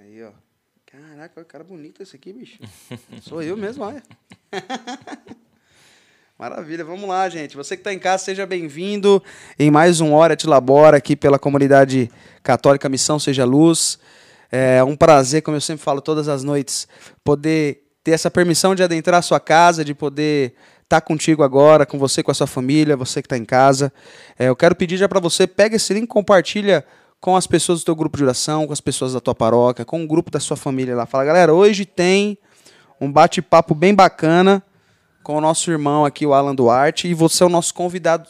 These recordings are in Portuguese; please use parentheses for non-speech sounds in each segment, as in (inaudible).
Aí, ó. Caraca, cara bonito esse aqui, bicho. Sou eu mesmo, olha. (laughs) Maravilha, vamos lá, gente. Você que está em casa, seja bem-vindo em mais um Hora de Labora aqui pela comunidade católica Missão Seja Luz. É um prazer, como eu sempre falo todas as noites, poder ter essa permissão de adentrar a sua casa, de poder estar tá contigo agora, com você, com a sua família, você que está em casa. É, eu quero pedir já para você, pega esse link, compartilha com as pessoas do teu grupo de oração, com as pessoas da tua paróquia, com o grupo da sua família lá. Fala, galera, hoje tem um bate-papo bem bacana com o nosso irmão aqui, o Alan Duarte, e você é o nosso convidado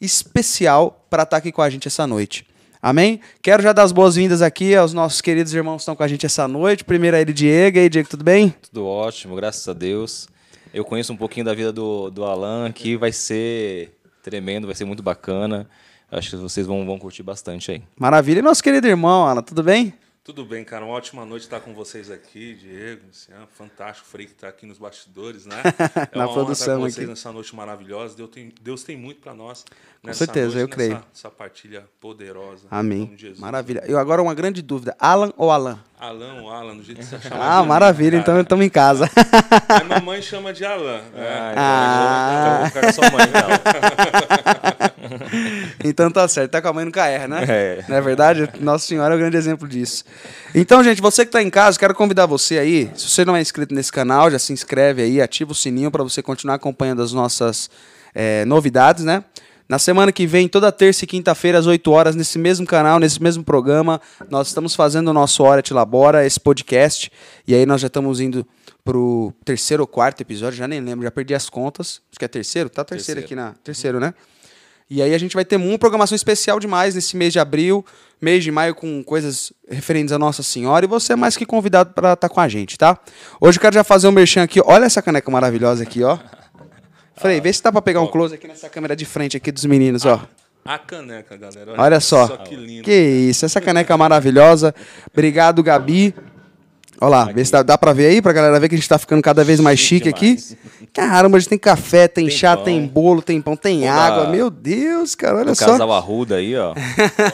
especial para estar tá aqui com a gente essa noite. Amém? Quero já dar as boas-vindas aqui aos nossos queridos irmãos que estão com a gente essa noite. Primeiro é ele, Diego. E aí, Diego, tudo bem? Tudo ótimo, graças a Deus. Eu conheço um pouquinho da vida do, do Alan, que vai ser tremendo, vai ser muito bacana. Acho que vocês vão, vão curtir bastante aí. Maravilha. E nosso querido irmão, Alan, tudo bem? Tudo bem, cara. Uma ótima noite estar com vocês aqui, Diego, Luciano, fantástico, Frei que está aqui nos bastidores, né? (laughs) É Na produção estar com vocês aqui. nessa noite maravilhosa. Deus tem, Deus tem muito para nós. Com certeza, noite, eu creio. Nessa, essa partilha poderosa. Amém. Maravilha. Eu agora uma grande dúvida: Alan ou Alan? Alan ou Alan, do jeito que você (laughs) chama. Ah, maravilha. Mim, então estamos em casa. (laughs) A mamãe chama de Alan. Né? Ah, então, ah. sua mãe, não. (laughs) então tá certo. Tá com a mãe nunca erra, né? É. Não é verdade? Nossa Senhora é um grande exemplo disso. Então, gente, você que está em casa, quero convidar você aí. Se você não é inscrito nesse canal, já se inscreve aí, ativa o sininho para você continuar acompanhando as nossas é, novidades, né? Na semana que vem, toda terça e quinta-feira, às 8 horas, nesse mesmo canal, nesse mesmo programa, nós estamos fazendo o nosso Hora Te Labora, esse podcast. E aí nós já estamos indo pro terceiro ou quarto episódio, já nem lembro, já perdi as contas. Acho que é terceiro? Tá terceiro, terceiro. aqui na. Terceiro, né? E aí a gente vai ter uma programação especial demais nesse mês de abril, mês de maio com coisas referentes a Nossa Senhora. E você é mais que convidado para estar tá com a gente, tá? Hoje eu quero já fazer um merchan aqui. Olha essa caneca maravilhosa aqui, ó. Falei, vê se dá pra pegar um close aqui nessa câmera de frente aqui dos meninos, ó. A caneca, galera. Olha, Olha só. só. que. Que isso, essa caneca maravilhosa. Obrigado, Gabi. Olha lá, vê se dá, dá pra ver aí, pra galera ver que a gente tá ficando cada vez mais chique, aqui. Caramba, a gente tem café, tem, tem chá, pão. tem bolo, tem pão, tem Toda água. Meu Deus, cara, olha só. O casal Arruda aí, ó.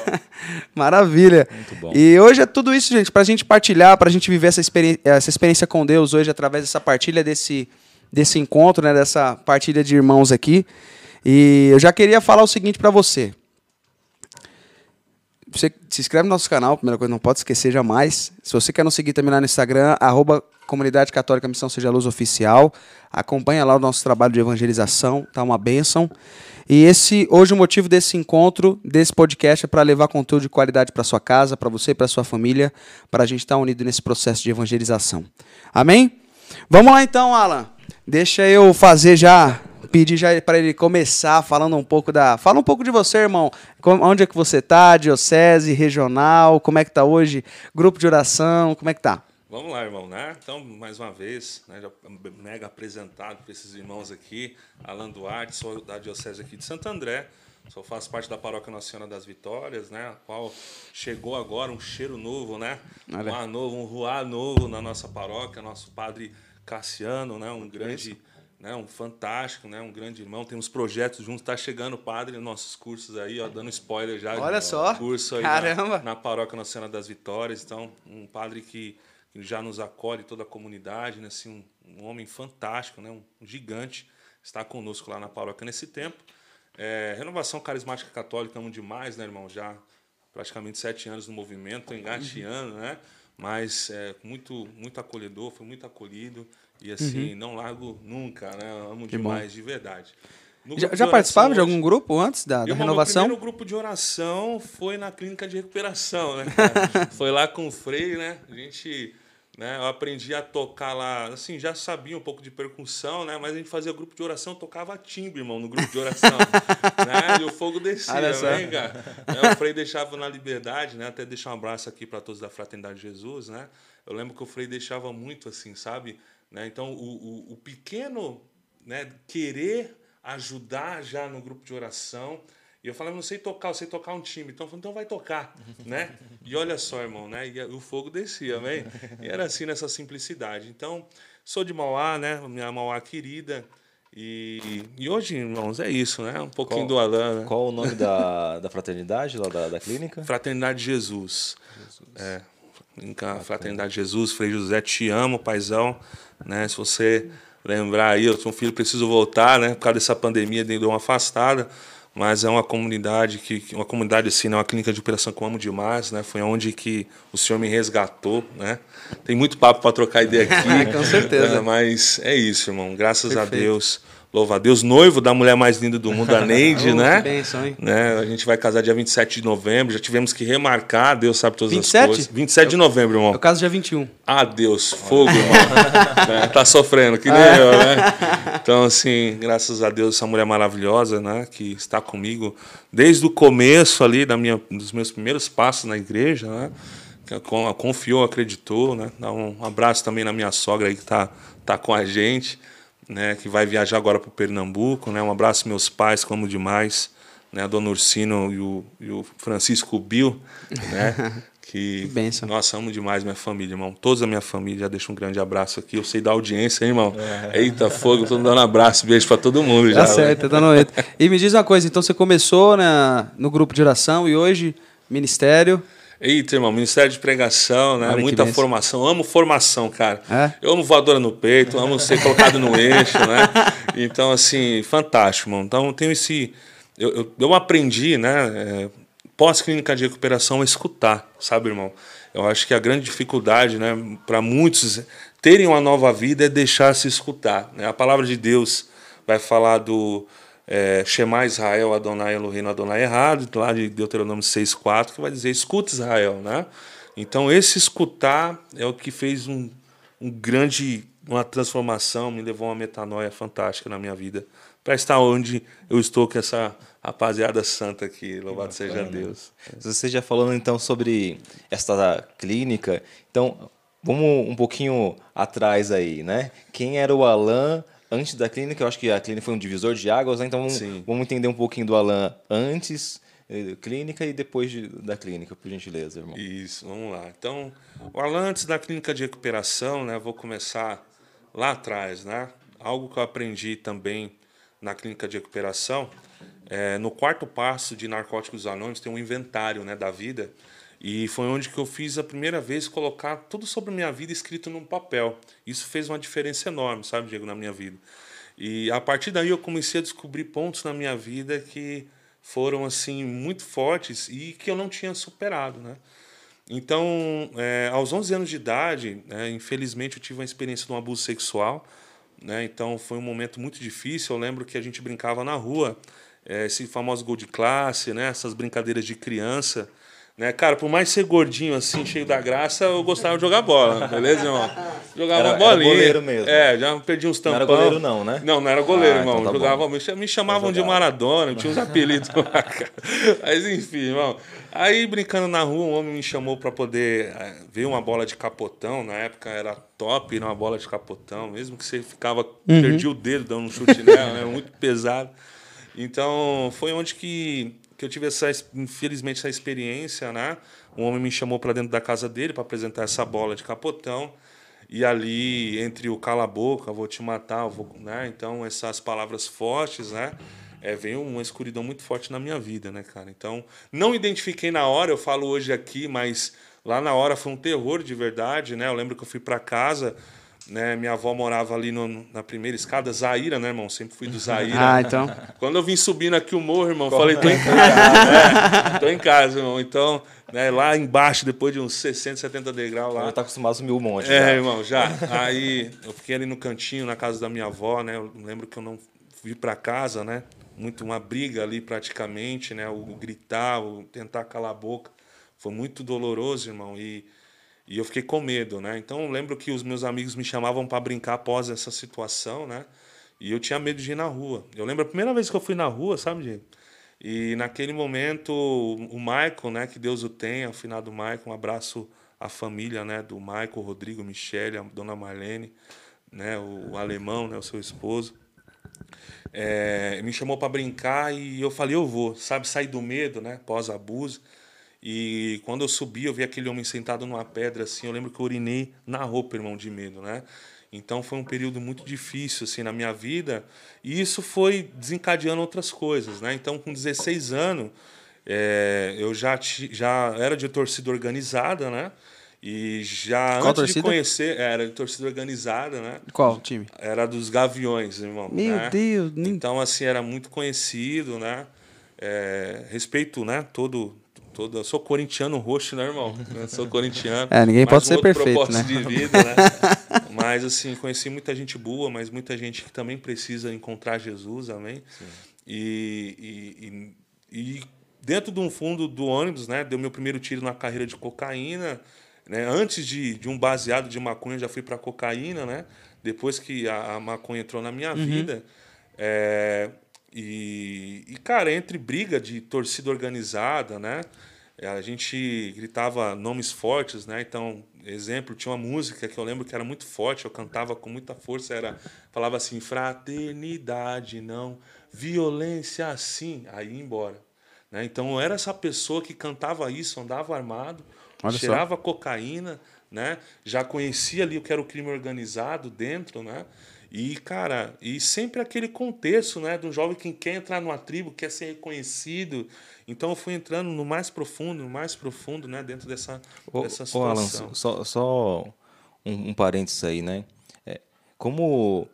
(laughs) Maravilha. Muito bom. E hoje é tudo isso, gente, pra gente partilhar, pra gente viver essa, experi essa experiência com Deus hoje, através dessa partilha desse desse encontro, né, dessa partilha de irmãos aqui. E eu já queria falar o seguinte para você. Você se inscreve no nosso canal, primeira coisa, não pode esquecer jamais. Se você quer nos seguir também lá no Instagram, arroba Comunidade Católica Missão Seja Luz Oficial. Acompanha lá o nosso trabalho de evangelização, tá uma bênção. E esse hoje o motivo desse encontro, desse podcast, é para levar conteúdo de qualidade para sua casa, para você e para sua família, para a gente estar tá unido nesse processo de evangelização. Amém? Vamos lá então, Alan. Deixa eu fazer já, pedir já para ele começar falando um pouco da. Fala um pouco de você, irmão. Onde é que você tá? Diocese, regional, como é que tá hoje? Grupo de oração, como é que tá? Vamos lá, irmão, né? Então, mais uma vez, né, já mega apresentado para esses irmãos aqui, Alan Duarte, sou da Diocese aqui de Santo André, só faço parte da paróquia Nossa Senhora das Vitórias, né? A qual chegou agora um cheiro novo, né? Um ar novo, um ruar novo na nossa paróquia, nosso padre Cassiano, né, um grande, né, um fantástico, né, um grande irmão. Temos projetos juntos. Está chegando o padre nossos cursos aí, ó, dando spoiler já. Olha só. Curso aí Caramba. Na, na paróquia Nossa Senhora das Vitórias. Então, um padre que, que já nos acolhe toda a comunidade, né, assim, um, um homem fantástico, né, um, um gigante, está conosco lá na paróquia nesse tempo. É, renovação Carismática Católica, amo demais, né, irmão? Já praticamente sete anos no movimento, engateando, né? mas é, muito muito acolhedor, foi muito acolhido e assim uhum. não largo nunca, né? Amo que demais, bom. de verdade. já, já participava de algum grupo antes da, da renovação? O primeiro grupo de oração foi na clínica de recuperação, né? (laughs) foi lá com o Frei, né? A gente né? Eu aprendi a tocar lá, assim, já sabia um pouco de percussão, né? Mas a gente fazia grupo de oração, tocava timbre, irmão, no grupo de oração. (laughs) né? E o fogo descia, né, cara? É, o Frei deixava na liberdade, né? Até deixar um abraço aqui para todos da Fraternidade de Jesus, né? Eu lembro que o Frei deixava muito assim, sabe? Né? Então, o, o, o pequeno né, querer ajudar já no grupo de oração, e eu falava, não sei tocar, eu sei tocar um time. Então eu falei, então vai tocar, (laughs) né? E olha só, irmão, né? E o fogo descia, amém? E era assim, nessa simplicidade. Então, sou de Mauá, né? Minha Mauá querida. E, e hoje, irmãos, é isso, né? Um pouquinho qual, do Alan. Né? Qual o nome da, da fraternidade lá da, da clínica? Fraternidade Jesus. Jesus. É, Clínica Fraternidade Jesus, Frei José, te amo, paizão. Né? Se você lembrar aí, eu sou um filho, preciso voltar, né? Por causa dessa pandemia, deu uma afastada mas é uma comunidade que uma comunidade assim, né, uma clínica de operação que eu amo demais, né? Foi onde que o senhor me resgatou, né? Tem muito papo para trocar ideia (laughs) aqui, com certeza. Né? Mas é isso, irmão. Graças Perfeito. a Deus Louva a Deus, noivo da mulher mais linda do mundo, a (laughs) Neide, oh, né? Que bênção, hein? né? A gente vai casar dia 27 de novembro, já tivemos que remarcar, Deus sabe todas 27? as coisas. 27 de novembro, irmão. Eu caso dia 21. Ah, Deus, fogo, irmão. (laughs) é, tá sofrendo, que nem ah. eu, né? Então, assim, graças a Deus, essa mulher maravilhosa, né? Que está comigo desde o começo ali da minha, dos meus primeiros passos na igreja, né? Confiou, acreditou, né? Dá um abraço também na minha sogra aí que tá, tá com a gente né, que vai viajar agora para o Pernambuco. Né? Um abraço meus pais, como demais, né, a dona Ursino e o, e o Francisco Bill, né, (laughs) que, que nossa, amo demais minha família, irmão. Toda a minha família, já deixo um grande abraço aqui. Eu sei da audiência, hein, irmão. É. Eita, fogo, estou dando um abraço, beijo para todo mundo tá já. certo, tá no E me diz uma coisa, então você começou né, no grupo de oração e hoje ministério Eita, irmão, Ministério de Pregação, né? Olha Muita formação. Amo formação, cara. É? Eu amo voadora no peito, amo ser colocado no eixo, né? Então, assim, fantástico, irmão. Então, tenho esse. Eu, eu, eu aprendi, né? É, Pós-clínica de recuperação, a escutar, sabe, irmão? Eu acho que a grande dificuldade, né, para muitos terem uma nova vida é deixar se escutar. Né? A palavra de Deus vai falar do é, Shema Israel, Adonai Elohim, Adonai errado, lá de Deuteronômio 6,4, que vai dizer escuta Israel, né? Então esse escutar é o que fez um, um grande, uma transformação, me levou a uma metanoia fantástica na minha vida, para estar onde eu estou com essa rapaziada santa aqui, louvado seja Deus. Você já falando então sobre esta clínica, então vamos um pouquinho atrás aí, né? Quem era o Alan antes da clínica, eu acho que a clínica foi um divisor de águas, né? então vamos, vamos, entender um pouquinho do Alan antes eh, clínica e depois de, da clínica, por gentileza, irmão. Isso, vamos lá. Então, o Alan antes da clínica de recuperação, né? Vou começar lá atrás, né? Algo que eu aprendi também na clínica de recuperação, é, no quarto passo de Narcóticos Anônimos tem um inventário, né, da vida. E foi onde que eu fiz a primeira vez colocar tudo sobre a minha vida escrito num papel. Isso fez uma diferença enorme, sabe, Diego, na minha vida. E a partir daí eu comecei a descobrir pontos na minha vida que foram assim muito fortes e que eu não tinha superado, né? Então, é, aos 11 anos de idade, né, infelizmente eu tive uma experiência de um abuso sexual, né? Então foi um momento muito difícil. Eu lembro que a gente brincava na rua, é, esse famoso gol de classe, né? Essas brincadeiras de criança. Né, cara, por mais ser gordinho assim, cheio da graça, eu gostava de jogar bola, beleza, irmão? Jogava era, bolinha. Era goleiro mesmo. É, já perdi uns tampão. Não era goleiro não, né? Não, não era goleiro, ah, irmão. Então tá Jogava, me, me chamavam de Maradona, tinha uns apelidos lá, cara. Mas enfim, irmão. Aí brincando na rua, um homem me chamou para poder é, ver uma bola de capotão, na época era top, uma bola de capotão, mesmo que você ficava uhum. perdia o dedo dando um chute nela, né? muito pesado. Então, foi onde que que eu tive essa, infelizmente, essa experiência, né? Um homem me chamou para dentro da casa dele para apresentar essa bola de capotão. E ali, entre o cala a boca, vou te matar, vou, né? Então, essas palavras fortes, né? É, veio uma escuridão muito forte na minha vida, né, cara? Então, não identifiquei na hora, eu falo hoje aqui, mas lá na hora foi um terror de verdade, né? Eu lembro que eu fui para casa, né? Minha avó morava ali no, na primeira escada, Zaira, né, irmão? Sempre fui do Zaira. Ah, então. Quando eu vim subindo aqui o morro, irmão, Como falei, tô em casa. (laughs) é, tô em casa, irmão. Então, né, lá embaixo, depois de uns 60, 70 degraus lá. Já tá acostumado a subir um monte. É, já. irmão, já. Aí eu fiquei ali no cantinho, na casa da minha avó, né? Eu lembro que eu não vi para casa, né? Muito uma briga ali praticamente, né? O gritar, o tentar calar a boca. Foi muito doloroso, irmão. E e eu fiquei com medo, né? Então lembro que os meus amigos me chamavam para brincar após essa situação, né? E eu tinha medo de ir na rua. Eu lembro a primeira vez que eu fui na rua, sabe, Diego? E naquele momento, o Michael, né, que Deus o tenha, o final do Michael, um abraço à família, né, do Michael, Rodrigo, Michele, a dona Marlene, né, o, o alemão, né, o seu esposo. É, me chamou para brincar e eu falei, eu vou, sabe, sair do medo, né, pós-abuso. E quando eu subi, eu vi aquele homem sentado numa pedra assim. Eu lembro que eu urinei na roupa, irmão, de medo, né? Então foi um período muito difícil assim na minha vida, e isso foi desencadeando outras coisas, né? Então com 16 anos, é, eu já já era de torcida organizada, né? E já Qual antes torcida? de conhecer, era de torcida organizada, né? Qual time? Era dos Gaviões, irmão. Meu né? Deus, Então, assim, era muito conhecido, né? É, respeito, né? Todo, todo. Eu sou corintiano roxo, né, irmão? Eu sou corintiano. (laughs) É, ninguém pode um ser perfeito, propósito né? de vida, né? (laughs) mas, assim, conheci muita gente boa, mas muita gente que também precisa encontrar Jesus, amém? E, e, e, e dentro de um fundo do ônibus, né? Deu meu primeiro tiro na carreira de cocaína. Né? Antes de, de um baseado de maconha, eu já fui para cocaína, né? Depois que a, a maconha entrou na minha vida. É, e, e, cara, entre briga de torcida organizada, né? A gente gritava nomes fortes, né? Então, exemplo, tinha uma música que eu lembro que era muito forte, eu cantava com muita força, era falava assim: fraternidade, não violência, sim. Aí ia embora. Né? Então, eu era essa pessoa que cantava isso, andava armado, Olha só. cheirava cocaína, né? Já conhecia ali o que era o crime organizado dentro, né? E, cara, e sempre aquele contexto, né? De um jovem que quer entrar numa tribo, quer ser reconhecido. Então eu fui entrando no mais profundo, no mais profundo, né? Dentro dessa, Ô, dessa ô, Alan, situação. só, só um, um parênteses aí, né? É, como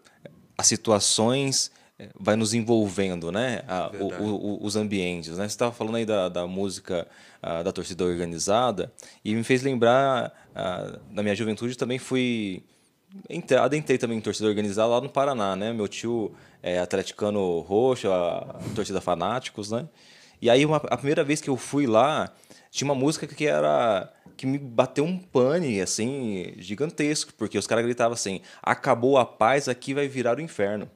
as situações é, vai nos envolvendo, né? A- o- o- os ambientes, né? Você estava falando aí da, da música ah, da torcida organizada e me fez lembrar, ah, na minha juventude também fui Adentrei também em torcida organizada lá no Paraná, né? Meu tio é atleticano roxo, a, torcida fanáticos, né? E aí, uma- a primeira vez que eu fui lá, tinha uma música que era... que me bateu um pane, assim, gigantesco. Porque os caras gritavam assim, acabou a paz, aqui vai virar o inferno.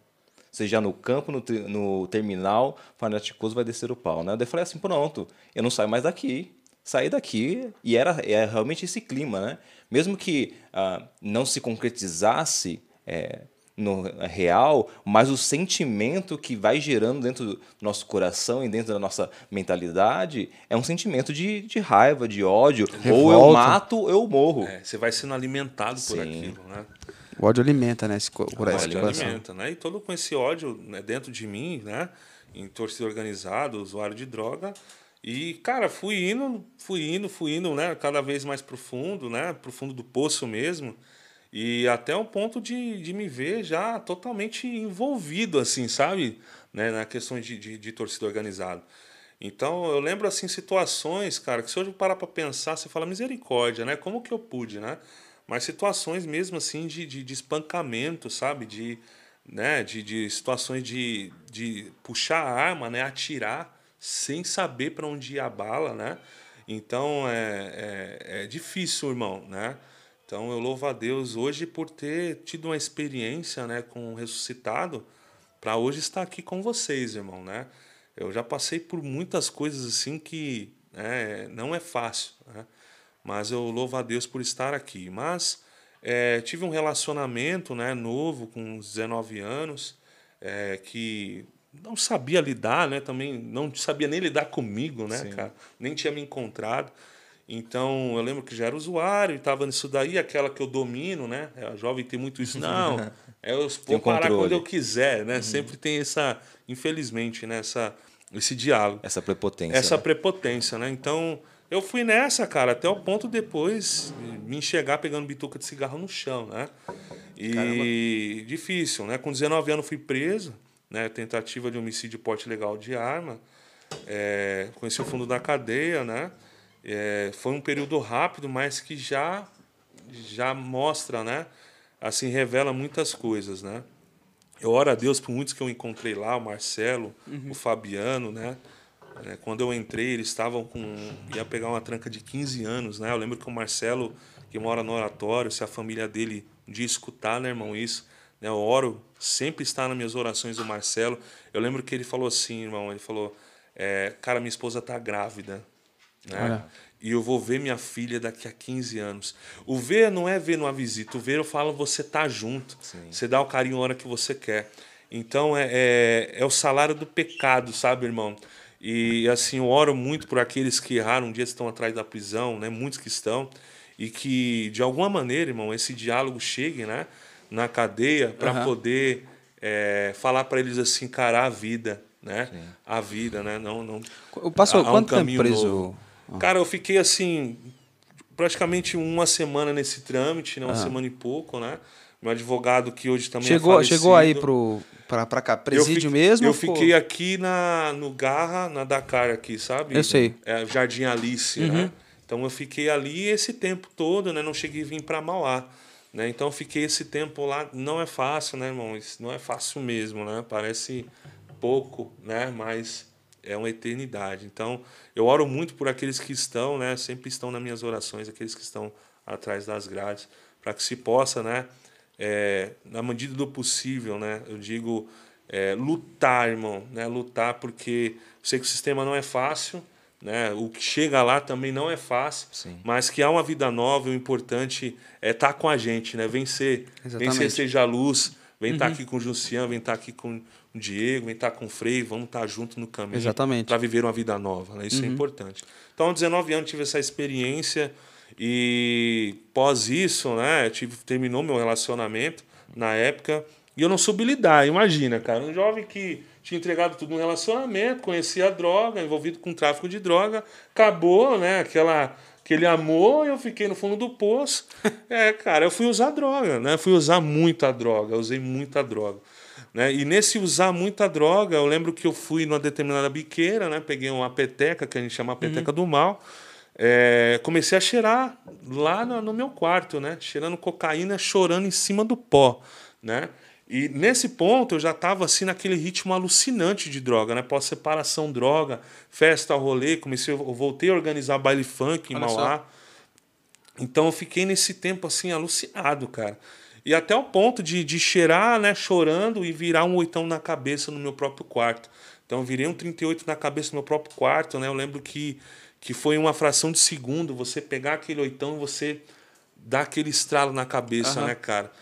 Seja no campo, no, no terminal, fanaticoso vai descer o pau, né? Eu falei assim, pronto, eu não saio mais daqui. Saí daqui e era, é realmente esse clima, né? Mesmo que ah, não se concretizasse é, no real, mas o sentimento que vai gerando dentro do nosso coração e dentro da nossa mentalidade é um sentimento de, de raiva, de ódio. Ou eu Revolta. mato, ou eu morro. É, você vai sendo alimentado por Sim. aquilo, né? O ódio alimenta, né? Esse, por esse ódio alimenta, né? E todo com esse ódio né, dentro de mim, né? Em torcida organizada, usuário de droga. E, cara, fui indo, fui indo, fui indo, né? Cada vez mais profundo, né? Profundo do poço mesmo. E até o ponto de, de me ver já totalmente envolvido, assim, sabe? Né? Na questão de, de, de torcida organizada. Então, eu lembro, assim, situações, cara, que se eu parar pra pensar, você fala misericórdia, né? Como que eu pude, né? Mas situações mesmo, assim, de, de, de espancamento, sabe? De, né? de, de situações de, de puxar a arma, né? Atirar sem saber para onde ia a bala, né? Então, é, é, é difícil, irmão, né? Então, eu louvo a Deus hoje por ter tido uma experiência, né? Com o ressuscitado, para hoje estar aqui com vocês, irmão, né? Eu já passei por muitas coisas assim que né, não é fácil, né? Mas eu louvo a Deus por estar aqui. Mas é, tive um relacionamento né, novo, com uns 19 anos, é, que não sabia lidar, né? Também não sabia nem lidar comigo, né, cara? Nem tinha me encontrado. Então, eu lembro que já era usuário e estava nisso daí, aquela que eu domino, né? A jovem tem muito isso. (laughs) Não, é eu vou parar quando eu quiser, né? Sempre tem essa, infelizmente, né? Essa, esse diálogo Essa prepotência. essa né? prepotência, né? Então, eu fui nessa, cara, até o ponto depois me enxergar pegando bituca de cigarro no chão, né? E difícil, né? Com 19 anos fui preso, né? Tentativa de homicídio porte legal de arma. É, conheci o fundo da cadeia, né? É, foi um período rápido, mas que já já mostra, né? Assim, revela muitas coisas, né? Eu oro a Deus por muitos que eu encontrei lá, o Marcelo, o Fabiano, né? É, Quando eu entrei, eles estavam com. ia pegar uma tranca de 15 anos, né? Eu lembro que o Marcelo, que mora no oratório, se a família dele um dia escutar, né, irmão, isso? Eu oro, sempre está nas minhas orações o Marcelo. Eu lembro que ele falou assim, irmão, ele falou: é, Cara, minha esposa tá grávida, né? E eu vou ver minha filha daqui a 15 anos. O ver não é ver numa visita. O ver eu falo, você tá junto. Você dá o carinho na hora que você quer. Então é, é, é o salário do pecado, sabe, irmão? E assim, eu oro muito por aqueles que erraram, um dia estão atrás da prisão, né? Muitos que estão. E que, de alguma maneira, irmão, esse diálogo chegue né? Na cadeia para Aham. poder é, falar para eles assim, encarar a vida, né? A vida, né? Não, não, Passou há um quanto tempo preso? novo. Cara, eu fiquei assim. praticamente uma semana nesse trâmite, né? Uma Ah. semana e pouco, né? Meu advogado que hoje também Chegou, é falecido. chegou aí pro, pra, pra cá, Eu presídio fiquei- mesmo? Eu ficou- fiquei aqui na, no Garra, na Dakar aqui, sabe? Eu sei. É, Jardim Alice, Uhum. né? Então eu fiquei ali esse tempo todo, né? Não cheguei a vir para Mauá. Né? Então fiquei esse tempo lá. Não é fácil, né, irmão? Isso não é fácil mesmo, né? Parece pouco, né? Mas é uma eternidade. Então eu oro muito por aqueles que estão, né? Sempre estão nas minhas orações, aqueles que estão atrás das grades, para que se possa, né? é, na medida do possível, né? Eu digo é, lutar, irmão, né? Lutar porque eu sei que o sistema não é fácil, né? O que chega lá também não é fácil, Sim. mas que há uma vida nova. O importante é estar com a gente, né? Vencer, Exatamente. vencer seja a luz. Vem estar aqui com o Jussian, vem estar aqui com o Diego, vem estar com o Frei, vamos estar junto no caminho. Exatamente. Para viver uma vida nova, né? Isso é importante. Então, aos 19 anos tive essa experiência e pós isso, né, tive, terminou meu relacionamento na época e eu não soube lidar. Imagina, cara, um jovem que tinha entregado tudo no relacionamento, conhecia a droga, envolvido com tráfico de droga, acabou, né, aquela aquele amor, eu fiquei no fundo do poço. (laughs) É, cara, eu fui usar droga, né? Fui usar muita droga, usei muita droga. Né? E nesse usar muita droga, eu lembro que eu fui numa determinada biqueira, né? Peguei uma peteca, que a gente chama a peteca do mal. É, comecei a cheirar lá no, no meu quarto, né? Cheirando cocaína, chorando em cima do pó, né? E nesse ponto eu já estava assim naquele ritmo alucinante de droga, né? Pós-separação, droga, festa, rolê. Comecei, eu voltei a organizar baile funk em Olha só. Mauá. Então eu fiquei nesse tempo assim alucinado, cara. E até o ponto de, de cheirar, né, chorando e virar um oitão na cabeça no meu próprio quarto. Então eu virei um 38 na cabeça no meu próprio quarto, né? Eu lembro que, que foi uma fração de segundo você pegar aquele oitão e você dar aquele estralo na cabeça, Aham. né, cara?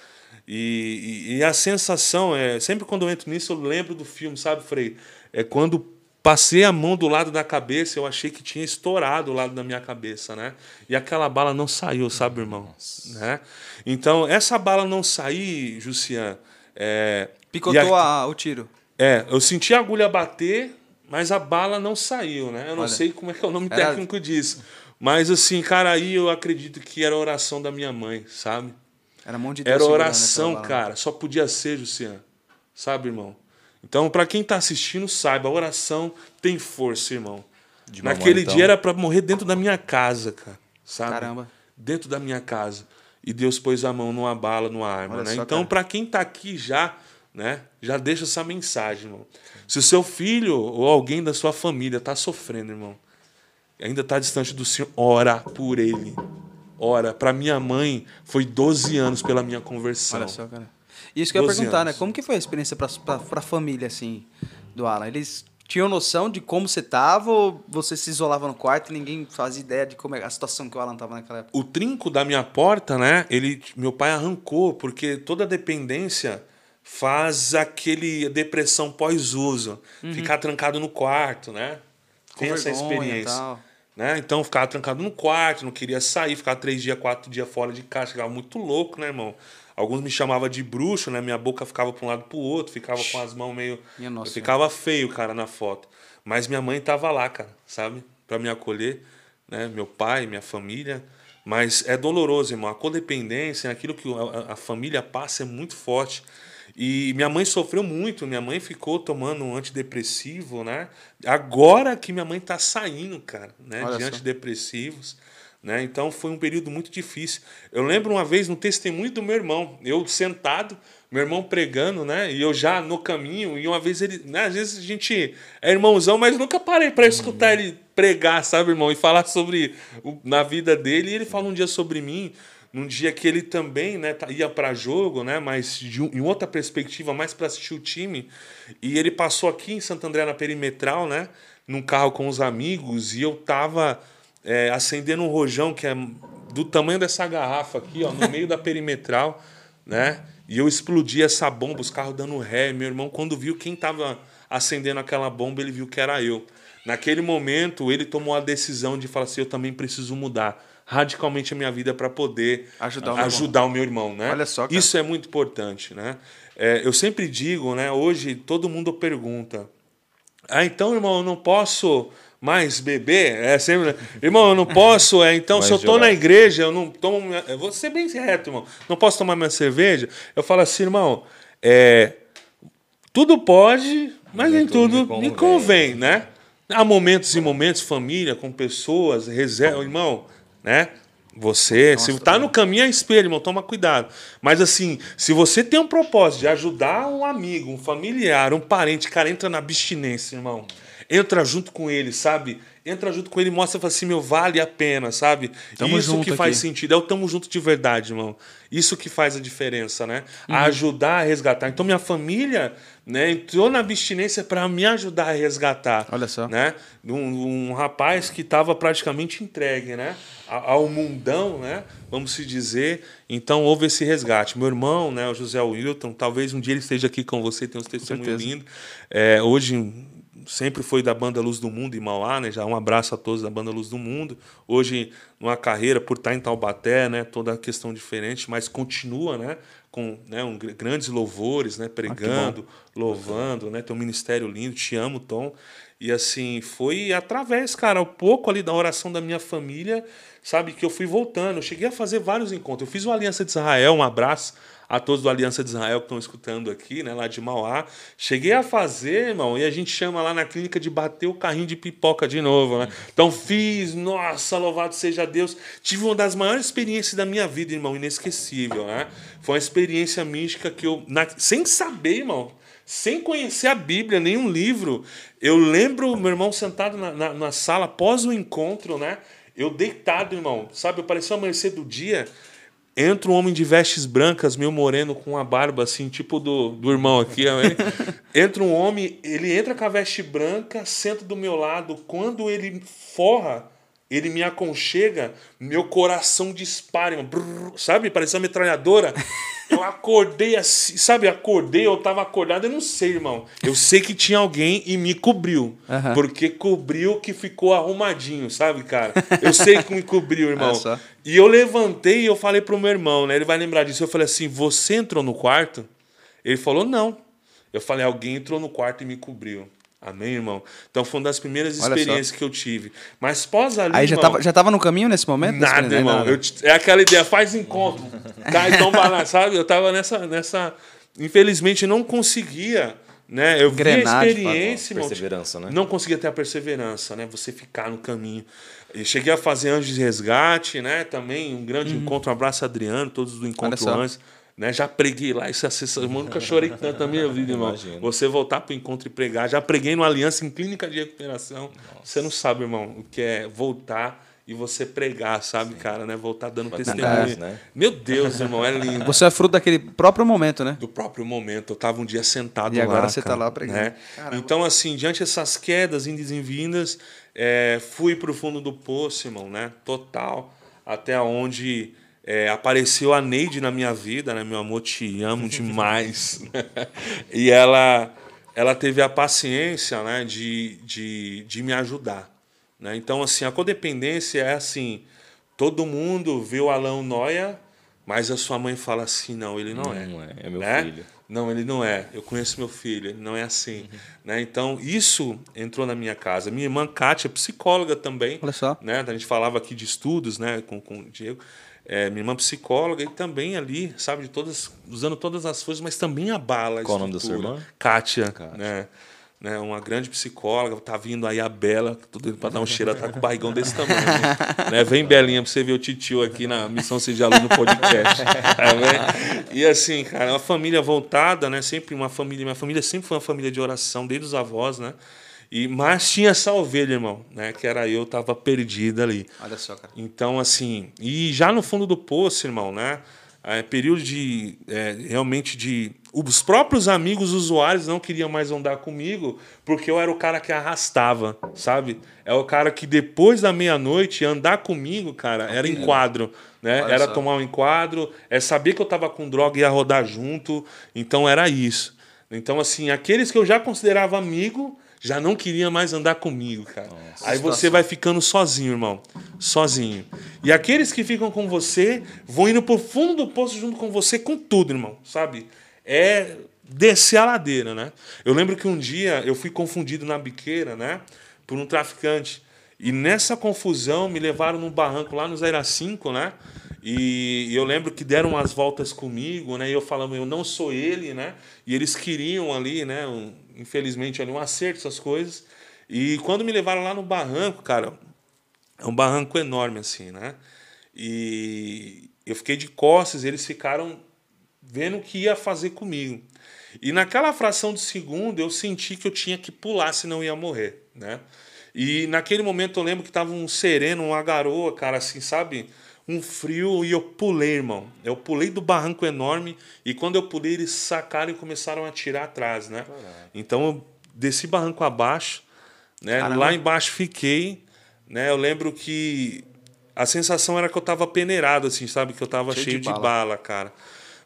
E, e, e a sensação é. Sempre quando eu entro nisso, eu lembro do filme, sabe, Frei? É quando passei a mão do lado da cabeça, eu achei que tinha estourado o lado da minha cabeça, né? E aquela bala não saiu, sabe, irmão? Né? Então, essa bala não sair, Jussian. É, Picotou a- a- o tiro. é, eu senti a agulha bater, mas a bala não saiu, né? Eu não Olha. sei como é que é o nome Era- técnico disso. Mas assim, cara, aí eu acredito que era a oração da minha mãe, sabe? Era mão de Deus. Era oração, cara. Só podia ser, Luciano. Sabe, irmão? Então, pra quem tá assistindo, saiba, a oração tem força, irmão. De mamãe, Naquele então. dia era pra morrer dentro da minha casa, cara. Sabe? Caramba. Dentro da minha casa. E Deus pôs a mão numa bala, numa arma, Olha né? só, Então, pra quem tá aqui já, né? Já deixa essa mensagem, irmão. Se o seu filho ou alguém da sua família tá sofrendo, irmão, ainda tá distante do Senhor, ora por ele. Ora. Pra minha mãe, foi 12 anos pela minha conversão. Olha só, cara. E isso que eu ia 12 perguntar, anos. né? Como que foi a experiência pra, pra família, assim, do Alan? Eles tinham noção de como você tava ou você se isolava no quarto e ninguém fazia ideia de como é a situação que o Alan tava naquela época? o trinco da minha porta, né? Ele, meu pai arrancou porque toda dependência faz aquele depressão pós-uso, ficar trancado no quarto, né? Com Tem essa experiência. Né? Então ficava trancado no quarto, não queria sair, ficava três dias, quatro dias fora de casa, ficava muito louco, né, irmão? Alguns me chamavam de bruxo, né? Minha boca ficava para um lado para o outro, ficava com as mãos meio. Nossa. Eu ficava feio, cara, na foto. Mas minha mãe tava lá, cara, sabe? Para me acolher, né? Meu pai, minha família. Mas é doloroso, irmão. A codependência, aquilo que a família passa é muito forte. E minha mãe sofreu muito. Minha mãe ficou tomando um antidepressivo, né? Agora que minha mãe tá saindo, cara, né? Olha de só. antidepressivos. Né? Então foi um período muito difícil. Eu lembro uma vez no testemunho do meu irmão, eu sentado, meu irmão pregando, né? E eu já no caminho, e uma vez ele. Né? Às vezes a gente é irmãozão, mas nunca parei para escutar ele pregar, sabe, irmão? E falar sobre o- na vida dele. E ele fala um dia sobre mim, num dia que ele também né, tá- ia para jogo, né? Mas de um- em outra perspectiva, mais para assistir o time. E ele passou aqui em Santo André na perimetral, né? Num carro com os amigos, e eu tava é, acendendo um rojão que é do tamanho dessa garrafa aqui, ó, no meio da perimetral, (laughs) né? E eu explodi essa bomba, os carros dando ré. Meu irmão, quando viu quem estava acendendo aquela bomba, ele viu que era eu. Naquele momento, ele tomou a decisão de falar assim: eu também preciso mudar radicalmente a minha vida para poder Ajudar o meu ajudar o meu irmão, né? Olha só, cara. Isso é muito importante, né? É, eu sempre digo, né? Hoje todo mundo pergunta: ah, então, irmão, eu não posso mais beber? É sempre, irmão, eu não posso, é, então se eu tô jogar. na igreja, eu não tomo, minha- eu vou ser bem reto, irmão. Não posso tomar minha cerveja. Eu falo assim, irmão, é, tudo pode, mas nem tudo me convém, né? Há momentos e momentos, família, com pessoas, reserva, irmão, né? Você, se tá no caminho, é espelho, irmão, toma cuidado. Mas assim, se você tem um propósito de ajudar um amigo, um familiar, um parente, cara, entra na abstinência, irmão. Entra junto com ele, sabe? Entra junto com ele e mostra fala assim, meu, vale a pena, sabe? Tamo Isso que faz aqui. sentido. É o tamo junto de verdade, irmão. Isso que faz a diferença, né? Uhum. A ajudar a resgatar. Então, minha família né, entrou na abstinência para me ajudar a resgatar. Olha só. Né? Um, um rapaz que estava praticamente entregue, né? Ao mundão, né? Vamos se dizer. Então, houve esse resgate. Meu irmão, né? O José Wilton, talvez um dia ele esteja aqui com você, tem uns testemunhos lindos. É, hoje sempre foi da banda Luz do Mundo em Mauá, né? Já um abraço a todos da banda Luz do Mundo. Hoje numa carreira por estar em Taubaté, né? Toda a questão diferente, mas continua, né? Com né? um, gr- grandes louvores, né? Pregando, louvando, né? Tem um ministério lindo. Te amo, Tom. E assim foi através, cara, um pouco ali da oração da minha família, sabe que eu fui voltando. Eu cheguei a fazer vários encontros. Eu fiz o Aliança de Israel, um abraço a todos do Aliança de Israel que estão escutando aqui, né, lá de Mauá. Cheguei a fazer, irmão, e a gente chama lá na clínica de bater o carrinho de pipoca de novo, né? Então fiz, nossa, louvado seja Deus. Tive uma das maiores experiências da minha vida, irmão, inesquecível, né? Foi uma experiência mística que eu, na- sem saber, irmão, sem conhecer a Bíblia, nenhum livro, eu lembro meu irmão sentado na, na, na sala após o encontro, né? Eu deitado, irmão, sabe? Eu parecia o amanhecer do dia. Entra um homem de vestes brancas, meio moreno, com uma barba assim, tipo do, do irmão aqui. (laughs) entra um homem, ele entra com a veste branca, senta do meu lado. Quando ele forra, ele me aconchega, meu coração dispara. Brrr, sabe? Parecia uma metralhadora. (laughs) Eu acordei assim, sabe? Acordei, eu tava acordado, eu não sei, irmão. Eu sei que tinha alguém e me cobriu. Aham. Porque cobriu que ficou arrumadinho, sabe, cara? Eu sei que me cobriu, (laughs) irmão. Só. E eu levantei e eu falei pro meu irmão, né? Ele vai lembrar disso. Eu falei assim: Você entrou no quarto? Ele falou: Não. Eu falei: Alguém entrou no quarto e me cobriu. Amém, irmão? Então foi uma das primeiras Olha só. experiências que eu tive. Mas pós ali. Aí já irmão, tava, já tava no caminho nesse momento? Nada, irmão. Nada. Eu é aquela ideia, faz encontro. (laughs) Cai, então vai lá, sabe? Eu tava nessa. nessa infelizmente, não conseguia. Né? Eu vi a experiência, irmão. perseverança, né? Não conseguia ter a perseverança, né? Você ficar no caminho. E cheguei a fazer Anjos de Resgate, né? Também um grande encontro. Um abraço, Adriano, todos do Encontro Uhum. Né? Já preguei lá, isso é sensacional. Eu nunca chorei tanto na minha vida, irmão. Imagino. Você voltar para o encontro e pregar. Já preguei no Aliança em Clínica de Recuperação. Você não sabe, irmão, o que é voltar e você pregar, sabe, cara, né? Voltar dando Verdade, testemunho. né? Meu Deus, irmão, é lindo. Você é fruto daquele próprio momento, né? Do próprio momento. Eu tava um dia sentado E lá. agora você tá cara, lá pregando. Né? Então, assim, diante dessas quedas, indas e vindas, é, fui pro fundo do poço, irmão, né? Total. Até onde é, apareceu a Neide na minha vida, né? Meu amor, te amo demais. e ela, ela teve a paciência, né? De, de, de me ajudar. Né? Então, assim, a codependência é assim: todo mundo vê o Alain Noia, mas a sua mãe fala assim: não, ele não é Não é, é meu né? filho. Não, ele não é. Eu conheço meu filho, ele não é assim. Né? Então, isso entrou na minha casa. Minha irmã Kátia, psicóloga também. Olha só. Né? A gente falava aqui de estudos né? com, com o Diego. É, minha irmã psicóloga e também ali, sabe, de todas, usando todas as forças, mas também a Qual o nome da sua irmã? Kátia, Kátia. né? né? Uma grande psicóloga, tá vindo aí a Bela, tudo para dar um cheiro, ela tá com o barrigão desse tamanho. né? Vem Belinha pra você ver o titio aqui na Missão Seja Luz no podcast. Tá e assim, cara, uma família voltada, né? Sempre uma família, minha família sempre foi uma família de oração, desde os avós, né? E, mas tinha essa ovelha, irmão, né? Que era eu, tava perdida ali. Olha só, cara. Então, assim, e já no fundo do poço, irmão, né? É, período de é, realmente de. Os próprios amigos usuários não queriam mais andar comigo porque eu era o cara que arrastava, sabe? É o cara que depois da meia-noite andar comigo, cara, era enquadro, né? Olha Era só. tomar um enquadro, é saber que eu tava com droga e ia rodar junto, então era isso. Então, assim, aqueles que eu já considerava amigo já não queriam mais andar comigo, cara. Aí você vai ficando sozinho, irmão. Sozinho. E aqueles que ficam com você vão indo pro fundo do poço junto com você com tudo, irmão. Sabe? É descer a ladeira, né? Eu lembro que um dia eu fui confundido na biqueira, né? por um traficante. E nessa confusão me levaram num barranco lá no 05, né? E eu lembro que deram umas voltas comigo, né? E eu falando, eu não sou ele, né? E eles queriam ali, né? Um, infelizmente ali um acerto, essas coisas. E quando me levaram lá no barranco, cara, é um barranco enorme assim, né? E eu fiquei de costas, eles ficaram vendo o que ia fazer comigo. E naquela fração de segundo eu senti que eu tinha que pular, senão ia morrer, né? E naquele momento eu lembro que tava um sereno, uma garoa, cara, assim, sabe? Um frio e eu pulei, irmão. Eu pulei do barranco enorme e quando eu pulei eles sacaram e começaram a atirar atrás, né? Caraca. Então eu desci barranco abaixo, né? Caramba. Lá embaixo fiquei, né? Eu lembro que a sensação era que eu tava peneirado, assim, sabe? Que eu tava cheio, cheio de, bala. de, bala. cara.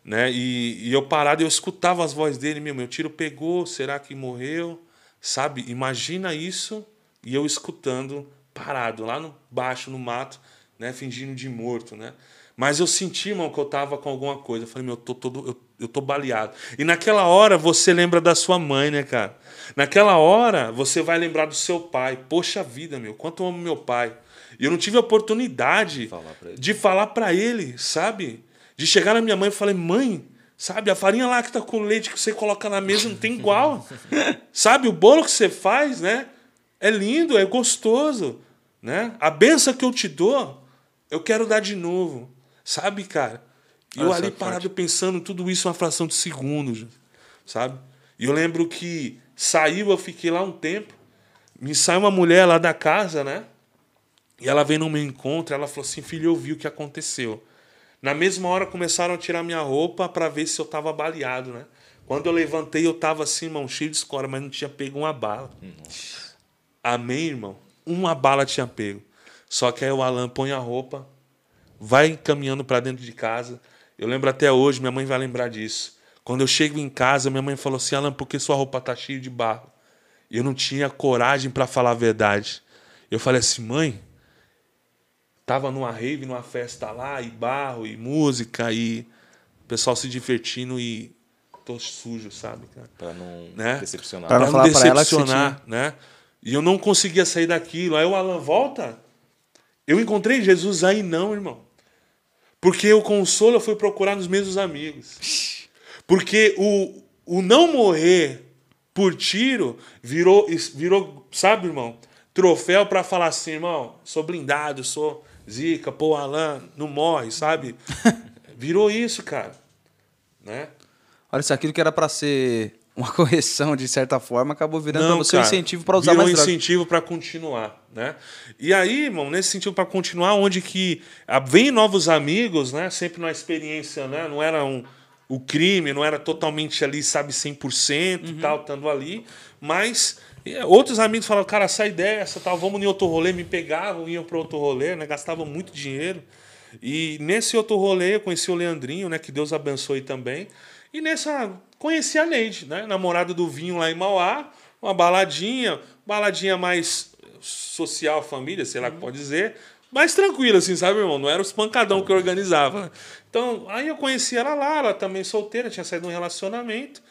Né? E, e eu parado, eu escutava as vozes dele, meu, meu tiro pegou, será que morreu? Sabe? Imagina isso e eu escutando, parado, lá no baixo, no mato, né? Fingindo de morto, né? Mas eu senti, irmão, que eu tava com alguma coisa. Eu falei, meu, eu tô todo. Eu, eu tô baleado. E naquela hora você lembra da sua mãe, né, cara? Naquela hora você vai lembrar do seu pai. Poxa vida, meu, quanto eu amo meu pai. E eu não tive a oportunidade falar de falar para ele, sabe? De chegar na minha mãe e falei, mãe, sabe, a farinha lá que tá com leite que você coloca na mesa não tem igual. (laughs) sabe, o bolo que você faz, né? É lindo, é gostoso, né? A benção que eu te dou, eu quero dar de novo. Sabe, cara? E eu ali parado forte. pensando tudo isso uma fração de segundos, sabe? E eu lembro que saiu, eu fiquei lá um tempo, me saiu uma mulher lá da casa, né? E ela veio no meu encontro, ela falou assim: "Filho, eu vi o que aconteceu". Na mesma hora começaram a tirar minha roupa para ver se eu tava baleado, né? Quando eu levantei, eu tava assim, mão cheio de escora, mas não tinha pego uma bala. Nossa. Amém, irmão? Uma bala tinha pego. Só que aí o Alan põe a roupa, vai caminhando para dentro de casa. Eu lembro até hoje, minha mãe vai lembrar disso. Quando eu chego em casa, minha mãe falou assim: Alan, por que sua roupa tá cheia de barro? E eu não tinha coragem para falar a verdade. Eu falei assim: mãe, tava numa rave, numa festa lá, e barro, e música, e o pessoal se divertindo e tô sujo, sabe, cara? Pra não né? decepcionar. Pra não, pra não decepcionar, né? E eu não conseguia sair daquilo. Aí o Alan volta. Eu encontrei Jesus aí não, irmão. Porque o consolo eu fui procurar nos mesmos amigos. Porque o, o não morrer por tiro virou, virou sabe, irmão? Troféu para falar assim, irmão, sou blindado, sou zica, pô, Alan, não morre, sabe? (laughs) Virou isso, cara. Né? Olha, se aquilo que era para ser uma (laughs) correção de certa forma acabou virando você cara, um incentivo para usar mais um incentivo para continuar, né? E aí, irmão, nesse sentido para continuar, onde que vem novos amigos, né? Sempre na experiência, né? Não era um o crime, não era totalmente ali, sabe, 100% uhum. tal, estando ali, mas outros amigos falavam, cara, sai dessa, tal, vamos em outro rolê, me pegavam, iam para outro rolê, né? Gastavam muito dinheiro. E nesse outro rolê eu conheci o Leandrinho, né? Que Deus abençoe também. E nessa conheci a Neide, né? Namorada do vinho lá em Mauá, uma baladinha, baladinha mais social, família, sei lá o que pode dizer, mais tranquila, assim, sabe, irmão? Não era os pancadão que eu organizava. Então, aí eu conheci ela lá, ela também solteira, tinha saído de um relacionamento.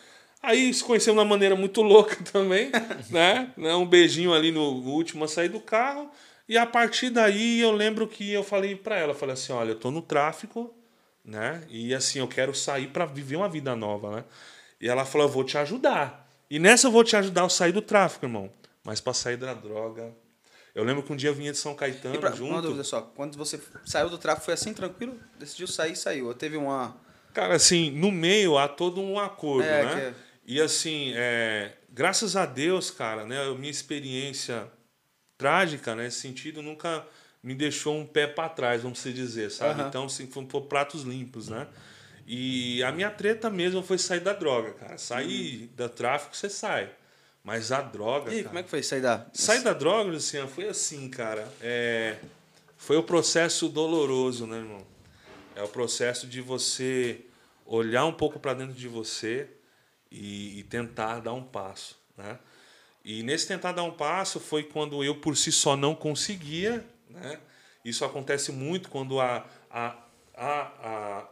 Aí se conheceu de uma maneira muito louca (laughs) também, né? Um beijinho ali no último a sair do carro. E a partir daí eu lembro que eu falei para ela, falei assim, olha, eu tô no tráfico, né? E assim, eu quero sair para viver uma vida nova, né? E ela falou: Eu vou te ajudar. E nessa eu vou te ajudar a sair do tráfico, irmão. Mas para sair da droga. Eu lembro que um dia eu vinha de São Caetano pra, junto. Uma dúvida só: quando você saiu do tráfico, foi assim tranquilo? Decidiu sair, saiu? Ou teve uma. Cara, assim, no meio há todo um acordo, é, né? É... E assim, é, graças a Deus, cara, né? A minha experiência trágica nesse sentido nunca me deixou um pé para trás, vamos dizer, sabe? Uhum. Então, assim, foram pratos limpos, né? E a minha treta mesmo foi sair da droga, cara. Sair uhum. do tráfico, você sai. Mas a droga. E cara, como é que foi sair da. Sair da droga, Luciano, foi assim, cara. É, foi o processo doloroso, né, irmão? É o processo de você olhar um pouco para dentro de você e, e, tentar dar um passo, né? E nesse tentar dar um passo foi quando eu por si só não conseguia, né? Isso acontece muito quando a, a, a, a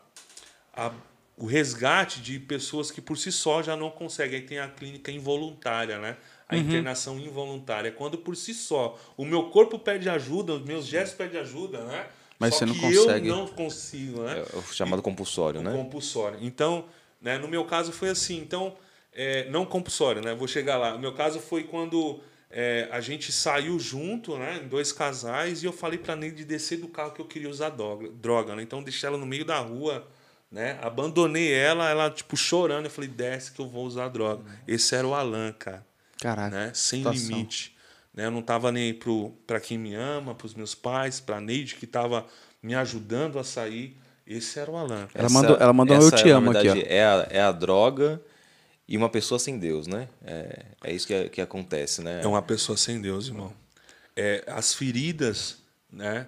a, o resgate de pessoas que por si só já não conseguem. Aí tem a clínica involuntária, né? a internação involuntária. É quando por si só o meu corpo pede ajuda, os meus gestos pedem ajuda, né? Mas Só você não que consegue. eu não consigo, né? É o chamado compulsório, né? compulsório. Então, né, no meu caso foi assim. Então, é, não compulsório, né? Vou chegar lá. O meu caso foi quando é, a gente saiu junto, né? Em dois casais, e eu falei pra Neide descer do carro que eu queria usar droga, droga né? Então, deixei ela no meio da rua, né? Abandonei ela, ela, tipo, chorando. Eu falei, desce que eu vou usar droga. Esse era o Alan, cara Caraca. né? Sem situação. limite. Né? Eu não estava nem para quem me ama, para os meus pais, para a Neide, que estava me ajudando a sair. Esse era o Alan. Ela mandou- ela mandou um eu essa, te amo aqui, verdade, É a, é a droga e uma pessoa sem Deus, né? É, é isso que, que acontece, né? É uma pessoa sem Deus, irmão. É, as feridas né,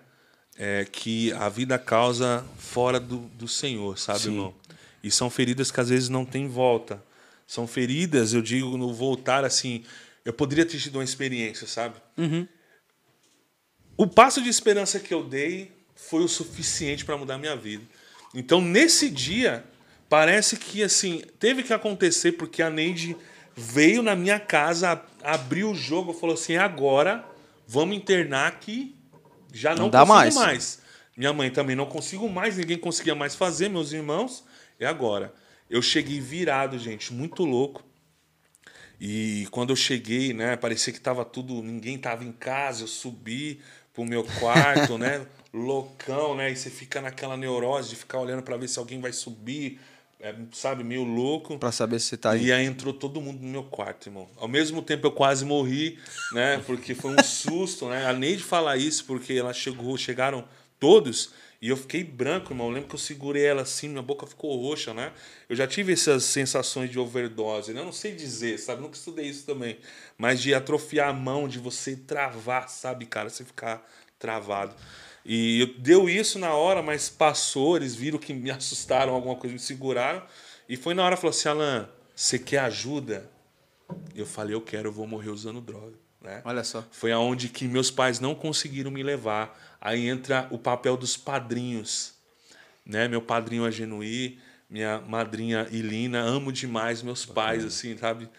é, que a vida causa fora do, do Senhor, sabe, irmão? E são feridas que às vezes não tem volta. São feridas, eu digo, no voltar assim. Eu poderia ter tido uma experiência, sabe? O passo de esperança que eu dei foi o suficiente para mudar minha vida. Então, nesse dia, parece que assim, teve que acontecer porque a Neide veio na minha casa, ab- abriu o jogo, falou assim: agora vamos internar que já não, Não dá consigo mais. Minha mãe também não consigo mais, ninguém conseguia mais fazer, meus irmãos. E agora? Eu cheguei virado, gente, muito louco. E quando eu cheguei, né, parecia que tava tudo, ninguém tava em casa, eu subi pro meu quarto, (laughs) né, loucão, né, e você fica naquela neurose de ficar olhando para ver se alguém vai subir, é, sabe, meio louco. Pra saber se tá aí. E aí entrou todo mundo no meu quarto, irmão. Ao mesmo tempo eu quase morri, né? Porque foi um susto, né? A Neide fala isso porque ela chegou, chegaram todos e eu fiquei branco, irmão. Eu lembro que eu segurei ela assim, minha boca ficou roxa, né? Eu já tive essas sensações de overdose, né? Eu não sei dizer, sabe? Nunca estudei isso também. Mas de atrofiar a mão, de você travar, sabe, cara? Você ficar travado. E eu- deu isso na hora, mas passou, eles viram que me (laughs) assustaram, alguma coisa, me seguraram. E foi na hora, falou assim, Alan, você quer ajuda? Eu falei, eu quero, eu vou morrer usando droga. Né? Olha só. Foi aonde que meus pais não conseguiram me levar. Aí entra o papel dos padrinhos. Né? Meu padrinho Agenuí, minha madrinha Ilina, amo demais meus pais, assim, sabe?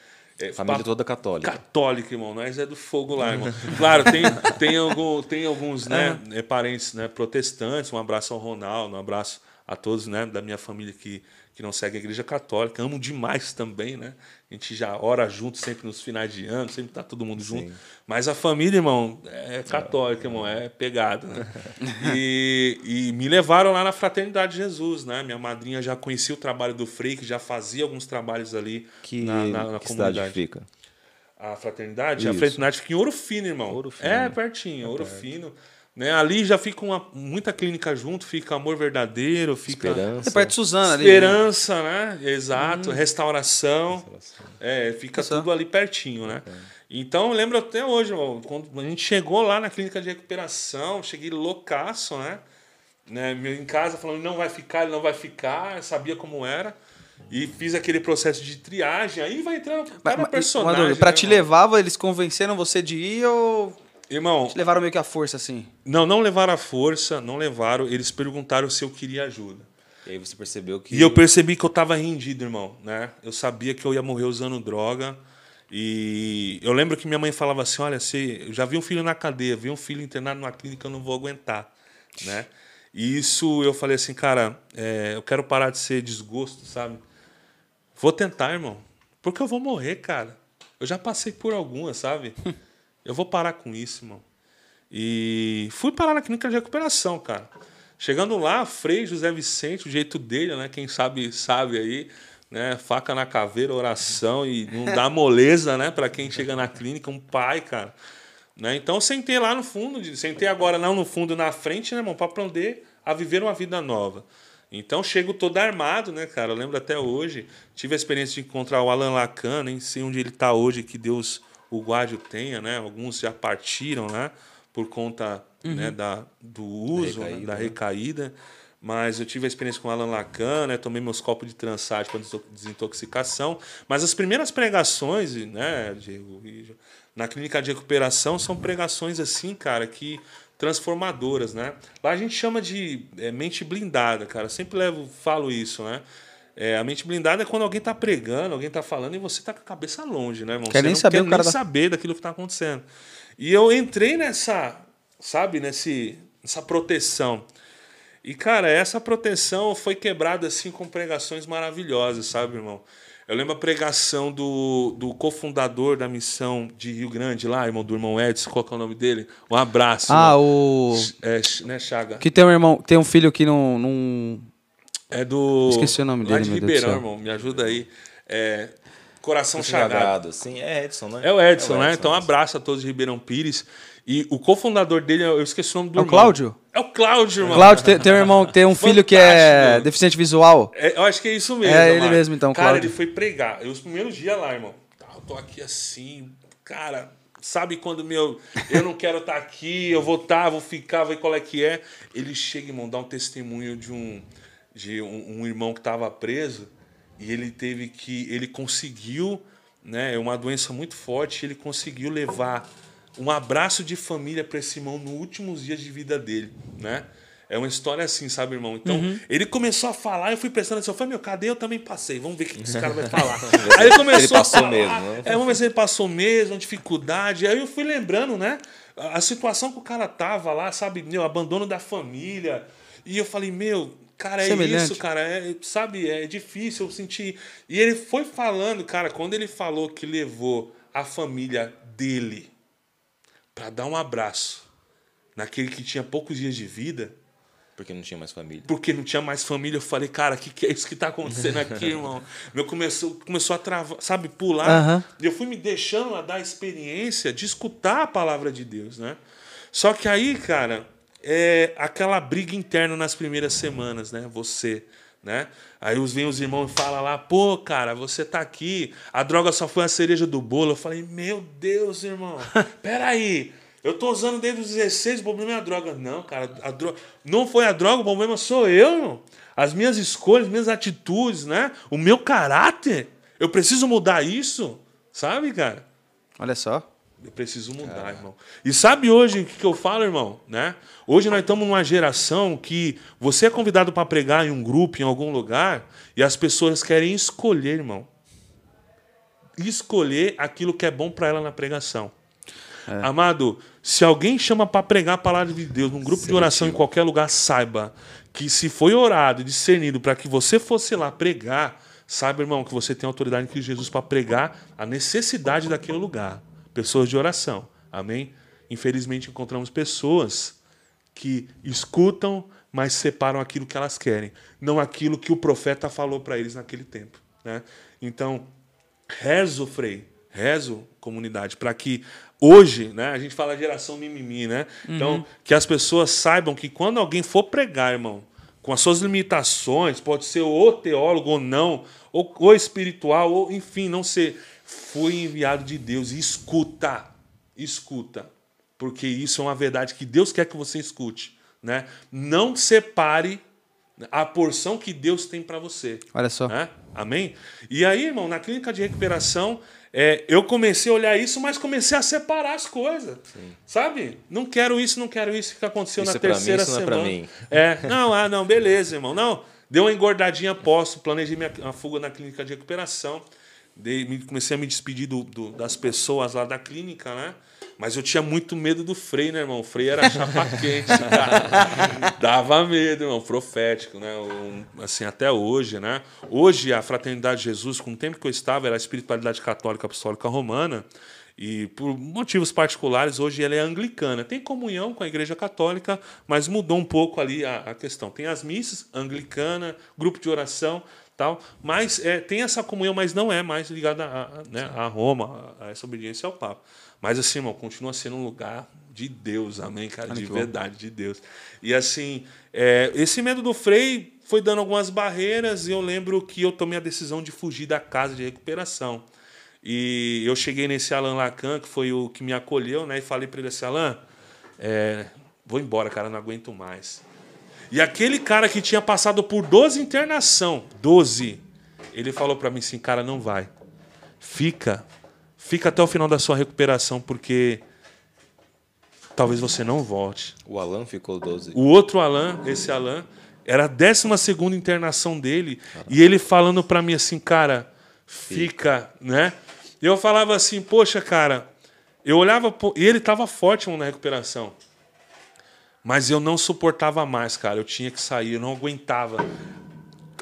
É, Família toda católica. Católica, irmão. Nós é do fogo lá, irmão. Claro, tem, tem, algum, tem alguns né, eh, parentes né, protestantes. Um abraço ao Ronaldo, um abraço a todos né, da minha família que, que não segue a igreja católica. Amo demais também, né? A gente já ora junto sempre nos finais de ano, sempre tá todo mundo junto. Mas a família, irmão, é católica, irmão, é pegada, né? (laughs) E, e me levaram lá na Fraternidade de Jesus, né? Minha madrinha já conhecia o trabalho do Frei, que já fazia alguns trabalhos ali Que, na, na, na que cidade comunidade. fica? A fraternidade? A Isso. fraternidade fica em Ouro Fino, irmão. Ouro Fino. É, pertinho, Ouro Fino. Né? Ali já fica uma, muita clínica junto, fica Amor Verdadeiro, fica Esperança. É perto de Suzana ali. né? Esperança, né? Exato, restauração. É, fica Olha só. tudo ali pertinho, né? Então, eu lembro até hoje, irmão, quando a gente chegou lá na clínica de recuperação, cheguei loucaço, né? né? Em casa falando, não vai ficar, ele não vai ficar, eu sabia como era. E fiz aquele processo de triagem, aí vai entrando cada mas- personagem. Manu, pra né, te irmão? levar, eles convenceram você de ir ou Irmão, te levaram meio que à força, assim? não, não levaram a força, não levaram. Eles perguntaram se eu queria ajuda. E aí você percebeu que. E eu percebi que eu tava rendido, irmão, né? Eu sabia que eu ia morrer usando droga. E eu lembro que minha mãe falava assim: olha, você, eu já vi um filho na cadeia, vi um filho internado numa clínica, eu não vou aguentar, né? E isso eu falei assim, cara, é, eu quero parar de ser desgosto, sabe? Vou tentar, irmão. Porque eu vou morrer, cara. Eu já passei por algumas, sabe? (laughs) Eu vou parar com isso, irmão. E fui parar na clínica de recuperação, cara. Chegando lá, Frei José Vicente, o jeito dele, né? Quem sabe, sabe aí, né? Faca na caveira, oração e não dá moleza, né? Para quem chega na clínica, um pai, cara. Né? Então, sentei lá no fundo, sentei agora não no fundo, na frente, né, irmão? Para aprender a viver uma vida nova. Então, chego todo armado, né, cara? Eu lembro até hoje. Tive a experiência de encontrar o Alan Lacan, nem sei onde ele está hoje, que Deus o guarde o tenha, né? Alguns já partiram, né? Por conta né, da, do uso, né, recaída, da né? recaída. Mas eu tive a experiência com o Alan Lacan, né? Tomei meus copos de trançade para desintoxicação. Mas as primeiras pregações, né, Diego, na clínica de recuperação são pregações assim, cara, que transformadoras, né? Lá a gente chama de é, mente blindada, cara. Eu sempre levo, falo isso, né? É, a mente blindada é quando alguém tá pregando, alguém tá falando e você tá com a cabeça longe, né, irmão? Quer você nem não saber quer o cara nem tá- saber daquilo que tá acontecendo. E eu entrei nessa, sabe, nesse, nessa proteção. E, cara, essa proteção foi quebrada assim com pregações maravilhosas, sabe, irmão? Eu lembro a pregação do, do cofundador da missão de Rio Grande lá, irmão, do irmão Edson, qual que é o nome dele? Um abraço. Ah, irmão. o. É, né, Chaga? Que tem um irmão, tem um filho que não. não... É do. Esqueci o nome lá dele, de meu Deus do Ribeirão, irmão. Me ajuda aí. É, Coração Chagado. Chagado. Sim, é Edson, né? É o Edson, né? Edson, Então, um Edson. abraço a todos de Ribeirão Pires. E o cofundador dele, eu esqueci o nome do É o irmão. Cláudio? É o Cláudio, irmão. Cláudio tem, tem um irmão, tem um (laughs) filho que é deficiente visual. É, eu acho que é isso mesmo. É ele Marco. mesmo, então, Cara, Cláudio. ele foi pregar. Eu, os primeiros dias lá, irmão. Tá, Eu tô aqui assim, cara. Sabe quando meu. Eu não quero estar aqui, eu vou estar, vou ficar, ver qual é que é. Ele chega, irmão, dá um testemunho de um, de um, um irmão que estava preso e ele teve que. Ele conseguiu, né? É uma doença muito forte, ele conseguiu levar um abraço de família para esse irmão nos últimos dias de vida dele, né? É uma história assim, sabe, irmão? Então, Uhum. ele começou a falar, eu fui prestando atenção, eu falei, meu, cadê? Eu também passei, vamos ver o que esse (laughs) cara vai falar. Aí ele começou Ele passou a falar, mesmo, né? É, vamos ver se ele passou mesmo, a dificuldade. Aí eu fui lembrando, né? A a situação que o cara tava lá, sabe, meu, abandono da família. E eu falei, meu, cara, é Semelhante. isso, cara, é, sabe, é difícil eu sentir. E ele foi falando, cara, quando ele falou que levou a família dele para dar um abraço naquele que tinha poucos dias de vida, Porque não tinha mais família. porque não tinha mais família, eu falei, cara, o que, que é isso que tá acontecendo aqui, (laughs) irmão? Meu começou, começou a travar, sabe, pular. E eu fui me deixando a dar a experiência de escutar a palavra de Deus, né? Só que aí, cara, é aquela briga interna nas primeiras semanas, né? Você, né? Aí os, vem os irmãos e falam lá, pô, cara, você tá aqui, a droga só foi a cereja do bolo. Eu falei, meu Deus, irmão, (laughs) peraí. Eu tô usando desde os 16, o problema é a droga. Não, cara, a droga. Não foi a droga, o problema sou eu, irmão. As minhas escolhas, minhas atitudes, né? O meu caráter. Eu preciso mudar isso, sabe, cara? Olha só. Eu preciso mudar, irmão. E sabe hoje o que eu falo, irmão? Né? Hoje nós estamos numa geração que você é convidado para pregar em um grupo, em algum lugar, e as pessoas querem escolher, irmão. Escolher aquilo que é bom para ela na pregação. Amado, se alguém chama para pregar a palavra de Deus num grupo de oração em qualquer lugar, saiba que se foi orado e discernido para que você fosse lá pregar, saiba, irmão, que você tem autoridade em Cristo Jesus para pregar a necessidade daquele lugar. Pessoas de oração. Amém? Infelizmente encontramos pessoas que escutam, mas separam aquilo que elas querem, não aquilo que o profeta falou para eles naquele tempo. Né? Então, rezo, Frei, rezo, comunidade, para que hoje, né, a gente fala geração mimimi, né? Então, que as pessoas saibam que quando alguém for pregar, irmão, com as suas limitações, pode ser ou teólogo ou não, ou, ou espiritual, ou enfim, não ser, foi enviado de Deus escuta, escuta, porque isso é uma verdade que Deus quer que você escute, né? Não separe a porção que Deus tem para você. Olha só. Né? Amém? E aí, irmão, na clínica de recuperação, é, eu comecei a olhar isso, mas comecei a separar as coisas. Sabe? Não quero isso, não quero isso que aconteceu Isso na é pra mim, terceira isso não é pra semana. mim. É, não, ah, não, beleza, irmão. Não, deu uma engordadinha posso, planejei minha, uma fuga na clínica de recuperação. Dei, me- comecei a me despedir do- do- das pessoas lá da clínica, né? Mas eu tinha muito medo do Frei, né, irmão? O Frei era chapa (laughs) quente. Dava medo, irmão. Profético, né? O- assim, até hoje, né? Hoje, a Fraternidade de Jesus, com o tempo que eu estava, era a espiritualidade católica apostólica romana. E por motivos particulares, hoje ela é anglicana. Tem comunhão com a Igreja Católica, mas mudou um pouco ali a, a questão. Tem as missas, anglicana, grupo de oração, tal. Mas é, tem essa comunhão, mas não é mais ligada a, a, né, a Roma, a, a essa obediência ao Papa. Mas assim, irmão, continua sendo um lugar de Deus, amém, cara, de que bom. verdade, de Deus. E assim, é, esse medo do Frei foi dando algumas barreiras e eu lembro que eu tomei a decisão de fugir da casa de recuperação. E eu cheguei nesse Alan Lacan, que foi o que me acolheu, né? E falei para ele assim, Alan, é, vou embora, cara, não aguento mais. E aquele cara que tinha passado por 12 internação, 12, ele falou para mim assim, cara, não vai. Fica, fica até o final da sua recuperação, porque talvez você não volte. O Alan ficou 12. O outro Alan, esse Alan, Era a 12 segunda internação dele. E ele falando para mim assim, cara, fica, né? E eu falava assim, poxa, cara, eu olhava. E ele tava forte mano, na recuperação. Mas eu não suportava mais, cara. Eu tinha que sair, eu não aguentava.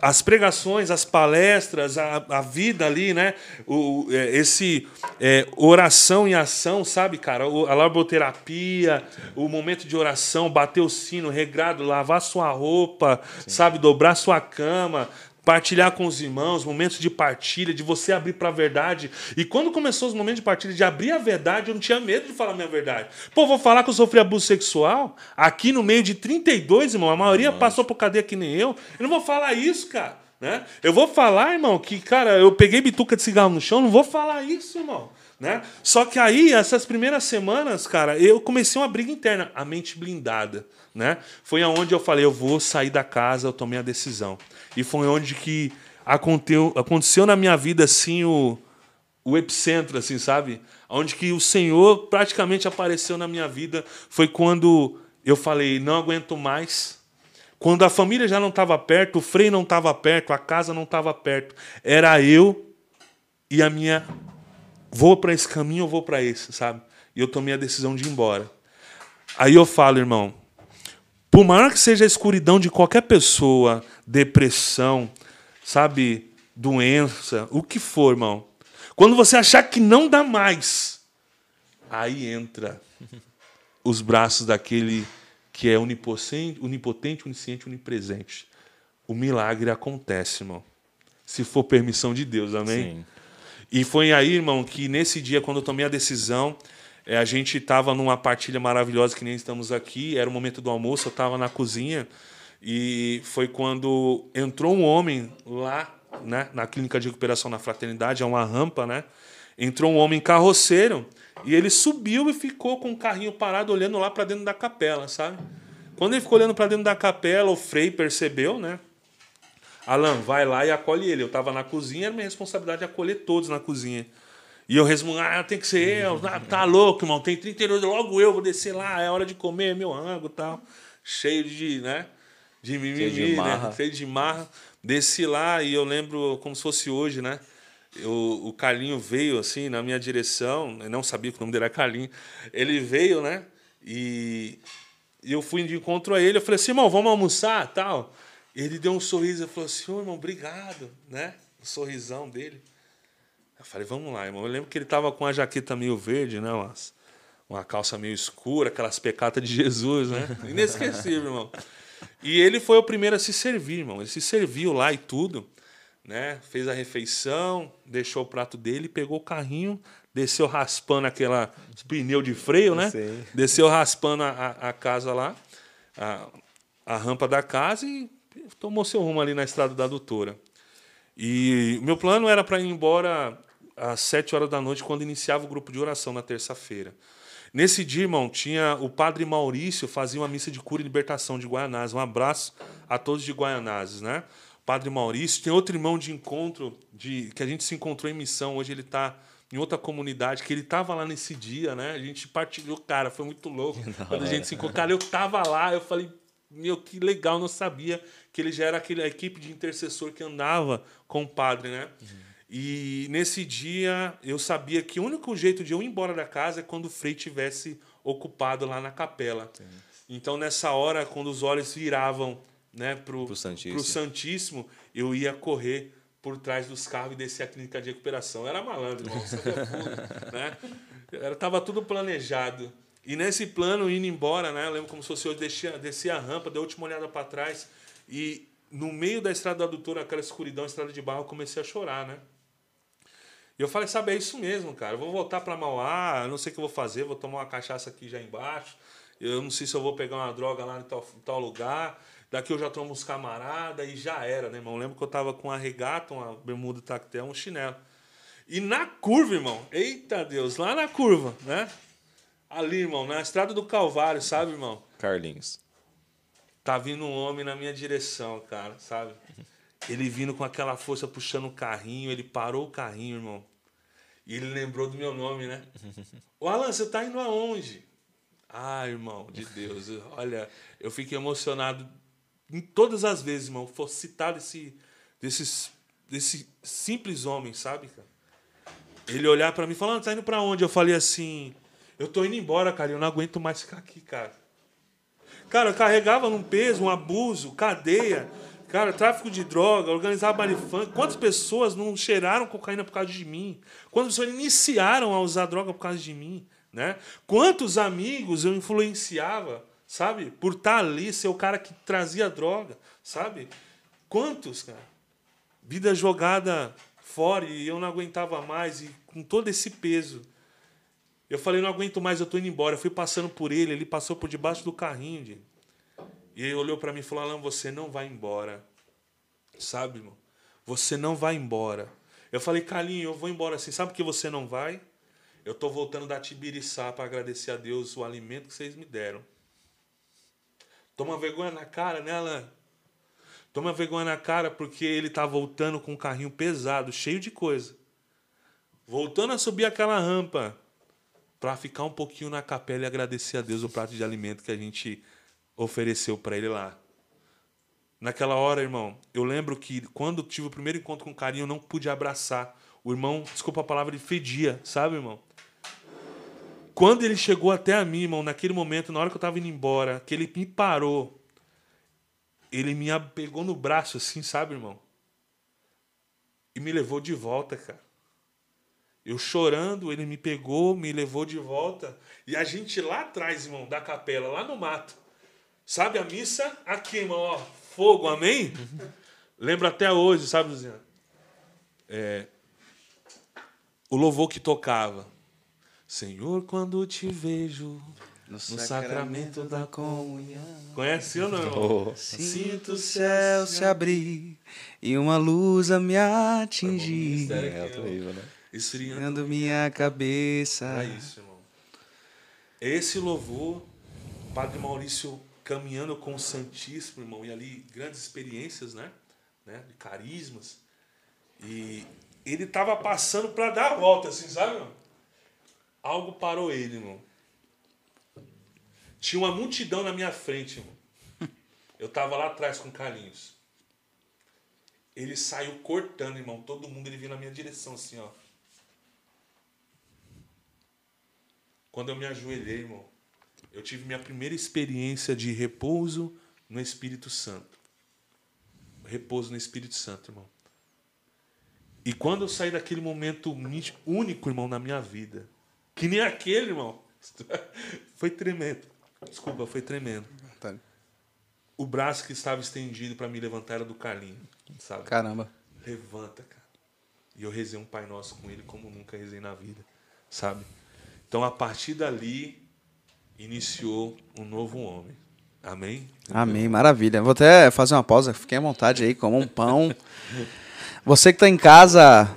As pregações, as palestras, a, a vida ali, né? O, é, esse é, oração em ação, sabe, cara? O- a laboterapia, o momento de oração, bater o sino, regrado, lavar sua roupa, sabe? Dobrar sua cama, partilhar com os irmãos, momentos de partilha, de você abrir para a verdade. E quando começou os momentos de partilha, de abrir a verdade, eu não tinha medo de falar a minha verdade. Pô, vou falar que eu sofri abuso sexual aqui no meio de 32, irmão. A maioria passou por cadeia que nem eu. Eu não vou falar isso, cara. Né? Eu vou falar, irmão, que, cara, eu peguei bituca de cigarro no chão, não vou falar isso, irmão. Né? Só que aí, essas primeiras semanas, cara, eu comecei uma briga interna, a mente blindada. Né? Foi aonde eu falei, eu vou sair da casa, eu tomei a decisão. E foi onde que aconteceu, aconteceu na minha vida assim o, o epicentro, assim, sabe? Onde que o Senhor praticamente apareceu na minha vida foi quando eu falei, não aguento mais. Quando a família já não estava perto, o freio não estava perto, a casa não estava perto. Era eu e a minha. Vou para esse caminho ou vou para esse, sabe? E eu tomei a decisão de ir embora. Aí eu falo, irmão, por maior que seja a escuridão de qualquer pessoa, depressão, sabe, doença, o que for, irmão. Quando você achar que não dá mais, aí entra (laughs) os braços daquele que é onipotente, onipotente, onisciente, onipresente. O milagre acontece, irmão. Se for permissão de Deus, amém? Sim. E foi aí, irmão, que nesse dia, quando eu tomei a decisão, eh, a gente estava numa partilha maravilhosa que nem estamos aqui. Era o momento do almoço, eu estava na cozinha. E foi quando entrou um homem lá, né, na clínica de recuperação na fraternidade, é uma rampa, né? Entrou um homem carroceiro e ele subiu e ficou com o carrinho parado olhando lá para dentro da capela, sabe? Quando ele ficou olhando para dentro da capela, o Frei percebeu, né? Alan, vai lá e acolhe ele. Eu estava na cozinha, era minha responsabilidade acolher todos na cozinha. E eu resmungo, ah, tem que ser eu. Ah, tá louco, irmão. Tem 32, logo eu vou descer lá, é hora de comer meu rango e tal. Cheio de, né? De mimimi, Cheio de marra. né? Cheio de marra. Desci lá e eu lembro como se fosse hoje, né? Eu, o Carlinho veio assim na minha direção, eu não sabia que o nome dele era Carlinho. Ele veio, né? E, e eu fui de encontro a ele. Eu falei assim, irmão, vamos almoçar tal. Ele deu um sorriso e falou assim, ô irmão, obrigado, né? O sorrisão dele. Eu falei, vamos lá, irmão. Eu lembro que ele tava com a jaqueta meio verde, né? Umas, uma calça meio escura, aquelas pecatas de Jesus, né? (laughs) Inesquecível, irmão. E ele foi o primeiro a se servir, irmão. Ele se serviu lá e tudo, né? Fez a refeição, deixou o prato dele, pegou o carrinho, desceu raspando aquela pneu de freio, né? Desceu raspando a, a, casa lá, a, a rampa da casa e tomou seu rumo ali na estrada da doutora. E o meu plano era para ir embora às sete horas da noite, quando iniciava o grupo de oração na terça-feira. Nesse dia, irmão, tinha o padre Maurício fazia uma missa de cura e libertação de Guaianazes. Um abraço a todos de Guaianazes, né? Padre Maurício, tem outro irmão de encontro de que a gente se encontrou em missão. Hoje ele está em outra comunidade, que ele estava lá nesse dia, né? A gente partilhou, cara, foi muito louco. (laughs) Quando a gente se encontrou, cara, eu tava lá, eu falei, meu, que legal, não sabia que ele já era aquele a equipe de intercessor que andava com o padre, né? E nesse dia eu sabia que o único jeito de eu ir embora da casa é quando o Frei tivesse ocupado lá na capela. Então nessa hora, quando os olhos viravam, né, pro, Pro Santíssimo. pro Santíssimo, eu ia correr por trás dos carros e descer a clínica de recuperação. Eu era malandro, irmão, (laughs) né? Era, tava tudo planejado. E nesse plano, indo embora, né? Eu lembro como se fosse hoje, desci, desci a rampa, dei a última olhada para trás e no meio da estrada da doutora, aquela escuridão, estrada de barro, eu comecei a chorar, né? E eu falei, sabe, é isso mesmo, cara. Eu vou voltar para Mauá, eu não sei o que eu vou fazer, vou tomar uma cachaça aqui já embaixo. Eu não sei se eu vou pegar uma droga lá em tal, tal lugar. Daqui eu já tomo uns camarada e já era, né, irmão? Eu lembro que eu tava com uma regata, uma bermuda tactel, um chinelo. E na curva, irmão, eita Deus, lá na curva, né? Ali, irmão, na estrada do Calvário, sabe, irmão? Carlinhos. Tá vindo um homem na minha direção, cara, sabe? (laughs) Ele vindo com aquela força puxando o carrinho, ele parou o carrinho, irmão. E ele lembrou do meu nome, né? (laughs) Ô Alan, você tá indo aonde? Ah, irmão, de Deus, olha, eu fiquei emocionado em todas as vezes, irmão, for citado esse, desses, desse simples homem, sabe, cara? Ele olhar para mim e falar, tá indo para onde? Eu falei assim, eu tô indo embora, cara, eu não aguento mais ficar aqui, cara. Cara, eu carregava num peso, um abuso, cadeia, cara, tráfico de droga, organizava baile funk. Quantas pessoas não cheiraram cocaína por causa de mim? Quantas pessoas iniciaram a usar droga por causa de mim? Né? Quantos amigos eu influenciava, sabe? Por estar ali, ser o cara que trazia droga, sabe? Quantos, cara? Vida jogada fora e eu não aguentava mais e com todo esse peso. Eu falei, não aguento mais, eu tô indo embora. Eu fui passando por ele, ele passou por debaixo do carrinho. De... E ele olhou para mim e falou, Alan, você não vai embora. Sabe, irmão? Você não vai embora. Eu falei, Calinho, eu vou embora assim. Sabe por que você não vai? Eu tô voltando da Tibiriçá para agradecer a Deus o alimento que vocês me deram. Toma vergonha na cara, né, Alan? Toma vergonha na cara porque ele tá voltando com um carrinho pesado, cheio de coisa. Voltando a subir aquela rampa para ficar um pouquinho na capela e agradecer a Deus o prato de alimento que a gente ofereceu para ele lá. Naquela hora, irmão, eu lembro que quando tive o primeiro encontro com o carinho, eu não pude abraçar. O irmão, desculpa a palavra, ele fedia, sabe, irmão? Quando ele chegou até a mim, irmão, naquele momento, na hora que eu tava indo embora, que ele me parou, ele me pegou no braço assim, sabe, irmão? E me levou de volta, cara. Eu chorando, ele me pegou, me levou de volta. E a gente lá atrás, irmão, da capela, lá no mato. Sabe a missa? Aqui, irmão, ó, fogo, amém? Lembro até hoje, sabe, Luciano? É, o louvor que tocava. Senhor, quando te vejo no, no sacramento, da comunhão. Conhece ou não? Oh. Sinto o céu se abrir e uma luz a me atingir. É, né? Esfriando minha cabeça. É isso, irmão. Esse louvor, Padre Maurício caminhando com o Santíssimo, irmão, e ali grandes experiências, né? né? De carismas. E ele estava passando para dar a volta, assim, sabe, irmão? Algo parou ele, irmão. Tinha uma multidão na minha frente, irmão. (laughs) Eu tava lá atrás com Carlinhos. Ele saiu cortando, irmão. Todo mundo ele vinha na minha direção, assim, ó. Quando eu me ajoelhei, irmão, eu tive minha primeira experiência de repouso no Espírito Santo. Repouso no Espírito Santo, irmão. E quando eu saí daquele momento único, irmão, na minha vida, que nem aquele, irmão, (laughs) foi tremendo. Desculpa, foi tremendo. Tá. O braço que estava estendido para me levantar era do Carlinho, sabe? Caramba. Levanta, cara. E eu rezei um Pai Nosso com ele como nunca rezei na vida, sabe? Então, a partir dali, iniciou um novo homem. Amém? Amém, maravilha. Vou até fazer uma pausa, fiquem à vontade aí, como um pão. Você que está em casa,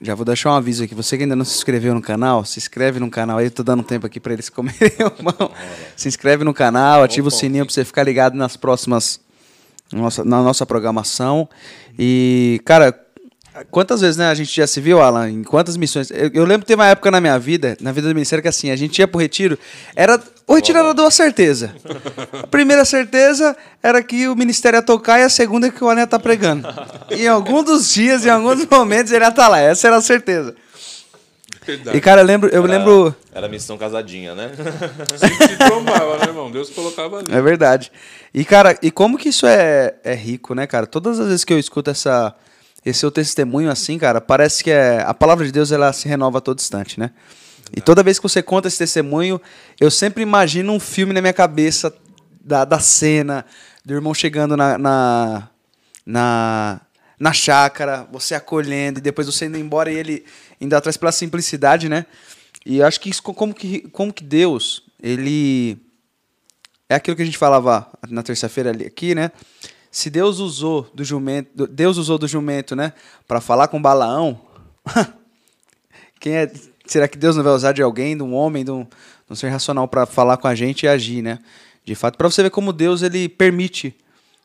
já vou deixar um aviso aqui. Você que ainda não se inscreveu no canal, se inscreve no canal aí. Eu tô dando tempo aqui para eles comerem (laughs) o pão. Se inscreve no canal, ativa o sininho para você ficar ligado nas próximas. Nossa, na nossa programação. E, cara, Quantas vezes, né, a gente já se viu, Alan, em quantas missões? Eu, eu lembro que teve uma época na minha vida, na vida do ministério, que assim, a gente ia pro retiro, era. O retiro era duas certezas. A primeira certeza era que o ministério ia tocar e a segunda é que o Alan ia estar tá pregando. E em algum dos dias, em alguns momentos, ele ia estar tá lá. Essa era a certeza. Verdade. E, cara, eu lembro. Eu era, lembro... era missão casadinha, né? (laughs) Sempre se trombava, né, irmão? Deus colocava ali. É verdade. E, cara, e como que isso é, é rico, né, cara? Todas as vezes que eu escuto essa esse seu testemunho assim, cara, parece que é, a palavra de Deus ela se renova a todo instante, né? E toda vez que você conta esse testemunho, eu sempre imagino um filme na minha cabeça da, da cena, do irmão chegando na, na, na, na chácara, você acolhendo, e depois você indo embora e ele indo atrás pela simplicidade, né? E eu acho que isso, como que, como que Deus, ele. É aquilo que a gente falava na terça-feira aqui, né? Se Deus usou do jumento, Deus usou do jumento, né, para falar com Balaão, (laughs) quem é, será que Deus não vai usar de alguém, de um homem, de um, de um ser racional para falar com a gente e agir, né? De fato, para você ver como Deus ele permite,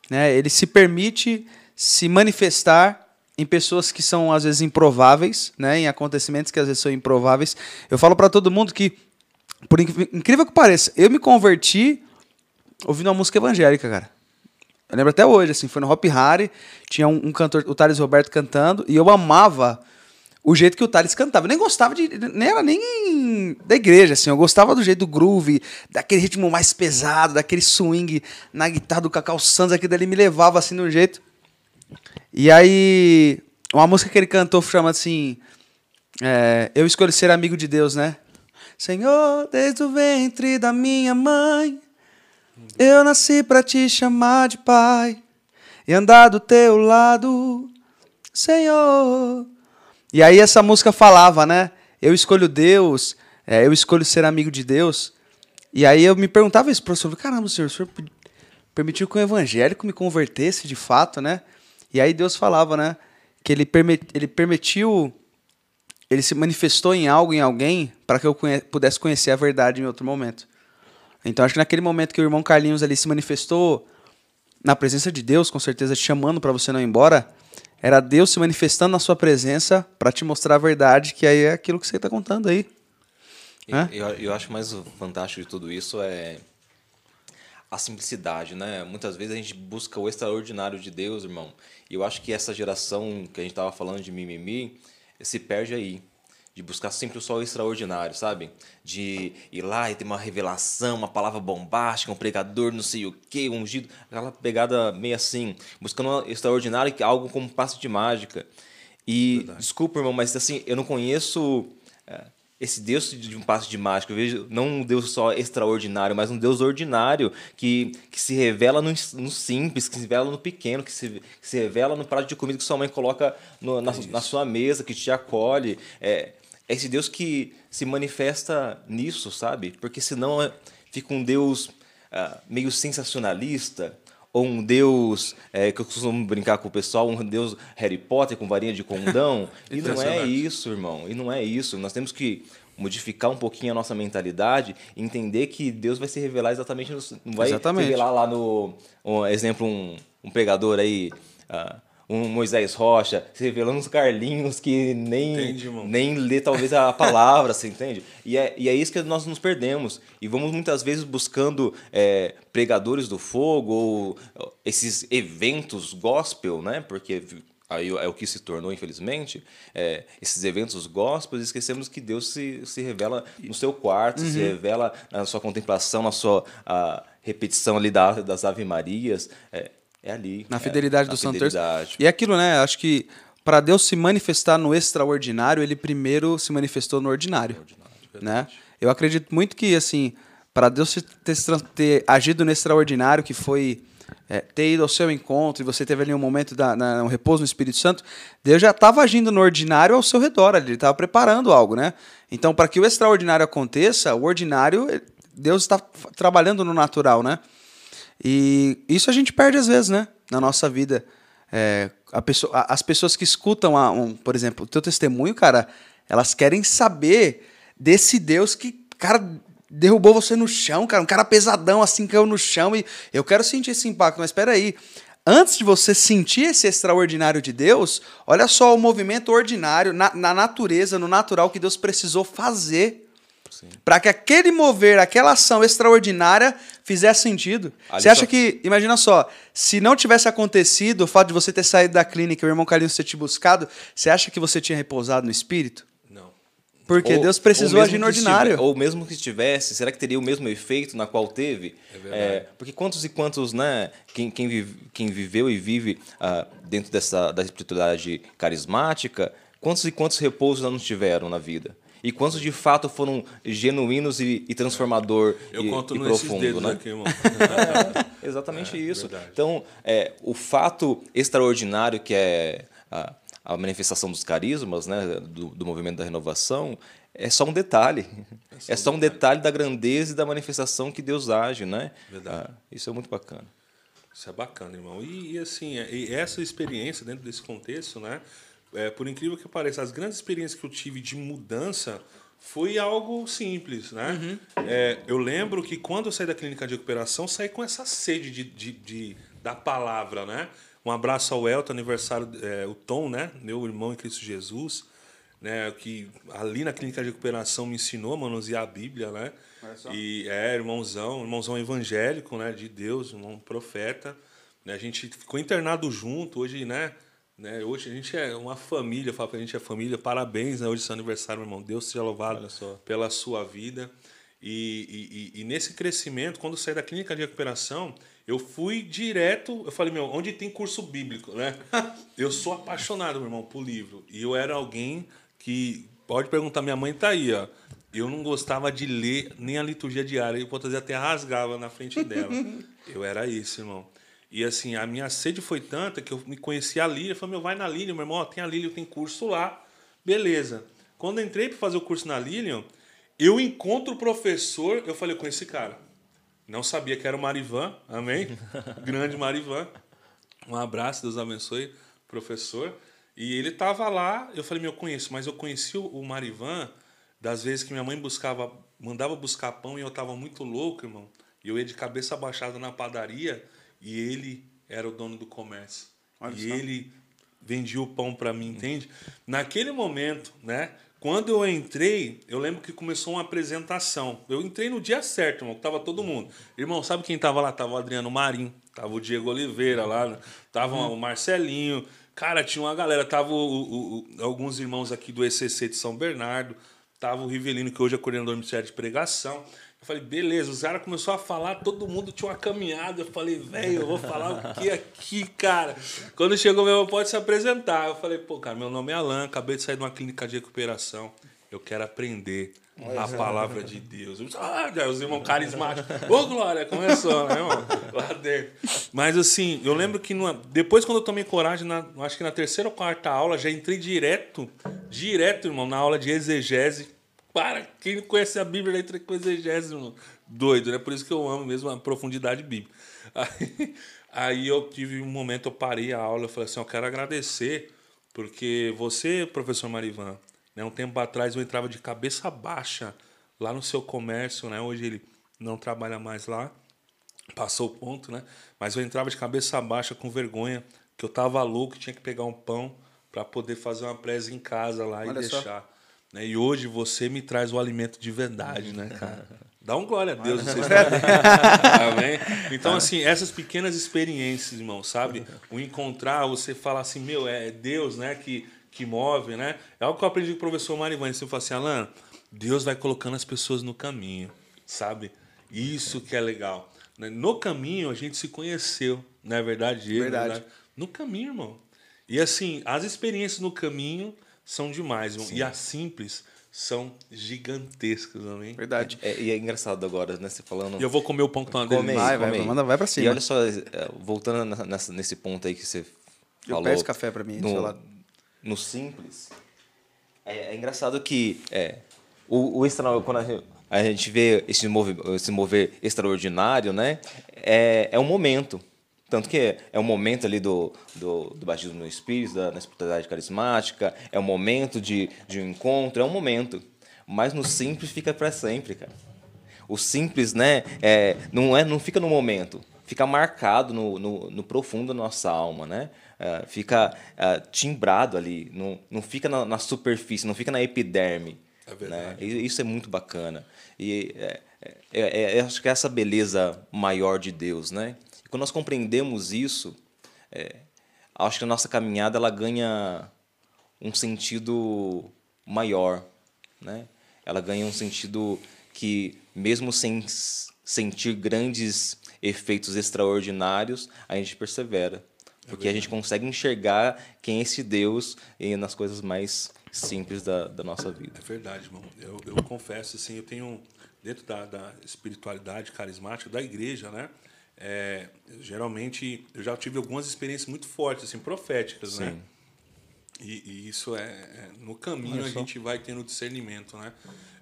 né? Ele se permite se manifestar em pessoas que são às vezes improváveis, né? Em acontecimentos que às vezes são improváveis. Eu falo para todo mundo que por incrível que pareça, eu me converti ouvindo uma música evangélica, cara. Eu lembro até hoje, assim, foi no Hop Harry, tinha um, um cantor, o Thales Roberto cantando, e eu amava o jeito que o Thales cantava. Eu nem gostava de. Nem era nem da igreja, assim. Eu gostava do jeito do groove, daquele ritmo mais pesado, daquele swing na guitarra do Cacau Santos, aquilo dali me levava assim no jeito. E aí, uma música que ele cantou chama assim. é, eu escolhi ser amigo de Deus, né? Senhor, desde o ventre da minha mãe, eu nasci pra te chamar de pai e andar do teu lado, Senhor. E aí essa música falava, né? Eu escolho Deus, é, eu escolho ser amigo de Deus. E aí eu me perguntava isso, professor, caramba, senhor, o senhor pe- permitiu que um evangélico me convertesse de fato, né? E aí Deus falava, né? Que ele, permi ele permitiu, ele se manifestou em algo, em alguém, para que eu conhe pudesse conhecer a verdade em outro momento. Então acho que naquele momento que o irmão Carlinhos ali se manifestou na presença de Deus, com certeza te chamando para você não ir embora, era Deus se manifestando na sua presença para te mostrar a verdade, que aí é aquilo que você está contando aí. Eu, eu acho mais fantástico de tudo isso é a simplicidade, né? Muitas vezes a gente busca o extraordinário de Deus, irmão. E eu acho que essa geração que a gente estava falando de mimimi se perde aí. De buscar sempre o extraordinário, sabe? De ir lá e ter uma revelação, uma palavra bombástica, um pregador não sei o quê, ungido. Aquela pegada meio assim, buscando o extraordinário, que é algo como um passe de mágica. E, desculpa, irmão, mas assim, eu não conheço é, esse Deus de um passe de mágica. Eu vejo não um Deus só extraordinário, mas um Deus ordinário que, que se revela no, no simples, que se revela no pequeno, que se, que se revela no prato de comida que sua mãe coloca no- na, na sua mesa, que te acolhe. É, é esse Deus que se manifesta nisso, sabe? Porque senão é- fica um Deus ah, meio sensacionalista, ou um Deus, é, que eu costumo brincar com o pessoal, um Deus Harry Potter com varinha de condão. (laughs) e não é isso, irmão. E não é isso. Nós temos que modificar um pouquinho a nossa mentalidade e entender que Deus vai se revelar exatamente, no, não vai Exatamente. se revelar lá no, um exemplo, um, um pregador aí, ah, um Moisés Rocha, se revelando uns Carlinhos que nem, Entendi, nem lê talvez a (laughs) palavra, você entende? E é, e é isso que nós nos perdemos. E vamos muitas vezes buscando é, pregadores do fogo ou esses eventos gospel, né? Porque aí é o que se tornou, infelizmente, é, esses eventos gospel, e esquecemos que Deus se, se revela no seu quarto, se revela na sua contemplação, na sua repetição ali da, das Ave Marias. É, é ali. Na é, fidelidade na do Santo Terço. fidelidade. E é aquilo, né? Acho que para Deus se manifestar no extraordinário, ele primeiro se manifestou no ordinário. né? Eu acredito muito que, assim, para Deus ter, ter agido no extraordinário, que foi é, ter ido ao seu encontro e você teve ali um momento, da, na, um repouso no Espírito Santo, Deus já estava agindo no ordinário ao seu redor, ali, ele estava preparando algo, né? Então, para que o extraordinário aconteça, o ordinário, Deus está trabalhando no natural, né? E isso a gente perde às vezes, né? Na nossa vida. É, pessoa, as pessoas que escutam, a, um, por exemplo, o teu testemunho, cara, elas querem saber desse Deus que, cara, derrubou você no chão, cara, um cara pesadão assim caiu no chão e eu quero sentir esse impacto, mas espera aí. Antes de você sentir esse extraordinário de Deus, olha só o movimento ordinário, na, na natureza, no natural que Deus precisou fazer para que aquele mover, aquela ação extraordinária fizesse sentido. Ali você acha só- que, imagina só, se não tivesse acontecido o fato de você ter saído da clínica e o irmão Carlinhos ter te buscado, você acha que você tinha repousado no espírito? Não. Porque Ou- Deus ou precisou agir no estive- ordinário. ou mesmo que tivesse, será que teria o mesmo efeito na qual teve? É verdade. porque quantos e quantos, né? Quem, quem, vive- quem viveu e vive ah, dentro dessa da espiritualidade carismática, quantos e quantos repousos não tiveram na vida? E quantos de fato foram genuínos e, e transformador Eu e, conto e profundo, né? aqui, irmão. (laughs) É, exatamente isso. verdade. Então, é, o fato extraordinário que é a, a manifestação dos carismas, né, do, do movimento da renovação, é só um detalhe. É só, um detalhe. da grandeza e da manifestação que Deus age, né? Verdade. Ah, isso é muito bacana. Isso é bacana, irmão. E, e, assim, é- e essa experiência dentro desse contexto, né? É, por incrível que pareça, as grandes experiências que eu tive de mudança foi algo simples, né? É, eu lembro que quando eu saí da clínica de recuperação, saí com essa sede de, de, de- da palavra, né? Um abraço ao Elton, aniversário, é, o Tom, né? Meu irmão em Cristo Jesus, né? Que ali na clínica de recuperação me ensinou a manusear a Bíblia, né? E é, irmãozão, irmãozão evangélico, né? De Deus, irmão profeta. né? A gente ficou internado junto, hoje, né? Né? Hoje a gente é uma família, fala que a gente é família. Parabéns, né? Hoje é seu aniversário, meu irmão. Deus seja louvado pela sua vida. E, e, e, nesse crescimento, quando eu saí da clínica de recuperação, eu fui direto. Eu falei, meu, onde tem curso bíblico, né? (laughs) eu sou apaixonado, meu irmão, por livro. E eu era alguém que. Pode perguntar, minha mãe tá aí, ó. Eu não gostava de ler nem a liturgia diária. Eu podia até rasgava na frente dela. (laughs) eu era isso, irmão. E assim, a minha sede foi tanta que eu me conheci a Lília. Eu falei, meu, vai na Lília, meu irmão, ó, tem a Lília, tem curso lá. Beleza. Quando eu entrei para fazer o curso na Lilian, eu encontro o professor, eu falei com esse cara. Não sabia que era o Marivan, amém? (laughs) Grande Marivan. Um abraço, Deus abençoe, professor. E ele tava lá, eu falei, meu, eu conheço, mas eu conheci o Marivan das vezes que minha mãe buscava, mandava buscar pão e eu tava muito louco, irmão. E eu ia de cabeça abaixada na padaria e ele era o dono do comércio. Olha e só. ele vendia o pão para mim, entende? Naquele momento, né? Quando eu entrei, eu lembro que começou uma apresentação. Eu entrei no dia certo, irmão, tava todo mundo. Irmão, sabe quem tava lá? Tava o Adriano Marim, tava o Diego Oliveira lá, né? tava uhum. o Marcelinho. Cara, tinha uma galera, tava o, o, o, alguns irmãos aqui do ECC de São Bernardo, tava o Rivelino, que hoje é coordenador do Ministério de Pregação. Eu falei, beleza, os caras começou a falar, todo mundo tinha uma caminhada. Eu falei, velho, eu vou falar o que aqui, cara? Quando chegou meu pode se apresentar. Eu falei, pô, cara, meu nome é Alan, acabei de sair de uma clínica de recuperação. Eu quero aprender a palavra de Deus. Ah, os irmãos carismáticos. Ô, Glória, começou, né, irmão? Lá dentro. Mas assim, eu lembro que numa... depois, quando eu tomei coragem, na... acho que na terceira ou quarta aula, já entrei direto, direto, irmão, na aula de exegese para, quem não conhece a Bíblia entra com exegese, doido, né? Por isso que eu amo mesmo a profundidade bíblica. (laughs) Aí, aí eu tive um momento, eu parei a aula, eu falei assim, eu quero agradecer, porque você, professor Marivan, né, um tempo atrás eu entrava de cabeça baixa lá no seu comércio, né? Hoje ele não trabalha mais lá, passou o ponto, né? Mas eu entrava de cabeça baixa com vergonha, que eu tava louco, tinha que pegar um pão para poder fazer uma presa em casa lá Olha e deixar. Só. Né? E hoje você me traz o alimento de verdade, né, cara? Dá um glória a Deus, vocês Amém? Então, assim, essas pequenas experiências, irmão, sabe? O encontrar, você falar assim, meu, é Deus, né, que, que move, né? É algo que eu aprendi com o professor Marivan. Ele falou assim, Alan, Deus vai colocando as pessoas no caminho, sabe? Isso que é legal. Né? No caminho, a gente se conheceu, não é verdade? Verdade. verdade. No caminho, irmão. E assim, as experiências no caminho são demais. Sim. E as simples são gigantescas, amém? Verdade. É, e é engraçado agora, né? Você falando. E eu vou comer o pão que tá come, vai, vai, manda, vai pra cima. E olha só, é, voltando nessa, nesse ponto aí que você eu falou. Eu peço café pra mim, no, no simples. É, é, engraçado que é, o, o extra, quando a gente, a gente vê esse mover, esse mover extraordinário, né? É, é um momento. Tanto que é o momento ali do, do, do batismo no Espírito, da, da espiritualidade carismática, é o momento de, de um encontro, é um momento. Mas no simples fica para sempre, cara. O simples, né, é, não, é, não fica no momento, fica marcado no, no, no profundo da nossa alma, né? É, fica é, timbrado ali, não, não fica na, na, superfície, não fica na epiderme. É né? verdade. Né? Isso é muito bacana. E é, é, é, acho que é essa beleza maior de Deus, né? Quando nós compreendemos isso, é, acho que a nossa caminhada ela ganha um sentido maior, né? Ela ganha um sentido que mesmo sem sentir grandes efeitos extraordinários, a gente persevera. É porque a gente consegue enxergar quem é esse Deus nas coisas mais simples da, da nossa vida. É verdade, irmão. Eu, eu confesso, assim, eu tenho, dentro da, da espiritualidade carismática da igreja, né? É, geralmente, eu já tive algumas experiências muito fortes, assim, proféticas, né? Sim. né? E, e, isso é, é no caminho a gente vai tendo discernimento, né?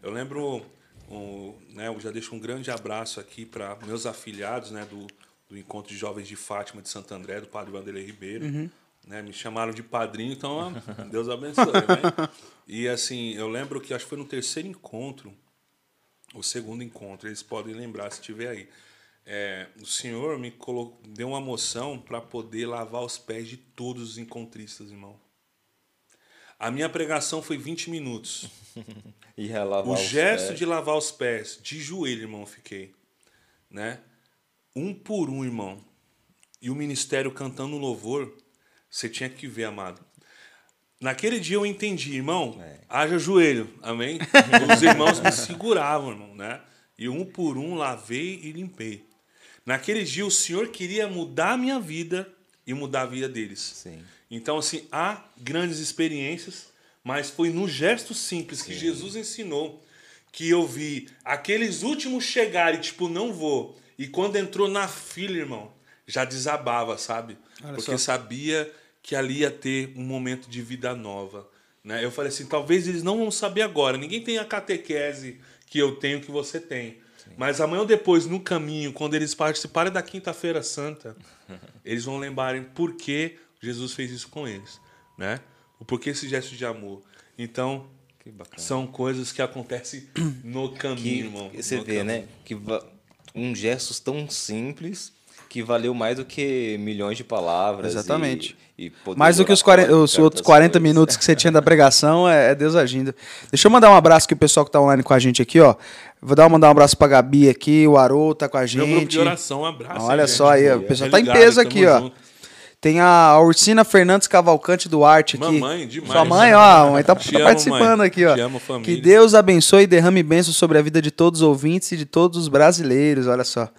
Eu lembro, um, né, eu já deixo um grande abraço aqui para meus afiliados, né, do, do Encontro de Jovens de Fátima de Santo André, do Padre Vanderlei Ribeiro. Uhum. Né, me chamaram de padrinho, então Deus abençoe. Né? E assim, eu lembro que acho que foi no terceiro encontro, o segundo encontro, eles podem lembrar se estiver aí é, o Senhor me colocou, deu uma moção para poder lavar os pés de todos os encontristas, irmão. A minha pregação foi 20 minutos. (laughs) e lavar o gesto pés. de lavar os pés, de joelho, irmão, fiquei. Né? Um por um, irmão. e o ministério cantando louvor, você tinha que ver, amado. Naquele dia eu entendi, irmão, haja joelho, amém? (laughs) Os irmãos me seguravam, irmão, né? E um por um lavei e limpei. Naquele dia o Senhor queria mudar a minha vida e mudar a vida deles. Sim. Então, assim, há grandes experiências, mas foi no gesto simples que Jesus ensinou que eu vi aqueles últimos chegarem, tipo, não vou. E quando entrou na fila, irmão, já desabava, sabe? Olha Porque só. sabia que ali ia ter um momento de vida nova. Né? Eu falei assim, talvez eles não vão saber agora. Ninguém tem a catequese que eu tenho, que você tem. Mas amanhã ou depois, no caminho, quando eles participarem da Quinta-feira Santa, (laughs) eles vão lembrarem por que Jesus fez isso com eles. Né? O porquê esse gesto de amor. Então, Que são coisas que acontecem no Que caminho, irmão. você vê, caminho. né? Que va- um gesto tão simples que valeu mais do que milhões de palavras. Exatamente. E, e Mais do que os, 40, oratório, os outros tantas 40 coisas. minutos que você tinha da (laughs) pregação, é, é Deus agindo. Deixa eu mandar um abraço aqui o pessoal que tá online com a gente aqui, ó. Vou dar, mandar um abraço pra Gabi aqui, o Arô tá com a Meu gente. grupo de oração, um abraço. Olha só aí, ó, o pessoal Tá tá em ligado, peso aqui, ó. junto. Tem a Ursina Fernandes Cavalcante Duarte aqui. Mamãe, demais. Sua mãe, ó, a mãe tá, tá amo, participando mãe. aqui, ó. Te amo, família. Que Deus abençoe e derrame bênçãos sobre a vida de todos os ouvintes e de todos os brasileiros, olha só.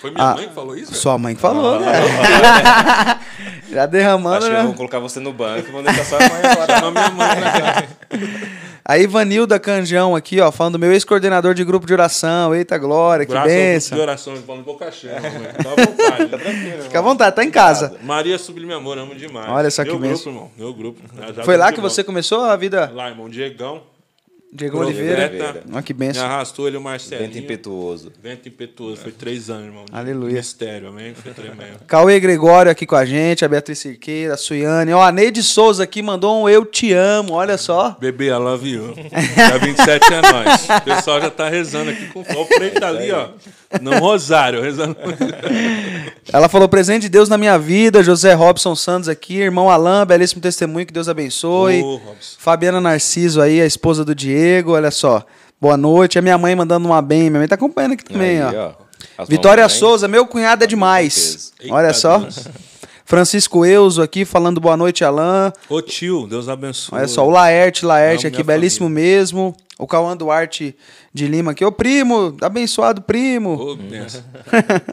Foi minha Ah, mãe que falou isso? Sua mãe que falou, né? (laughs) Já derramando, Acho que né? vão colocar você no banco e vão deixar só a mãe falar. Chama minha mãe, né? A Ivanilda (laughs) Canjão aqui, ó, falando do meu ex-coordenador de grupo de oração. Eita glória, que Graças benção. de oração, falando boca cheia. Tá à vontade. tá tranquilo, Fica à vontade, tá em casa. Maria Sublime Amor, amo demais. Olha só que Meu benção. grupo, irmão. Meu grupo. Já- Foi lá vi que irmão. você começou a vida? Lá, irmão. Diegão. Diego Oliveira. Oliveira. Olha que Me benção. arrastou ele, o Marcelinho. Vento impetuoso. Vento impetuoso. Foi três anos, irmão. Aleluia. Ministério, amém? Foi tremendo. (laughs) Cauê Gregório aqui com a gente, a Beatriz Cirqueira, a Suiane. Ó, a Neide Souza aqui mandou um Eu Te Amo, olha só. Bebê, I love you. Dia 27 é nós. O pessoal já tá rezando aqui com o preto (laughs) tá ali, ó. No rosário, rezando. Ela falou, presente de Deus na minha vida, José Robson Santos aqui, irmão Alain, belíssimo testemunho, que Deus abençoe. Robson. Fabiana Narciso aí, a esposa do Diego, olha só. Boa noite. A minha mãe mandando uma bem, minha mãe tá acompanhando aqui também, Aí, ó. As Vitória. Souza, meu cunhado é demais. Olha só. Francisco Euso aqui falando boa noite, Alain. Ô tio, Deus abençoe. Olha só, o Laerte, Laerte Amo aqui, belíssimo mesmo. O Cauã Duarte de Lima aqui. Ô primo, abençoado primo. Ô,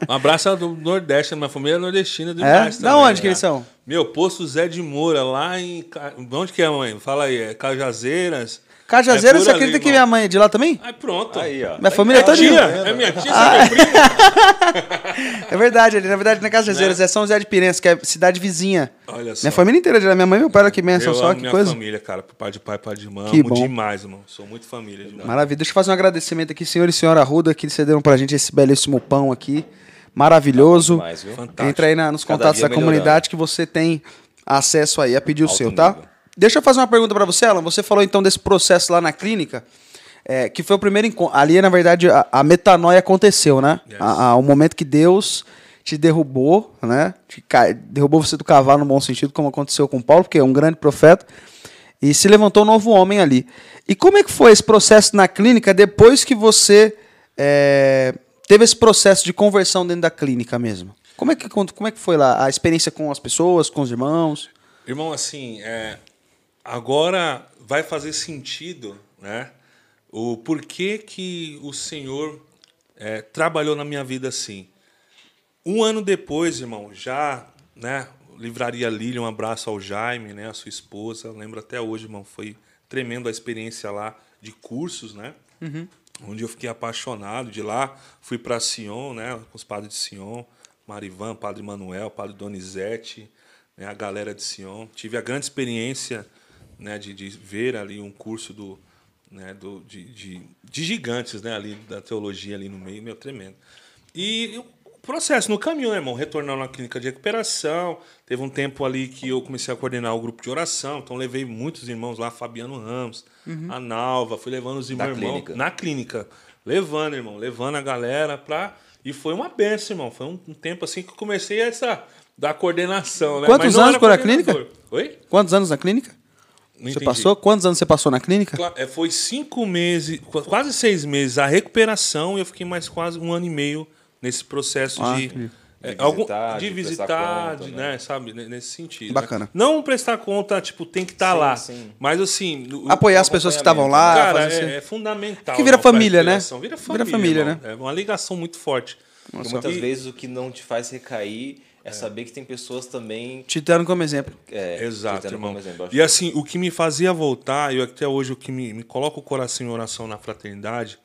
um abraço do Nordeste, minha família é nordestina É? demais. Da onde que né? eles são? Meu, posto Zé de Moura, lá em. Onde que é, mãe? Fala aí, é Cajazeiras. Cajazeira, É você ali, acredita que irmão. minha mãe é de lá também? Aí pronto. Aí, ó. Minha família é toda. tia, é minha tia, Ah. você é meu primo. (laughs) É verdade, ali, na verdade não é Cajazeiras, Né? é São José de Pirense, que é cidade vizinha. Olha só. Minha família inteira é de lá, minha mãe e meu pai, olha que benção, Eu só amo que minha coisa. família, cara. Pai de pai, pai de mãe. Que amo bom. demais, irmão. Sou muito família demais. Maravilha. Deixa eu fazer um agradecimento aqui, senhor e senhora Ruda, que cederam pra gente esse belíssimo pão aqui. Maravilhoso. Demais, viu? Fantástico. Entra aí na- nos Cada contatos da comunidade melhorando. que você tem acesso aí a pedir o Alto seu, tá? Deixa eu fazer uma pergunta pra você, Alan. Você falou então desse processo lá na clínica, é, que foi o primeiro encontro. Ali, na verdade, a, a metanoia aconteceu, né? Yes. A- a- o momento que Deus te derrubou, né? Te derrubou você do cavalo no bom sentido, como aconteceu com Paulo, porque é um grande profeta. E se levantou um novo homem ali. E como é que foi esse processo na clínica depois que você é, teve esse processo de conversão dentro da clínica mesmo? Como é, que, como é que foi lá a experiência com as pessoas, com os irmãos? Irmão, assim, é, agora vai fazer sentido, né? O porquê que o Senhor é, trabalhou na minha vida assim. Um ano depois, irmão, já, né? Livraria Lília, um abraço ao Jaime, né? A sua esposa. Eu lembro até hoje, irmão, foi tremendo a experiência lá de cursos, né? Onde eu fiquei apaixonado. De lá fui para Sion, né? Com os padres de Sion, Marivan, Padre Manuel, Padre Donizete, né? a galera de Sion. Tive a grande experiência né? de, de ver ali um curso do, né? do, de, de, de gigantes, né? Ali da teologia ali no meio, meu tremendo. E o processo no caminho, né, irmão? Retornando na clínica de recuperação. Teve um tempo ali que eu comecei a coordenar o grupo de oração. Então levei muitos irmãos lá, Fabiano Ramos, a Nalva, fui levando os irmãos irmão, clínica. na clínica. Levando, irmão, levando a galera pra. E foi uma benção, irmão. Foi um, um tempo assim que eu comecei essa. Da coordenação, né? Quantos anos por a clínica? Oi? Quantos anos na clínica? Não Você entendi. passou? Quantos anos você passou na clínica? É, Foi cinco meses, qu- quase seis meses a recuperação e eu fiquei mais quase um ano e meio nesse processo Ah, de. É, De algum- visitar, de de visitar, conta, de, né? né, sabe, ne- nesse sentido. né? Bacana. Não prestar conta, tipo, tem que estar Sim, lá. sim. Mas assim. o- Apoiar as pessoas que estavam lá. Cara, fazer é, esse- é fundamental. Que vira pra família, né? Vira Vira família, família, irmão. É uma ligação muito forte. Porque muitas E- vezes o que não te faz recair é, saber que tem pessoas também. Te dando como exemplo. É, Exato, irmão. como exemplo. E assim, o que me fazia voltar, e até hoje o que me, me coloca o coração em oração na fraternidade,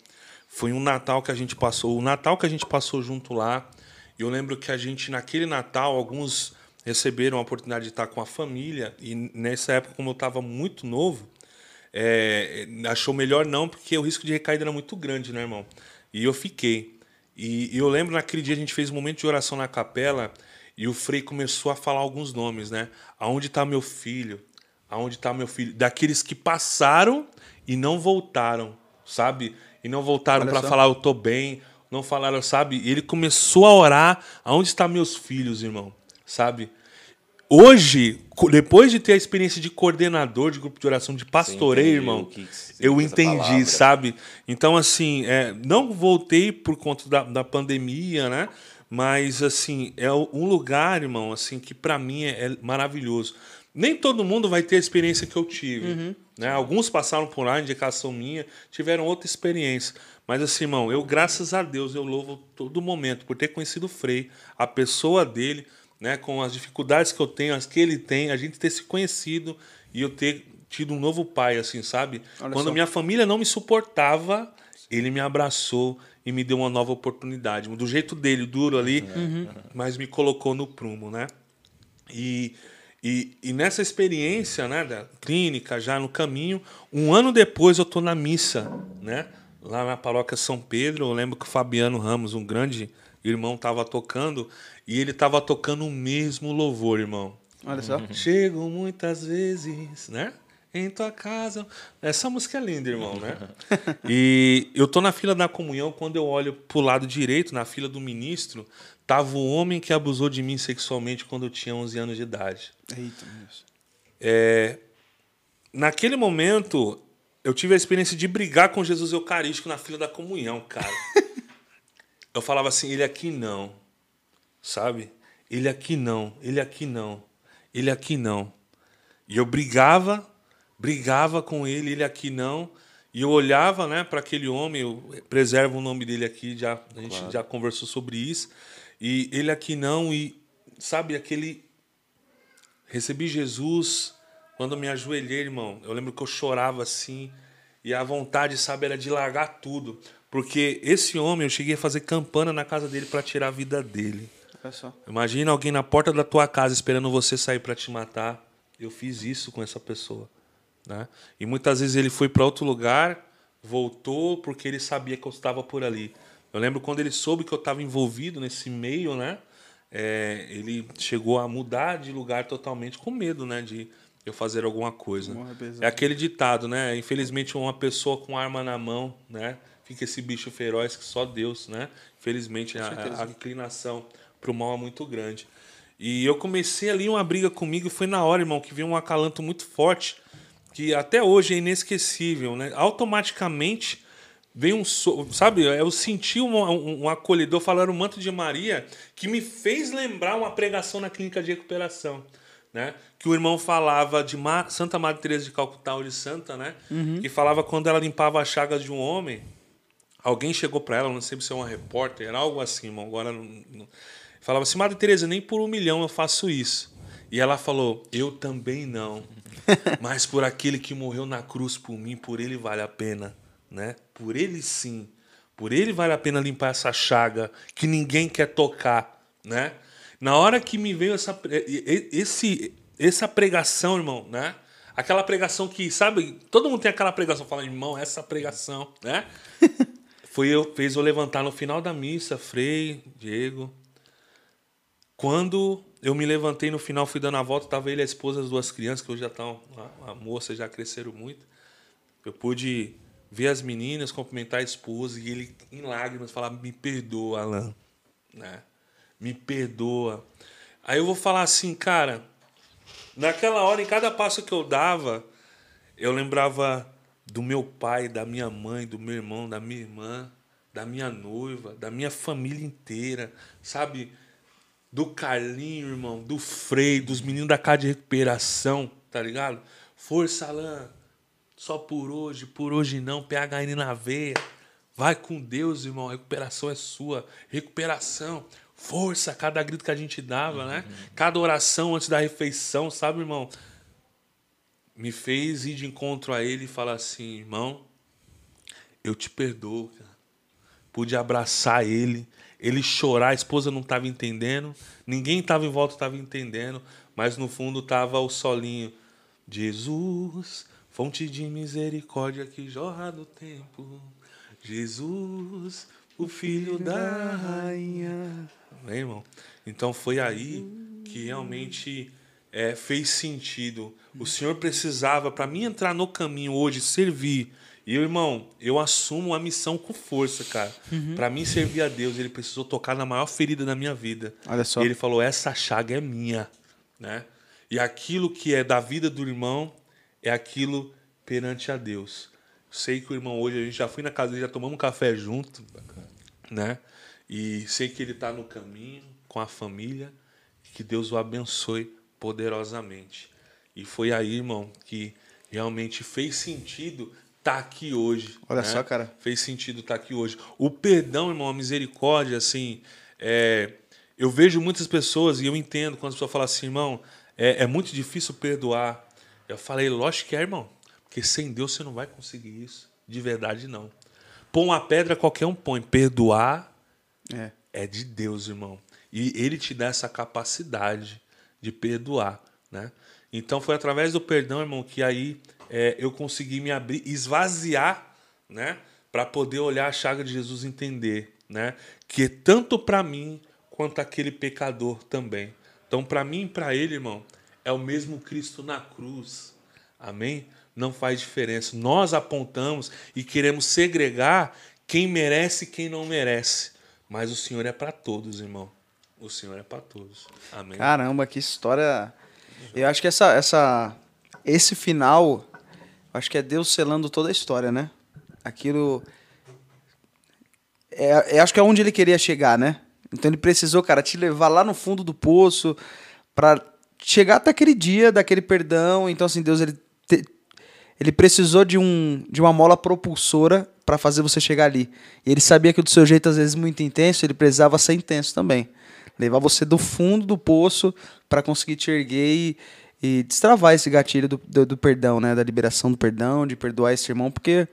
foi um Natal que a gente passou. O Natal que a gente passou junto lá. Eu lembro que a gente, naquele Natal, alguns receberam a oportunidade de estar com a família. E nessa época, como eu estava muito novo, é, achou melhor não, porque o risco de recaída era muito grande, né, irmão? E eu fiquei. E, e eu lembro naquele dia a gente fez um momento de oração na capela e o Frei começou a falar alguns nomes, né? Aonde está meu filho? Aonde está meu filho? Daqueles que passaram e não voltaram, sabe? E não voltaram para falar eu tô bem, não falaram, sabe? E ele começou a orar, aonde estão meus filhos, irmão? Sabe? Hoje, depois de ter a experiência de coordenador de grupo de oração, de pastoreio, irmão, que eu entendi, sabe? Então, assim, é, não voltei por conta da, da pandemia, né? Mas, assim, é um lugar, irmão, assim, que para mim é, é maravilhoso. Nem todo mundo vai ter a experiência que eu tive. Né? Alguns passaram por lá, indicação minha, tiveram outra experiência. Mas, assim, irmão, eu, graças a Deus, eu louvo todo momento por ter conhecido o Frei, a pessoa dele, né? Com as dificuldades que eu tenho, as que ele tem, a gente ter se conhecido e eu ter tido um novo pai, assim, sabe? Olha Quando só. minha família não me suportava, ele me abraçou e me deu uma nova oportunidade. Do jeito dele, duro ali, mas me colocou no prumo, né? E, e, e nessa experiência né, da clínica, já no caminho, um ano depois eu tô na missa, né? Lá na paróquia São Pedro, eu lembro que o Fabiano Ramos, um grande irmão, estava tocando e ele estava tocando o mesmo louvor, irmão. Olha só. Chego muitas vezes, né? Em tua casa. Essa música é linda, irmão, né? (laughs) E eu tô na fila da comunhão, quando eu olho pro lado direito, na fila do ministro, tava o homem que abusou de mim sexualmente quando eu tinha 11 anos de idade. Eita, Deus. É, naquele momento, eu tive a experiência de brigar com Jesus Eucarístico na fila da comunhão, cara. (laughs) eu falava assim, ele aqui não, sabe? Ele aqui não, ele aqui não, ele aqui não. E eu brigava, brigava com ele, ele aqui não. E eu olhava, né, para aquele homem, eu preservo o nome dele aqui, já a gente já conversou sobre isso. E ele aqui não e sabe aquele recebi Jesus quando eu me ajoelhei, irmão. Eu lembro que eu chorava assim e a vontade, sabe, era de largar tudo, porque esse homem eu cheguei a fazer campana na casa dele para tirar a vida dele. Imagina alguém na porta da tua casa esperando você sair para te matar. Eu fiz isso com essa pessoa, né? E muitas vezes ele foi para outro lugar, voltou porque ele sabia que eu estava por ali. Eu lembro quando ele soube que eu estava envolvido nesse meio, né? É, ele chegou a mudar de lugar totalmente com medo, né? De eu fazer alguma coisa. É aquele ditado, né? Infelizmente uma pessoa com arma na mão, né? Fica esse bicho feroz que só Deus, né? Infelizmente a, a- inclinação para o mal é muito grande. E eu comecei ali uma briga comigo e foi na hora, irmão, que veio um acalanto muito forte que até hoje é inesquecível, né? Automaticamente veio um, so- sabe? Eu senti um, um, um acolhedor falando o manto de Maria que me fez lembrar uma pregação na clínica de recuperação, né? Que o irmão falava de Ma- Santa Madre Teresa de Calcutá ou de Santa, né? Que falava quando ela limpava as chagas de um homem, alguém chegou para ela, não sei se é uma repórter, era algo assim, irmão, agora não, não- falava assim, Madre Teresa, nem por um milhão eu faço isso. E ela falou, eu também não, (laughs) mas por aquele que morreu na cruz por mim, por ele vale a pena, né? Por ele sim, por ele vale a pena limpar essa chaga que ninguém quer tocar, né? Na hora que me veio essa esse essa pregação, irmão, né? Aquela pregação que, sabe, todo mundo tem aquela pregação, fala, irmão, essa pregação, né? (laughs) Foi eu, fez eu levantar no final da missa, Frei, Diego. Quando eu me levantei no final, fui dando a volta, tava ele a esposa, as duas crianças, que hoje já estão, a, a moça já cresceram muito. Eu pude ver as meninas, cumprimentar a esposa e ele em lágrimas falar: "Me perdoa, Alan", né? Me perdoa. Aí eu vou falar assim, cara, naquela hora, em cada passo que eu dava, eu lembrava do meu pai, da minha mãe, do meu irmão, da minha irmã, da minha noiva, da minha família inteira, sabe? Do Carlinho, irmão, do Frei, dos meninos da casa de recuperação, tá ligado? Força, Alain. Só por hoje, por hoje não. PHN na veia. Vai com Deus, irmão. A recuperação é sua. Recuperação. Força, cada grito que a gente dava, né? Cada oração antes da refeição, sabe, irmão? Me fez ir de encontro a ele e falar assim, irmão, eu te perdoo, cara. Pude abraçar ele, ele chorar, a esposa não estava entendendo, ninguém estava em volta estava entendendo, mas no fundo estava o solinho. Jesus, fonte de misericórdia que jorra do tempo. Jesus, o filho da rainha. Né, irmão? Então foi aí que realmente é, fez sentido. O Senhor precisava, para mim entrar no caminho hoje, servir. E, irmão, eu assumo a missão com força, cara. Uhum. Para mim servir a Deus, ele precisou tocar na maior ferida da minha vida. Olha só. E ele falou: essa chaga é minha, né? E aquilo que é da vida do irmão é aquilo perante a Deus. Sei que o irmão hoje, a gente já foi na casa dele, já tomamos um café junto, né? E sei que ele está no caminho com a família, que Deus o abençoe poderosamente. E foi aí, irmão, que realmente fez sentido tá aqui hoje. Olha né? só, cara. Fez sentido estar tá aqui hoje. O perdão, irmão, a misericórdia, assim, é... eu vejo muitas pessoas e eu entendo quando as pessoas falam assim, irmão, é, é muito difícil perdoar. Eu falei, lógico que é, irmão. Porque sem Deus você não vai conseguir isso. De verdade, não. Pôr uma pedra, qualquer um põe. Perdoar é, é de Deus, irmão. E Ele te dá essa capacidade de perdoar, né? Então foi através do perdão, irmão, que aí é, eu consegui me abrir, esvaziar, né? Para poder olhar a chaga de Jesus e entender, né? Que tanto para mim quanto aquele pecador também. Então, para mim e para ele, irmão, é o mesmo Cristo na cruz. Amém? Não faz diferença. Nós apontamos e queremos segregar quem merece e quem não merece. Mas o Senhor é para todos, irmão. O Senhor é para todos. Amém. Caramba, que história. Eu acho que essa, essa, esse final, acho que é Deus selando toda a história, né? Aquilo. É, é, acho que é onde ele queria chegar, né? Então ele precisou, cara, te levar lá no fundo do poço para chegar até aquele dia daquele perdão. Então, assim, Deus ele, te, ele precisou de, um, de uma mola propulsora para fazer você chegar ali. E ele sabia que do seu jeito, às vezes, muito intenso, ele precisava ser intenso também. Levar você do fundo do poço para conseguir te erguer e, e destravar esse gatilho do, do, do, perdão, né? Da liberação do perdão, de perdoar esse irmão, porque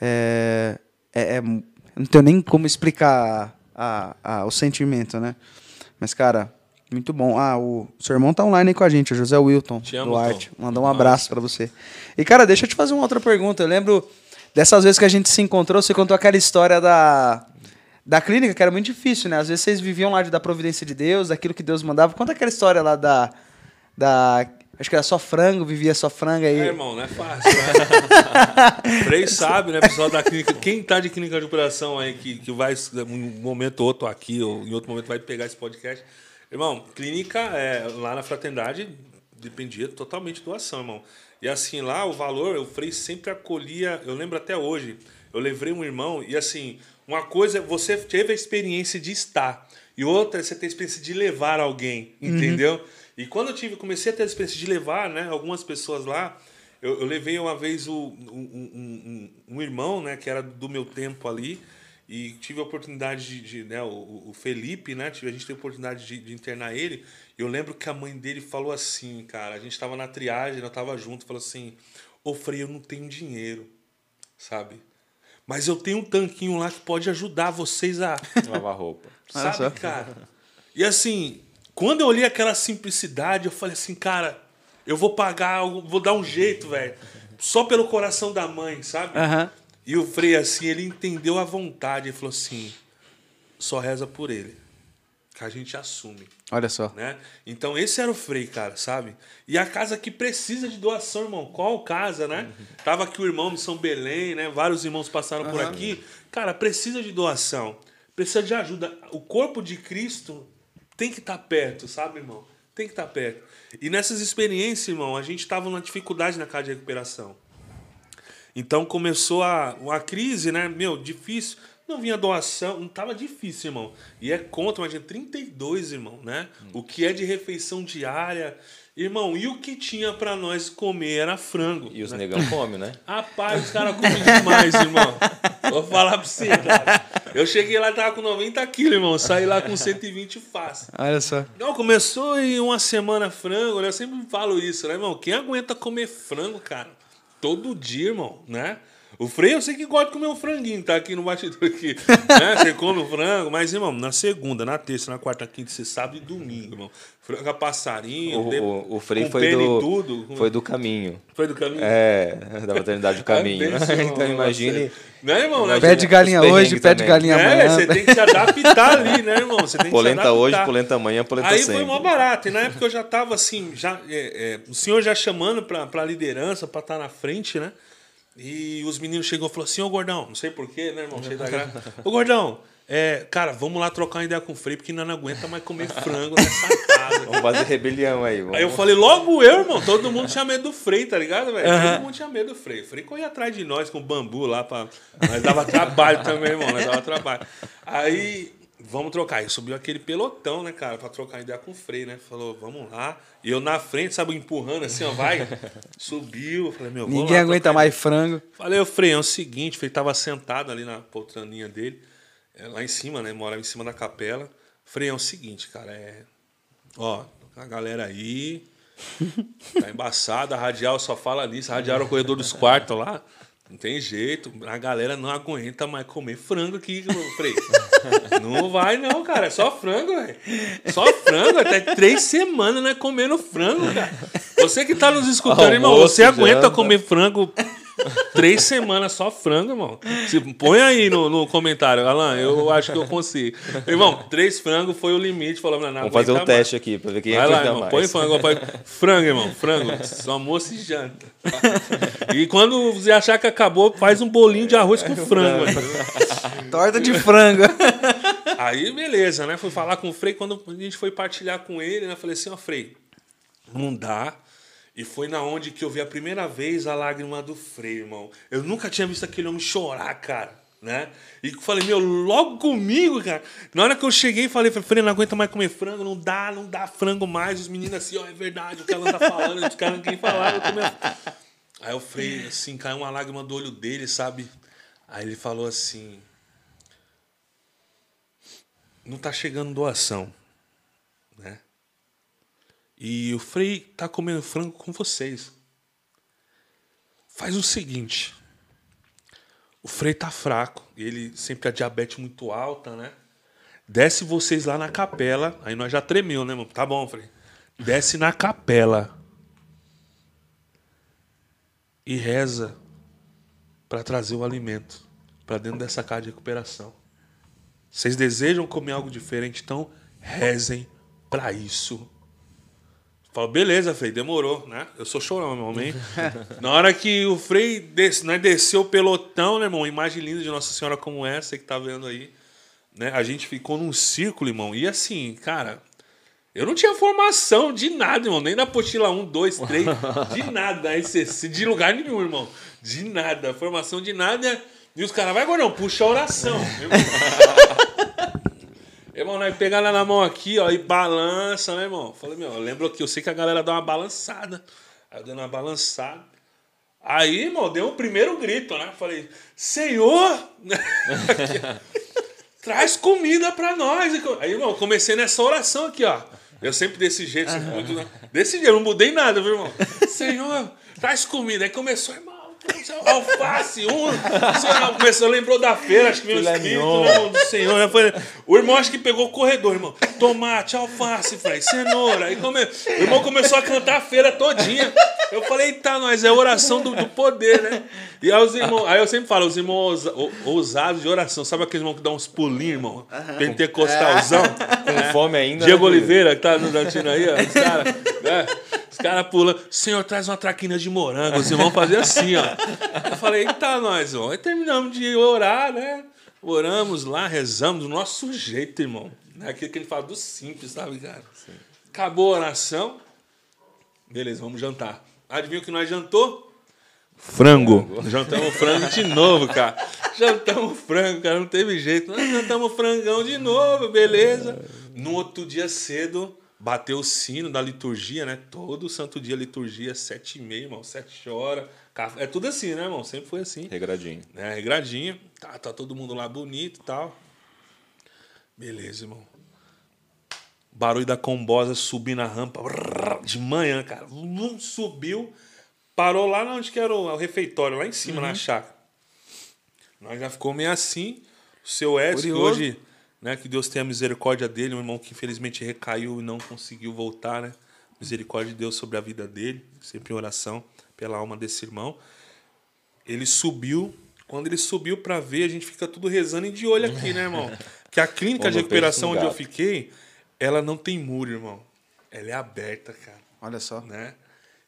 é, é, é não tenho nem como explicar a, a, o sentimento, né? Mas, cara, muito bom. Ah, o seu irmão tá online aí com a gente, o José Wilton te amo, Duarte. Tom. Mandar um abraço para você. E, cara, deixa eu te fazer uma outra pergunta. Eu lembro dessas vezes que a gente se encontrou, você contou aquela história da, da clínica, que era muito difícil, né? Às vezes vocês viviam lá de, da providência de Deus, daquilo que Deus mandava. Conta aquela história lá da. Da Acho que era só frango, vivia só frango aí. É, irmão, não é fácil. Né? (laughs) Frei sabe, né, pessoal da clínica. Quem tá de clínica de operação aí, que, que vai, um momento ou outro aqui, ou em outro momento vai pegar esse podcast. Irmão, clínica é, lá na fraternidade dependia totalmente de doação, irmão. E assim, lá o valor, o Frei sempre acolhia, eu lembro até hoje, eu levei um irmão e assim, uma coisa, é você teve a experiência de estar, e outra é você ter a experiência de levar alguém, uhum. entendeu? Uhum. E quando eu tive, comecei a ter a experiência de levar, né, algumas pessoas lá, eu, eu levei uma vez o, um, um, um, irmão, né, que era do meu tempo ali, e tive a oportunidade de, de né, o, o, Felipe, né, a gente teve a oportunidade de, de, internar ele. Eu lembro que a mãe dele falou assim, cara, a gente estava na triagem, eu tava junto, falou assim: "Ô Frei, eu não tenho dinheiro", sabe? Mas eu tenho um tanquinho lá que pode ajudar vocês a lavar roupa. Sabe, cara? E assim, quando eu olhei aquela simplicidade, eu falei assim, cara, eu vou pagar, vou dar um jeito, velho. Só pelo coração da mãe, sabe? Uhum. E o Frei, assim, ele entendeu a vontade. Ele falou assim: só reza por ele. Que a gente assume. Olha só. Né? Então, esse era o Frei, cara, sabe? E a casa que precisa de doação, irmão. Qual casa, né? Uhum. Tava aqui o irmão de São Belém, né? Vários irmãos passaram uhum. por aqui. Cara, precisa de doação. Precisa de ajuda. O corpo de Cristo tem que estar tá perto, sabe, irmão? Tem que estar tá perto. E nessas experiências, irmão, a gente estava numa dificuldade na casa de recuperação. Então começou a, uma crise, né? Meu, difícil. Não vinha doação, não tava difícil, irmão. E é conta, imagina, 32, irmão, né? O que é de refeição diária. Irmão, e o que tinha pra nós comer era frango. E os né? negão comem, né? (laughs) Rapaz, os caras comem demais, irmão. Vou falar pra você, cara. Eu cheguei lá, tava com 90 quilos, irmão. Saí lá com 120 fácil. Olha só. Não, começou em uma semana frango, né? Eu sempre falo isso, né, irmão? Quem aguenta comer frango, cara? Todo dia, irmão, né? O Frei, eu sei que gosta de comer um franguinho, tá aqui no bastidor aqui. né? (laughs) Você come o frango, mas, irmão, na segunda, na terça, na quarta, quinta, você sábado e domingo, irmão. Frango a passarinho, O, de- o, o Frei com foi e do, tudo. foi do caminho. Foi do caminho? É, (laughs) da maternidade do caminho. É (laughs) então imagine. Né, irmão? Né? Pé de galinha hoje, pé de galinha É, amanhã. você tem que se adaptar ali, né, irmão? Você tem que se Polenta hoje, adaptar. polenta amanhã, polenta Aí sempre. foi mó barato. E na época eu já tava assim, já, é, é, o senhor já chamando pra, pra liderança, pra estar na frente, né? E os meninos chegou e falou assim, ô gordão, não sei porquê, né, irmão? Cheio da (laughs) graça. Ô gordão, é, cara, vamos lá trocar uma ideia com o Frei, porque nós não aguenta mais comer frango nessa casa. Vamos fazer rebelião aí. Vamos... Aí eu falei, logo eu, irmão. Todo mundo tinha medo do Frei, tá ligado, velho? Todo mundo tinha medo do Frei. O Frei corria atrás de nós com bambu lá pra. Nós dava trabalho também, irmão. Nós dava trabalho. Aí, vamos trocar. Aí subiu aquele pelotão, né, cara, pra trocar ideia com o Frei, né? Falou, vamos lá. E eu na frente, sabe, empurrando assim, ó, vai. (laughs) Subiu. Falei, meu, Ninguém lá aguenta mais frango. Falei, ô Frei, é o seguinte, o Frei tava sentado ali na poltraninha dele, é, lá em cima, né? Morava em cima da capela. Frei, é o seguinte, cara, é. Ó, a galera aí. Tá (laughs) embaçada, a radial só fala nisso, era o corredor dos quartos lá. Não tem jeito, a galera não aguenta mais comer frango aqui, Frei. (laughs) Não vai, não, cara. É só frango, velho. Só frango. Até três semanas, né? Comendo frango, cara. Você que tá nos escutando, irmão, Almoço, você aguenta janta. comer frango três semanas só frango, irmão? Se, põe aí no, no comentário, Alan, eu acho que eu consigo. Irmão, três frangos foi o limite. Falou, não, não Vamos fazer um mais. teste aqui pra ver quem Vai lá, aguenta irmão, mais. põe frango, põe frango, irmão, frango, só almoço e janta. E quando você achar que acabou, faz um bolinho de arroz com frango. Torta de frango. Aí, beleza, né? Fui falar com o Frei. Quando a gente foi partilhar com ele, né? Falei assim, ó, Frei, não dá. E foi na onde que eu vi a primeira vez a lágrima do Frei, irmão. Eu nunca tinha visto aquele homem chorar, cara. Né? E falei, meu, logo comigo, cara. Na hora que eu cheguei, falei, Frei, não aguenta mais comer frango, não dá, não dá frango mais. Os meninos assim, ó, é verdade, o que ela tá falando, os caras não querem falar. Eu come- Aí o Frei, assim, caiu uma lágrima do olho dele, sabe? Aí ele falou assim, não tá chegando doação, né? E o Frei tá comendo frango com vocês. Faz o seguinte, o Frei tá fraco, ele sempre a diabetes muito alta, né? Desce vocês lá na capela, aí nós já tremeu, né, mano? Tá bom, Frei. Desce na capela e reza para trazer o alimento para dentro dessa casa de recuperação. Vocês desejam comer algo diferente, então rezem para isso. Fala, beleza, Frei, demorou, né? Eu sou chorão, meu homem. (laughs) Na hora que o Frei né, desceu o pelotão, né, irmão? Imagem linda de Nossa Senhora como essa que tá vendo aí. Né? A gente ficou num círculo, irmão. E assim, cara, eu não tinha formação de nada, irmão. Nem da apostila 1, 2, 3, de nada. de lugar nenhum, irmão. De nada. Formação de nada. E os caras, vai, gordão, puxa a oração. (laughs) Irmão, nós pegar ela na mão aqui, ó, e balança, né, irmão? Falei, meu, eu lembro que eu sei que a galera dá uma balançada. Aí eu dei uma balançada. Aí, irmão, deu o primeiro grito, né? Falei, Senhor! (laughs) traz comida pra nós. Aí, irmão, comecei nessa oração aqui, ó. Eu sempre desse jeito, assim, muito- desse jeito, eu não mudei nada, viu, irmão? (laughs) Senhor, traz comida. Aí começou, irmão, alface, um. O começou, lembrou da feira, acho que veio mignon. né, do Senhor. né? Foi- O irmão acho que pegou o corredor, irmão. Tomate, alface, falei, cenoura. Aí come... O irmão começou a cantar a feira todinha. Eu falei, eita, nós, é oração do, do poder, né? E aí, os irmãos, aí eu sempre falo, os irmãos ousa- ou- ousados de oração. Sabe aqueles irmãos que dão uns pulinhos, irmão? Pentecostalzão? Com fome ainda. Diego né, Oliveira, que tá nos dando aí, ó. Os caras né? Os caras pulando. Senhor, traz uma traquina de morango. Os irmãos faziam assim, ó. Eu falei, eita, nós, ó. Aí terminamos de orar, né? Oramos lá, rezamos do nosso jeito, irmão. Não é Aquilo que ele fala do simples, sabe, cara? Acabou a oração. Beleza, vamos jantar. Adivinha o que nós jantou? Frango. Jantamos frango de novo, cara. Jantamos frango, cara. Não teve jeito. Nós jantamos frangão de novo, beleza. No outro dia cedo, bateu o sino da liturgia, né? Todo santo dia liturgia, sete e meia, irmão. Sete horas. É tudo assim, né, irmão? Sempre foi assim. Regradinho. É, regradinho. Tá, tá todo mundo lá bonito e tal. Beleza, irmão. Barulho da combosa subindo a rampa. De manhã, cara. Subiu. Parou lá onde que era o, refeitório, lá em cima, uhum. na chácara. Nós já ficou meio assim. O seu Edson, que hoje, né, que Deus tenha misericórdia dele, um irmão que infelizmente recaiu e não conseguiu voltar, né? Misericórdia de Deus sobre a vida dele, sempre em oração pela alma desse irmão. Ele subiu. Quando ele subiu para ver, a gente fica tudo rezando e de olho aqui, né, irmão? (laughs) Que a clínica de recuperação onde eu fiquei, ela não tem muro, irmão. Ela é aberta, cara. Olha só. Né?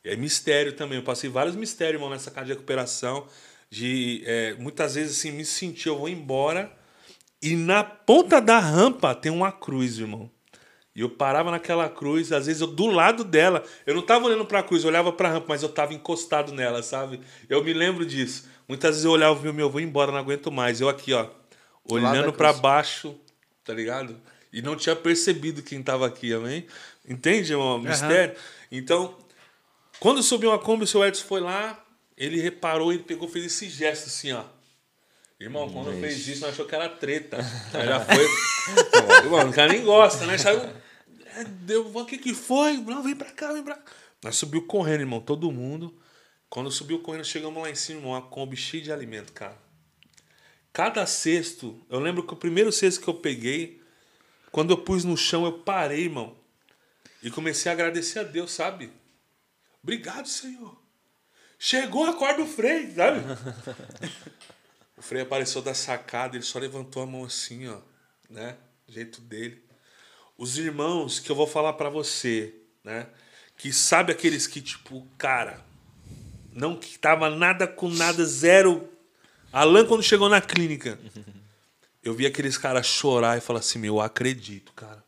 É mistério também. Eu passei vários mistérios, irmão, nessa casa de recuperação. De é, muitas vezes assim, me sentir, eu vou embora. E na ponta da rampa tem uma cruz, irmão. E eu parava naquela cruz, às vezes eu do lado dela, eu não tava olhando para a cruz, eu olhava para a rampa, mas eu tava encostado nela, sabe? Eu me lembro disso. Muitas vezes eu olhava e meu, eu vou embora, não aguento mais. Eu aqui, ó, olhando para baixo, tá ligado? E não tinha percebido quem tava aqui, amém? Entende, irmão? Mistério. Uhum. Então, quando subiu a Kombi, o seu Edson foi lá, ele reparou, ele pegou, fez esse gesto assim, ó. Irmão, quando Ixi. fez isso, achou que era treta. Aí já foi. (laughs) Irmão, o cara nem gosta, né? Saiu. É, deu, o que que foi? Não, vem pra cá, vem pra cá. Nós subiu correndo, irmão, todo mundo. Quando subiu correndo, chegamos lá em cima, uma Kombi cheia de alimento, cara. Cada cesto, eu lembro que o primeiro cesto que eu peguei, quando eu pus no chão, eu parei, irmão. E comecei a agradecer a Deus, sabe? Obrigado, Senhor. Chegou a corda do Frei, sabe? (laughs) o Frei apareceu da sacada, ele só levantou a mão assim, ó, né? jeito dele. Os irmãos que eu vou falar para você, né? Que sabe aqueles que, tipo, cara, não que tava nada com nada, zero. Alan, quando chegou na clínica, (laughs) eu vi aqueles caras chorar e falar assim: meu, eu acredito, cara.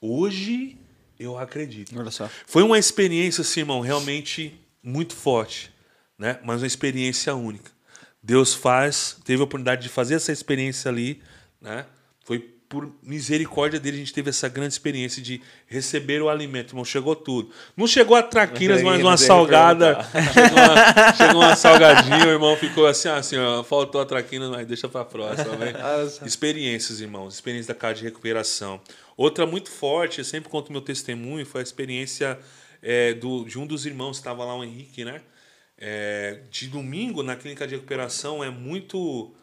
Hoje eu acredito. Olha só. Foi uma experiência, assim, irmão, realmente muito forte, né? Mas uma experiência única. Deus faz, teve a oportunidade de fazer essa experiência ali, né? Foi por misericórdia dele a gente teve essa grande experiência de receber o alimento, irmão. Chegou tudo. Não chegou a traquinas, mas uma salgada. Chegou uma, chegou uma salgadinha, o irmão ficou assim, assim, ó, faltou a traquinas, mas deixa pra próxima, né? Experiências, irmãos. Experiência da casa de recuperação. Outra muito forte, eu sempre conto meu testemunho, foi a experiência é, do, de um dos irmãos, estava lá o Henrique, né? É, de domingo na clínica de recuperação é muito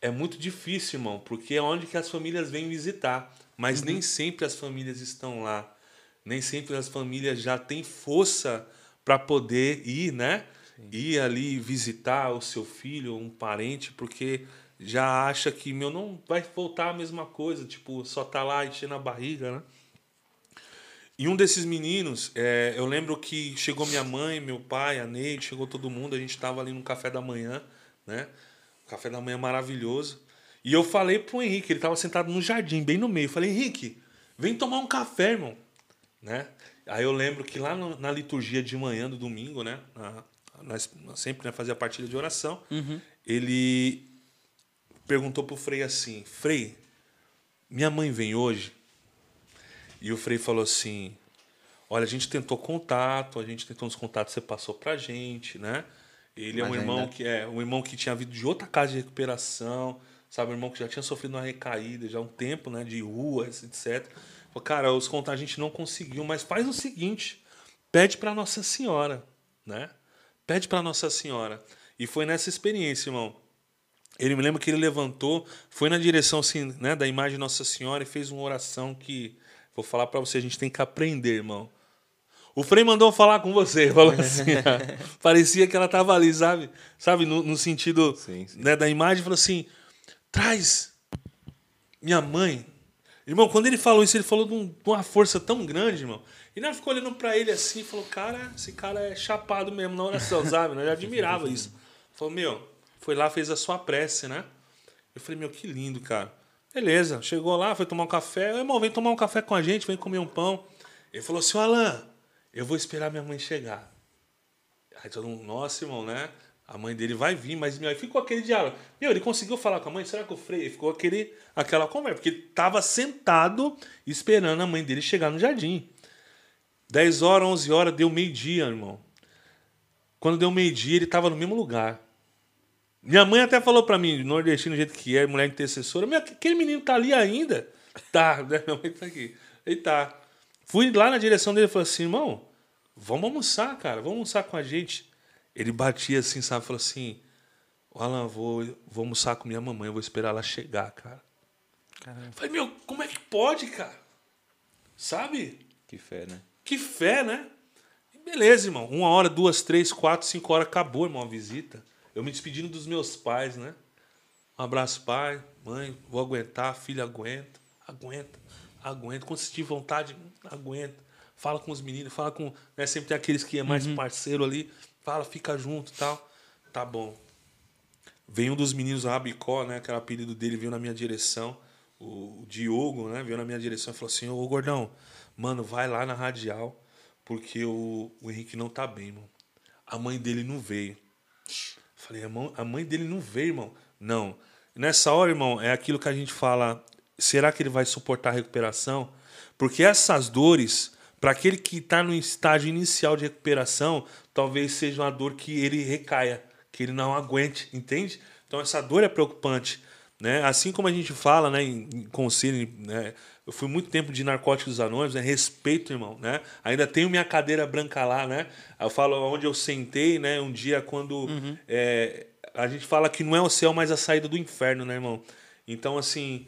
é muito difícil, irmão, porque é onde que as famílias vêm visitar, mas uhum. nem sempre as famílias estão lá. Nem sempre as famílias já têm força para poder ir, né? Sim. Ir ali visitar o seu filho, um parente, porque já acha que meu não vai voltar a mesma coisa, tipo, só tá lá enchendo a barriga, né? E um desses meninos, é, eu lembro que chegou minha mãe, meu pai, a Neide, chegou todo mundo, a gente estava ali no café da manhã, né? Café da manhã maravilhoso. E eu falei pro Henrique, ele estava sentado no jardim, bem no meio. Eu falei, Henrique, vem tomar um café, irmão. Né? Aí eu lembro que lá no, na liturgia de manhã do domingo, né? Na, nós sempre né, fazia a partilha de oração. Uhum. Ele perguntou pro Frei assim: Frei, minha mãe vem hoje? E o Frei falou assim: Olha, a gente tentou contato, a gente tentou uns contatos, você passou pra gente, né? Ele Mas é um irmão ainda... que é um irmão que tinha vindo de outra casa de recuperação, sabe, um irmão que já tinha sofrido uma recaída já há um tempo, né, de ruas, etc. Falou, cara, os contatos a gente não conseguiu, mas faz o seguinte, pede para Nossa Senhora, né? Pede para Nossa Senhora. E foi nessa experiência, irmão. Ele me lembra que ele levantou, foi na direção assim, né, da imagem de Nossa Senhora e fez uma oração que vou falar para você, a gente tem que aprender, irmão. O Frei mandou falar com você, (laughs) falou assim. parecia que ela estava ali, sabe? Sabe, no, no sentido sim, sim. Né, da imagem, falou assim: traz minha mãe. Irmão, quando ele falou isso, ele falou de, um, de uma força tão grande, irmão. E nós ficou olhando para ele assim e falou: cara, esse cara é chapado mesmo na oração, sabe? Nós já admirava (laughs) isso. Falou: meu, foi lá, fez a sua prece, né? Eu falei: meu, que lindo, cara. Beleza, chegou lá, foi tomar um café. Irmão, vem tomar um café com a gente, vem comer um pão. Ele falou assim: Alan, eu vou esperar minha mãe chegar. Aí todo mundo, nossa, irmão, né? A mãe dele vai vir, mas meu, ficou aquele diálogo. Meu, ele conseguiu falar com a mãe? Será que o Frei ficou aquele, aquela conversa? Porque ele tava sentado esperando a mãe dele chegar no jardim. 10 horas, 11 horas, deu meio-dia, irmão. Quando deu meio-dia, ele tava no mesmo lugar. Minha mãe até falou pra mim, nordestino do jeito que é, mulher intercessora, meu, aquele menino tá ali ainda? Tá, (laughs) né? Minha mãe tá aqui. Ele tá. Fui lá na direção dele e falei assim, irmão, vamos almoçar, cara, vamos almoçar com a gente. Ele batia assim, sabe? Falou assim: Alan, vou, vou almoçar com minha mamãe, eu vou esperar ela chegar, cara. Caramba. Falei, meu, como é que pode, cara? Sabe? Que fé, né? Que fé, né? Beleza, irmão. Uma hora, duas, três, quatro, cinco horas, acabou, irmão, a visita. Eu me despedindo dos meus pais, né? Um abraço, pai, mãe, vou aguentar, filho, aguenta, aguenta, aguenta. Quando sentir vontade, aguenta. Fala com os meninos, fala com. Né, sempre tem aqueles que é mais uhum. parceiro ali. Fala, fica junto e tal. Tá bom. Vem um dos meninos, Rabicó, né? Aquele apelido dele veio na minha direção. O Diogo, né? Veio na minha direção e falou assim: Ô gordão, mano, vai lá na radial, porque o, o Henrique não tá bem, irmão. A mãe dele não veio. Falei, a mãe, dele não veio, irmão. Não. Nessa hora, irmão, é aquilo que a gente fala: será que ele vai suportar a recuperação? Porque essas dores, para aquele que está no estágio inicial de recuperação, talvez seja uma dor que ele recaia, que ele não aguente, entende? Então essa dor é preocupante, né? Assim como a gente fala, né, em, em conselho, né? Eu fui muito tempo de narcóticos anônimos, né? Respeito, irmão, né? Ainda tenho minha cadeira branca lá, né? Eu falo onde eu sentei, né? Um dia quando uhum. é, a gente fala que não é o céu, mas a saída do inferno, né, irmão? Então, assim,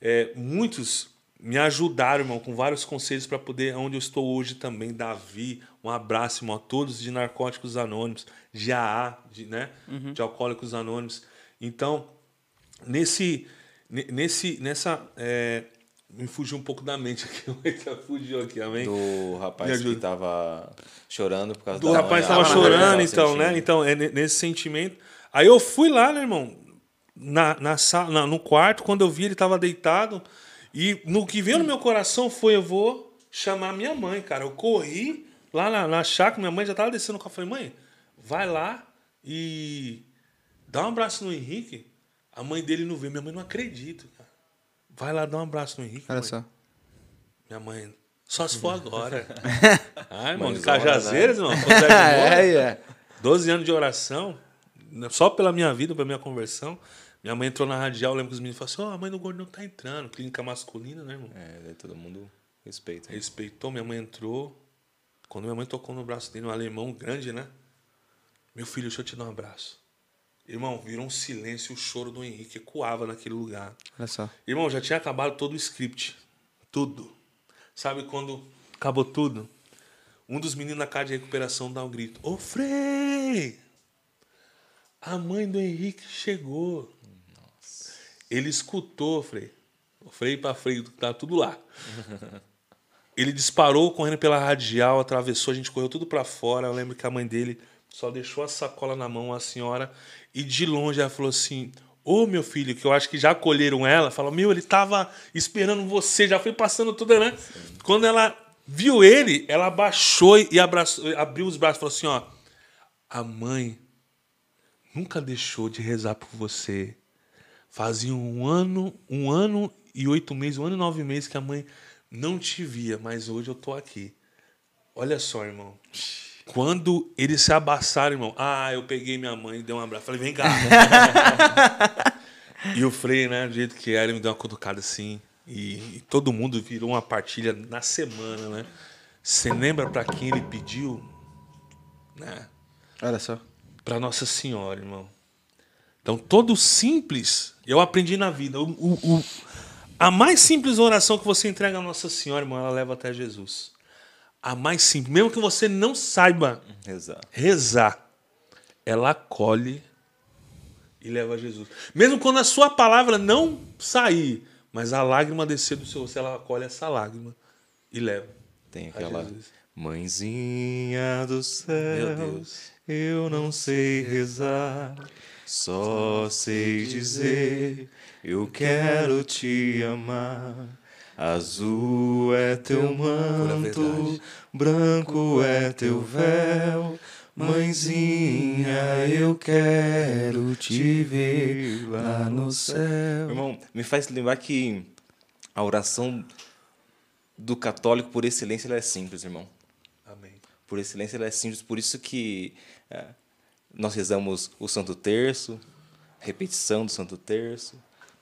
é, muitos me ajudaram, irmão, com vários conselhos para poder onde eu estou hoje também. Davi, um abraço, irmão, a todos de Narcóticos Anônimos, de AA, de, né, uhum. de Alcoólicos Anônimos. Então, nesse, nesse, nessa, é, me fugiu um pouco da mente aqui, (laughs) fugiu aqui, amém? Do rapaz que estava chorando por causa do da rapaz estava chorando, então, né? Então, é nesse sentimento. Aí eu fui lá, né, irmão, na, na sala, no quarto, quando eu vi ele estava deitado. E no que veio no meu coração foi: eu vou chamar minha mãe, cara. Eu corri lá na, na chácara, minha mãe já tava descendo o carro. Eu falei: mãe, vai lá e dá um abraço no Henrique. A mãe dele não veio. Minha mãe não acredita, cara. Vai lá dar um abraço no Henrique. Olha mãe. só. Minha mãe, só se for agora. (laughs) Ai, irmão, de Cajazeiras, irmão. (laughs) é, é. 12 anos de oração, só pela minha vida, pela minha conversão. Minha mãe entrou na radial, lembro que os meninos falaram assim: Ó, oh, a mãe do gordão tá entrando. Clínica masculina, né, irmão? É, todo mundo respeita. Respeitou, minha mãe entrou. Quando minha mãe tocou no braço dele, um alemão grande, né? Meu filho, deixa eu te dar um abraço. Irmão, virou um silêncio, o choro do Henrique ecoava naquele lugar. Olha só. Irmão, já tinha acabado todo o script. Tudo. Sabe quando acabou tudo? Um dos meninos na casa de recuperação dá um grito: Ô Frei! A mãe do Henrique chegou. Ele escutou, Frei. O Frei para Frei, tá tudo lá. (laughs) Ele disparou correndo pela radial, atravessou, a gente correu tudo para fora. Eu lembro que a mãe dele só deixou a sacola na mão, a senhora, e de longe ela falou assim: Ô oh, meu filho, que eu acho que já acolheram ela, falou: Meu, ele tava esperando você, já foi passando tudo, né? Sim. Quando ela viu ele, ela abaixou e abraçou, abriu os braços e falou assim: Ó, a mãe nunca deixou de rezar por você. Fazia um ano, um ano e oito meses, um ano e nove meses que a mãe não te via, mas hoje eu tô aqui. Olha só, irmão. Quando eles se abraçaram, irmão, ah, eu peguei minha mãe e dei um abraço. Falei, vem cá. (laughs) e o Frei, né, do jeito que era, ele me deu uma cutucada assim. E, e todo mundo virou uma partilha na semana, né? Você lembra para quem ele pediu? Né? Olha só. Para Nossa Senhora, irmão. Então, todo simples, eu aprendi na vida. O, o, o, a mais simples oração que você entrega a Nossa Senhora, irmão, ela leva até Jesus. A mais simples, mesmo que você não saiba rezar, rezar ela acolhe e leva a Jesus. Mesmo quando a sua palavra não sair, mas a lágrima descer do seu rosto, ela acolhe essa lágrima e leva. Tem aquela mãezinha do céu, eu não sei rezar. Só sei dizer, eu quero te amar. Azul é teu manto, branco é teu véu, Mãezinha, eu quero te ver lá no céu. irmão, me faz lembrar que a oração do católico, por excelência, ela é simples, irmão. Amém. Por excelência, ela é simples. Por isso que é, nós rezamos o Santo Terço, repetição do Santo Terço.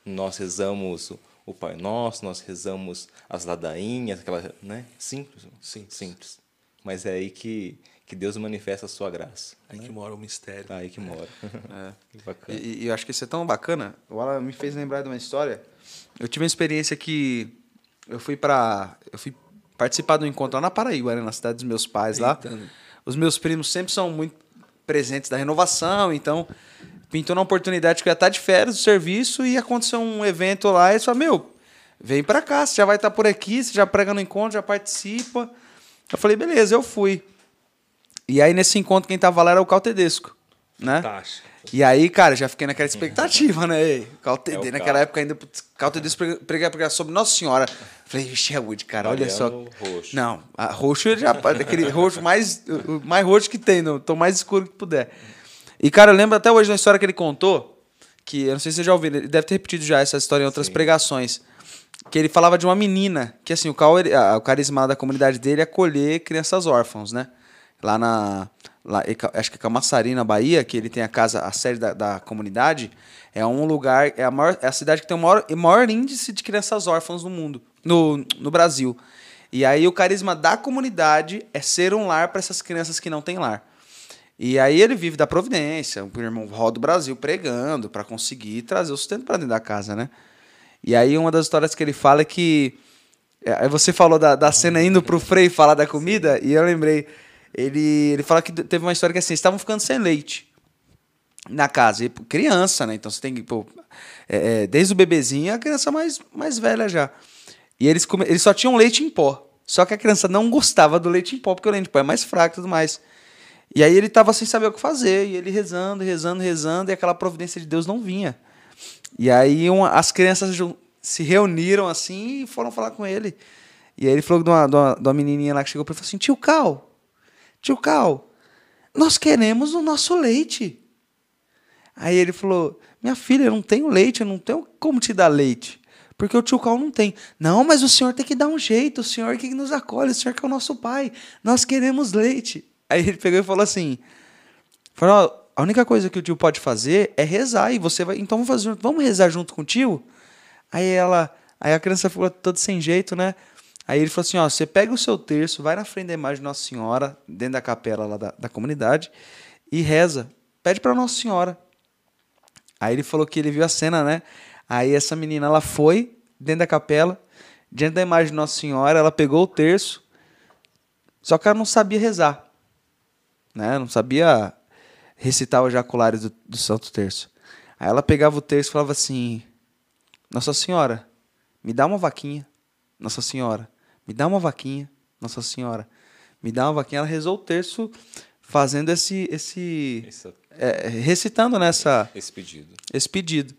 Nós rezamos o- Pai Nosso, nós rezamos as ladainhas, aquela, né? Simples. Simples. simples. Mas é aí que, que Deus manifesta a sua graça. Aí que mora o mistério. É aí que mora. (laughs) É. Que bacana. E, e eu acho que isso é tão bacana. O Alan me fez lembrar de uma história. Eu tive uma experiência que eu fui para eu fui participar do encontro lá na Paraíba, né, na cidade dos meus pais lá. Eita, né? Os meus primos sempre são muito presentes da renovação, então pintou na oportunidade que eu ia estar de férias do serviço e aconteceu um evento lá e eles falaram, meu, vem pra cá, você já vai estar por aqui, você já prega no encontro, já participa. Eu falei, beleza, eu fui. E aí nesse encontro quem tava lá era o Cal Tedesco, né? Fantástico. E aí, cara, já fiquei naquela expectativa, né? Cal TD, É naquela época ainda, Cal TD prega, sobre Nossa Senhora. Falei, vixe, é Wood, cara, olha só. Baiano roxo. Não, roxo já, (laughs) aquele roxo mais, mais roxo que tem, no tom mais escuro que puder. E, cara, eu lembro até hoje da história que ele contou, que eu não sei se você já ouviu, ele deve ter repetido já essa história em outras Sim. pregações. Que ele falava de uma menina, que assim, o, Cal, a- o carisma da comunidade dele é acolher crianças órfãos, né? Lá na. Lá, acho que é Camaçari, na Bahia, que ele tem a casa, a sede da, da comunidade, é um lugar, é a, maior, é a cidade que tem o maior, maior índice de crianças órfãs no mundo, no, no Brasil. E aí o carisma da comunidade é ser um lar para essas crianças que não têm lar. E aí ele vive da providência, o irmão roda o Brasil pregando para conseguir trazer o sustento para dentro da casa, né? E aí uma das histórias que ele fala é que é, aí você falou da, da cena indo pro Frei falar da comida e eu lembrei ele ele fala que teve uma história que assim, estavam ficando sem leite na casa, e criança, né? Então você tem que pô, é, é, desde o bebezinho a criança mais mais velha já. E eles come, eles só tinham leite em pó. Só que a criança não gostava do leite em pó porque o leite em pó é mais fraco e tudo mais. E aí ele tava sem saber o que fazer, e ele rezando, rezando, rezando, e aquela providência de Deus não vinha. E aí uma- as crianças se reuniram assim e foram falar com ele. E aí ele falou de uma, de uma, de uma menininha lá que chegou para ele e falou assim: Tio Cal, tio Cal, nós queremos o nosso leite. Aí ele falou: Minha filha, eu não tenho leite, eu não tenho como te dar leite. Porque o tio Cal não tem. Não, mas o senhor tem que dar um jeito, o senhor que nos acolhe, o senhor que é o nosso pai. Nós queremos leite. Aí ele pegou e falou assim: falou, "Ó, a única coisa que o tio pode fazer é rezar. E você vai. Então vamos fazer. Vamos rezar junto com o tio? Aí ela. Aí a criança ficou toda sem jeito, né? Aí ele falou assim: ó, você pega o seu terço, vai na frente da imagem de Nossa Senhora, dentro da capela lá da, da comunidade, e reza. Pede para Nossa Senhora. Aí ele falou que ele viu a cena, né? Aí essa menina, ela foi dentro da capela, diante da imagem de Nossa Senhora, ela pegou o terço, só que ela não sabia rezar, né? Não sabia recitar o jaculário do, do Santo Terço. Aí ela pegava o terço e falava assim: Nossa Senhora, me dá uma vaquinha. Nossa Senhora, me dá uma vaquinha. Nossa Senhora, me dá uma vaquinha. Ela rezou o terço fazendo esse. esse é, recitando nessa esse pedido. esse pedido.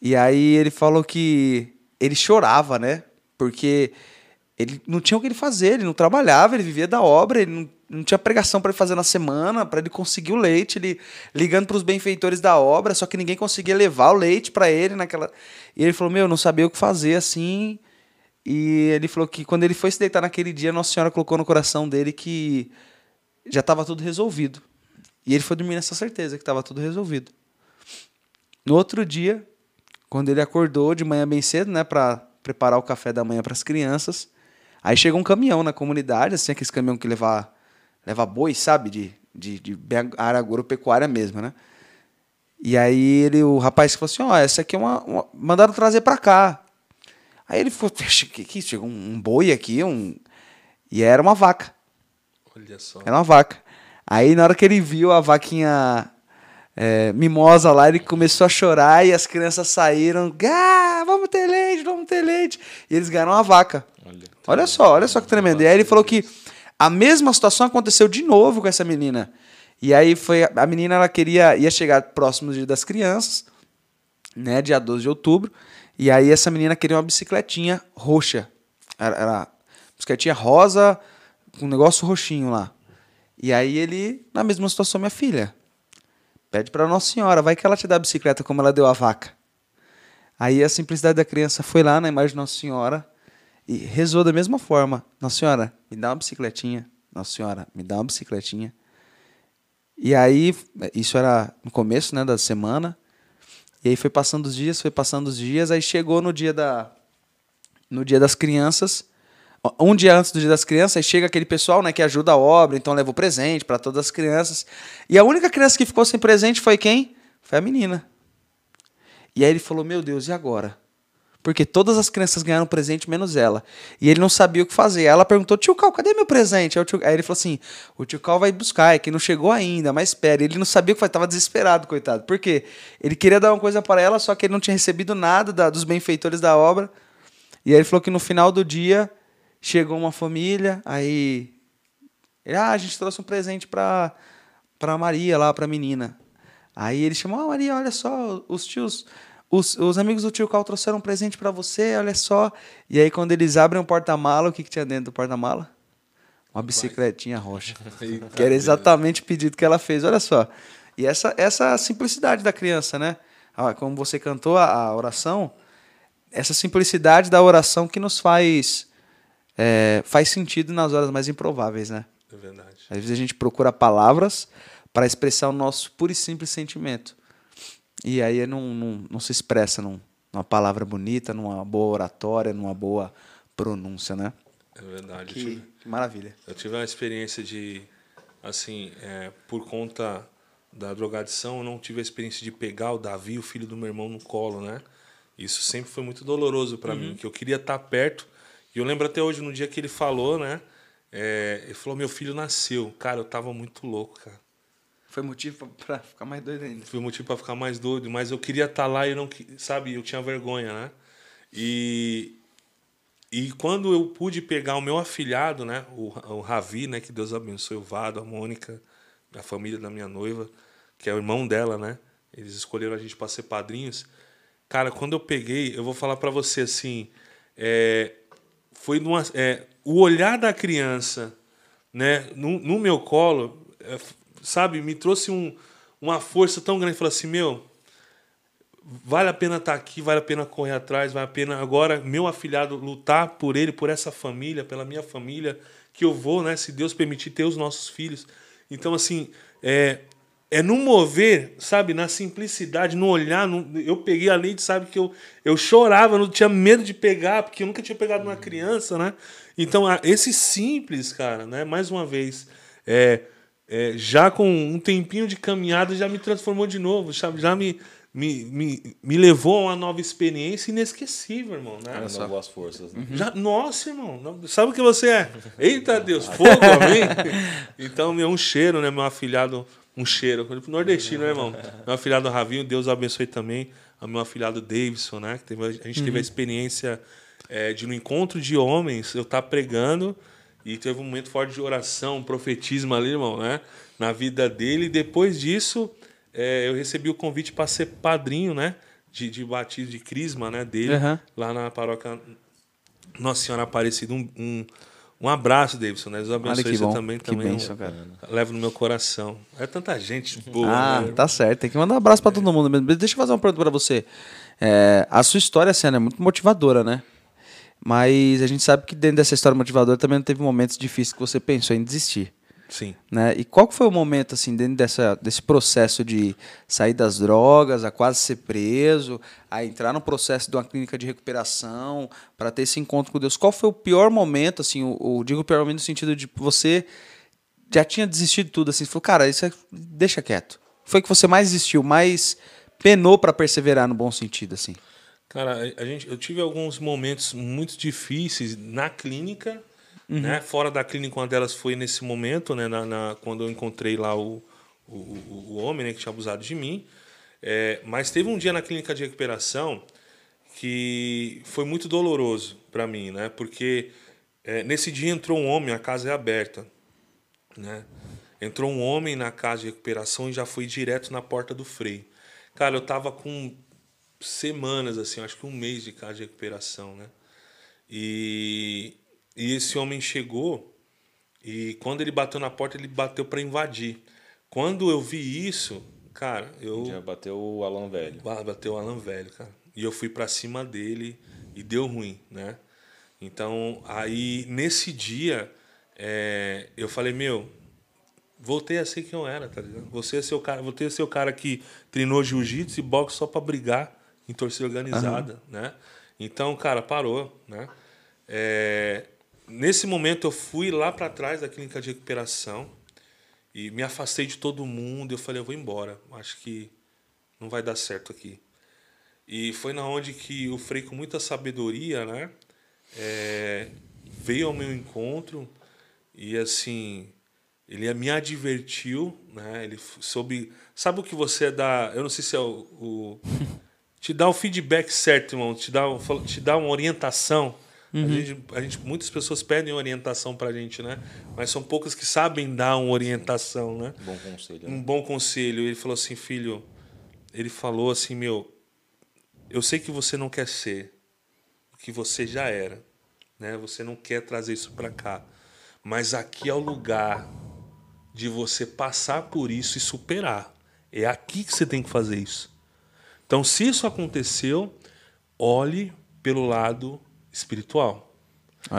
E aí ele falou que ele chorava, né? Porque ele não tinha o que ele fazer, ele não trabalhava, ele vivia da obra, ele não, não tinha pregação para ele fazer na semana, para ele conseguir o leite, ele ligando para os benfeitores da obra, só que ninguém conseguia levar o leite para ele naquela. E ele falou: "Meu, eu não sabia o que fazer assim". E ele falou que quando ele foi se deitar naquele dia, Nossa Senhora colocou no coração dele que já estava tudo resolvido. E ele foi dormir nessa certeza que estava tudo resolvido. No outro dia, quando ele acordou de manhã bem cedo, né, para preparar o café da manhã para as crianças, aí chegou um caminhão na comunidade, assim, aqueles caminhão que leva, leva boi, sabe, de, de, de área agropecuária mesmo, né? E aí ele, o rapaz falou assim, ó, essa aqui é uma, uma- mandaram trazer para cá. Aí ele falou, "Poxa, que que chegou um, um boi aqui, um e era uma vaca. Olha só. Era uma vaca. Aí na hora que ele viu a vaquinha é, mimosa lá, ele começou a chorar e as crianças saíram. Ah, vamos ter leite, vamos ter leite. E eles ganharam uma vaca. Olha, Olha só, olha só que tremendo. E aí ele falou que a mesma situação aconteceu de novo com essa menina. E aí foi a menina ela queria ia chegar próximo do dia das crianças, né, dia 12 de outubro. E aí essa menina queria uma bicicletinha roxa. Era, era bicicletinha rosa com um negócio roxinho lá. E aí ele, na mesma situação, minha filha, pede para Nossa Senhora, vai que ela te dá a bicicleta como ela deu a vaca. Aí a simplicidade da criança foi lá na imagem de Nossa Senhora e rezou da mesma forma. Nossa Senhora, me dá uma bicicletinha. Nossa Senhora, me dá uma bicicletinha. E aí, isso era no começo né, da semana. E aí foi passando os dias, foi passando os dias. Aí chegou no dia, da, no dia das crianças. Um dia antes do dia das crianças, aí chega aquele pessoal né, que ajuda a obra, então leva o presente para todas as crianças. E a única criança que ficou sem presente foi quem? Foi a menina. E aí ele falou: Meu Deus, e agora? Porque todas as crianças ganharam presente, menos ela. E ele não sabia o que fazer. Ela perguntou: Tio Cal, cadê meu presente? Aí, tio... aí, ele falou assim: O tio Cal vai buscar, é que não chegou ainda, mas espere. Ele não sabia o que fazer, estava desesperado, coitado. Por quê? Ele queria dar uma coisa para ela, só que ele não tinha recebido nada da, dos benfeitores da obra. E aí ele falou que no final do dia chegou uma família, aí. Ele, ah, a gente trouxe um presente para pra Maria lá, pra menina. Aí ele chamou: Ah, Maria, olha só, os tios os, os amigos do tio Cal trouxeram um presente para você, olha só. E aí, quando eles abrem o porta-mala, o que, que tinha dentro do porta-mala? Uma bicicletinha roxa. que era exatamente o pedido que ela fez, olha só. E essa, essa simplicidade da criança, né? Ah, como você cantou a, a oração, essa simplicidade da oração que nos faz é, faz sentido nas horas mais improváveis, né? É verdade. Às vezes a gente procura palavras para expressar o nosso puro e simples sentimento. E aí não, não, não se expressa num, numa palavra bonita, numa boa oratória, numa boa pronúncia, né? É verdade. Que, tive, que maravilha. Eu tive uma experiência de, assim, é, por conta da drogadição, eu não tive a experiência de pegar o Davi, o filho do meu irmão, no colo, né? Isso sempre foi muito doloroso para uhum. mim, que eu queria estar perto. E eu lembro até hoje, no dia que ele falou, né? É, ele falou: meu filho nasceu. Cara, eu tava muito louco, cara. Foi motivo para ficar mais doido ainda. Foi motivo para ficar mais doido, mas eu queria estar tá lá e não, sabe, eu tinha vergonha, né? E e quando eu pude pegar o meu afilhado, né, o, o Ravi, né, que Deus abençoe o Vado, a Mônica, a família da minha noiva, que é o irmão dela, né? Eles escolheram a gente para ser padrinhos. Cara, quando eu peguei, eu vou falar para você assim, é, foi numa, é, o olhar da criança, né, no, no meu colo, é, sabe, me trouxe um, uma força tão grande. Falei assim, meu, vale a pena estar tá aqui, vale a pena correr atrás, vale a pena agora meu afilhado lutar por ele, por essa família, pela minha família, que eu vou, né, se Deus permitir, ter os nossos filhos. Então, assim, é, é no mover, sabe, na simplicidade, no olhar. No, eu peguei a leite, sabe, que eu, eu chorava, não tinha medo de pegar, porque eu nunca tinha pegado uma criança, né? Então, esse simples, cara, né, mais uma vez, é é, já com um tempinho de caminhada, já me transformou de novo, já, já me, me, me, me levou a uma nova experiência inesquecível, irmão. Né? Renovou as forças. Né? Uhum. Já, nossa, irmão, sabe o que você é? (laughs) Eita Deus, fogo, amém? Então, meu, um cheiro, né? Meu afilhado, um cheiro. Nordestino, né, irmão? Meu afilhado Ravinho, Deus abençoe também. O meu afilhado Davidson, né? Que teve, a gente uhum. teve a experiência é, de, no encontro de homens, eu estar tá pregando e teve um momento forte de oração, um profetismo ali, irmão, né? Na vida dele. E depois disso, é, eu recebi o convite para ser padrinho, né? De, de batismo, de crisma, né? Dele, uhum. lá na paróquia Nossa Senhora Aparecida. Um, um, um abraço, Davidson. Né? Deus abençoe você também. Que também bênção, cara. Levo no meu coração. É tanta gente boa. Ah, né? tá certo. Tem que mandar um abraço para todo mundo mesmo. Deixa eu fazer uma pergunta para você. É, a sua história, assim, é muito motivadora, né? Mas a gente sabe que dentro dessa história motivadora também teve momentos difíceis que você pensou em desistir. Sim. Né? E qual foi o momento, assim, dentro dessa, desse processo de sair das drogas, a quase ser preso, a entrar no processo de uma clínica de recuperação, para ter esse encontro com Deus? Qual foi o pior momento, assim, o, o digo pior momento no sentido de você já tinha desistido de tudo, assim, falou, cara, isso é, deixa quieto. Foi que você mais desistiu, mais penou para perseverar no bom sentido, assim? Cara, a gente, eu tive alguns momentos muito difíceis na clínica, uhum. né? Fora da clínica, uma delas foi nesse momento, né? Na, na quando eu encontrei lá o, o, o, homem né, que tinha abusado de mim. É, mas teve um dia na clínica de recuperação que foi muito doloroso para mim, né? Porque é, nesse dia entrou um homem, a casa é aberta, né? Entrou um homem na casa de recuperação e já foi direto na porta do freio. Cara, eu tava com semanas, assim, acho que um mês de casa de recuperação, né? E, e esse homem chegou E quando ele bateu na porta, ele bateu para invadir. Quando eu vi isso, cara, eu. Já bateu o Alan velho. Bateu o Alan velho, cara. E eu fui pra cima dele e deu ruim, né? Então, aí, nesse dia, é, eu falei, meu, voltei a ser quem eu era, tá ligado? Você é seu cara, voltei a ser o cara que treinou jiu-jitsu e boxe só pra brigar em torcida organizada, né? Então, cara, parou, né? É, nesse momento, eu fui lá pra trás da clínica de recuperação e me afastei de todo mundo. Eu falei, eu vou embora. Acho que não vai dar certo aqui. E foi na onde que o Frei, com muita sabedoria, né, é, veio ao meu encontro e assim ele me advertiu, né? Ele soube, sabe o que você dá? Eu não sei se é o, o- (laughs) te dá o feedback certo, irmão. Te dá, te dá uma orientação. A, gente, a gente, muitas pessoas pedem orientação pra gente, né? Mas são poucas que sabem dar uma orientação, né? Bom conselho. né? um bom conselho. Ele falou assim, filho, ele falou assim, meu, eu sei que você não quer ser o que você já era, né? Você não quer trazer isso para cá, mas aqui é o lugar de você passar por isso e superar. É aqui que você tem que fazer isso. Então, se isso aconteceu, olhe pelo lado espiritual.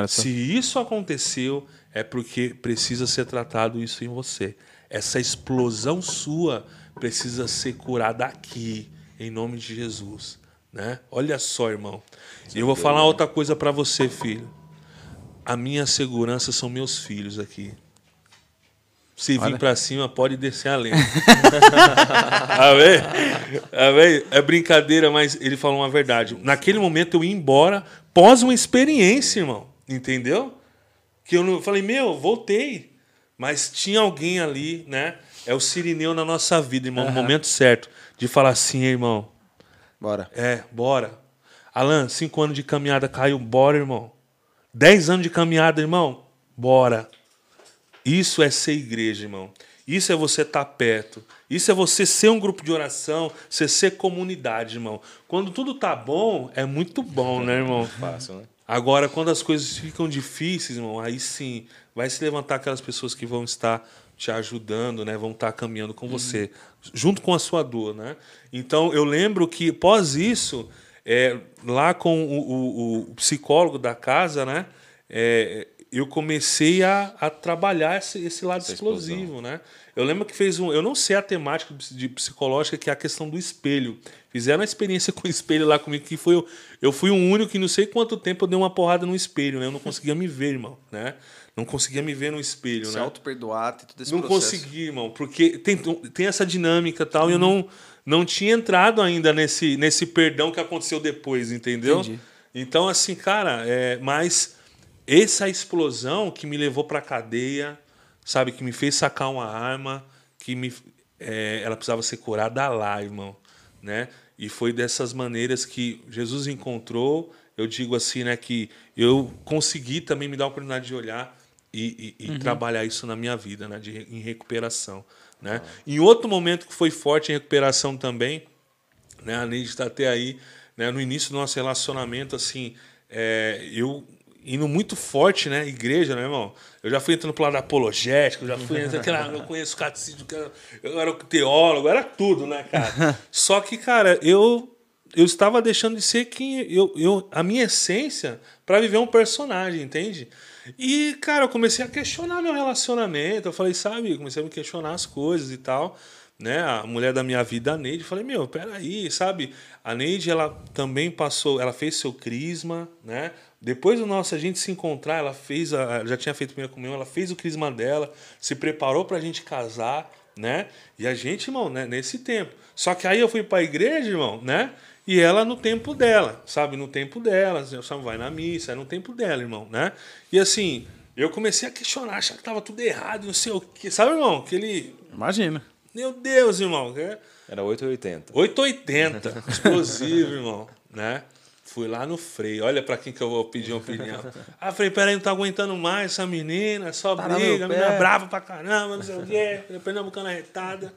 Se isso aconteceu, é porque precisa ser tratado isso em você. Essa explosão sua precisa ser curada aqui, em nome de Jesus. Né? Olha só, irmão. E eu vou falar outra coisa para você, filho. A minha segurança são meus filhos aqui. Se vir para cima, pode descer a lenha. (laughs) Amém? Amém? É brincadeira, mas ele falou uma verdade. Naquele momento eu ia embora pós uma experiência, irmão. Entendeu? Que eu não falei, meu, voltei. Mas tinha alguém ali, né? É o Sirineu na nossa vida, irmão, no momento certo. De falar assim, irmão, Bora. é, bora. Alan, cinco anos de caminhada caiu, bora, irmão. Dez anos de caminhada, irmão, bora. Isso é ser igreja, irmão. Isso é você estar perto. Isso é você ser um grupo de oração, você ser comunidade, irmão. Quando tudo tá bom, é muito bom, né, irmão? (laughs) Fácil, né? Agora, quando as coisas ficam difíceis, irmão, aí sim vai se levantar aquelas pessoas que vão estar te ajudando, né? Vão estar caminhando com você, junto com a sua dor, né? Então, eu lembro que, pós isso, é, lá com o, o- o psicólogo da casa, né? é, eu comecei a, a trabalhar esse, esse lado Essa explosivo, né? Eu lembro que fez um. Eu não sei a temática de psicológica, que é a questão do espelho. Fizeram uma experiência (laughs) com o espelho lá comigo, que foi. eu- Eu fui o único que não sei quanto tempo eu dei uma porrada no espelho, né? Eu não conseguia me ver, irmão, né? Não conseguia me ver no espelho, Se né? auto-perdoar, tem todo esse Não processo. consegui, irmão, porque tem, tem essa dinâmica e tal, e eu não, não tinha entrado ainda nesse, nesse perdão que aconteceu depois, entendeu? Entendi. Então, assim, cara, é, mas essa explosão que me levou pra cadeia, sabe, que me fez sacar uma arma, que me, é, ela precisava ser curada lá, irmão, né? E foi dessas maneiras que Jesus encontrou, eu digo assim, né, que eu consegui também me dar a oportunidade de olhar e, e- e trabalhar isso na minha vida, né, de, em recuperação, né? Em outro momento que foi forte em recuperação também, né? A Neide está até aí, né? No início do nosso relacionamento, assim, é, eu indo muito forte, né? Igreja, né, irmão? Eu já fui entrando pro lado apologético, já fui entrando, aquela- eu conheço catecismo, que eu era teólogo, era tudo, né, cara? (laughs) Só que, cara, eu eu estava deixando de ser quem eu, eu a minha essência para viver um personagem, entende? E, cara, eu comecei a questionar meu relacionamento. Eu falei, sabe, eu comecei a me questionar as coisas e tal né, a mulher da minha vida, a Neide, falei, meu, peraí, sabe? A Neide, ela também passou, ela fez seu crisma, né? Depois do nosso a gente se encontrar, ela fez, a, já tinha feito primeira comunhão, ela fez o crisma dela, se preparou pra gente casar, né? E a gente, irmão, né, nesse tempo. Só que aí eu fui pra igreja, irmão, né? E ela no tempo dela, sabe? No tempo dela, sabe? vai na missa, é no tempo dela, irmão, né? E assim, eu comecei a questionar, achar que tava tudo errado, não sei o quê. Sabe, irmão? Aquele. Imagina. Meu Deus, irmão. é Era 8,80. 880, explosivo, (laughs) irmão, né? Fui lá no freio. Olha pra quem que eu vou pedir uma opinião. Ah, Frei, peraí, não tá aguentando mais essa menina, só Tá briga, menina brava pra caramba, não sei o quê, pernambucana retada.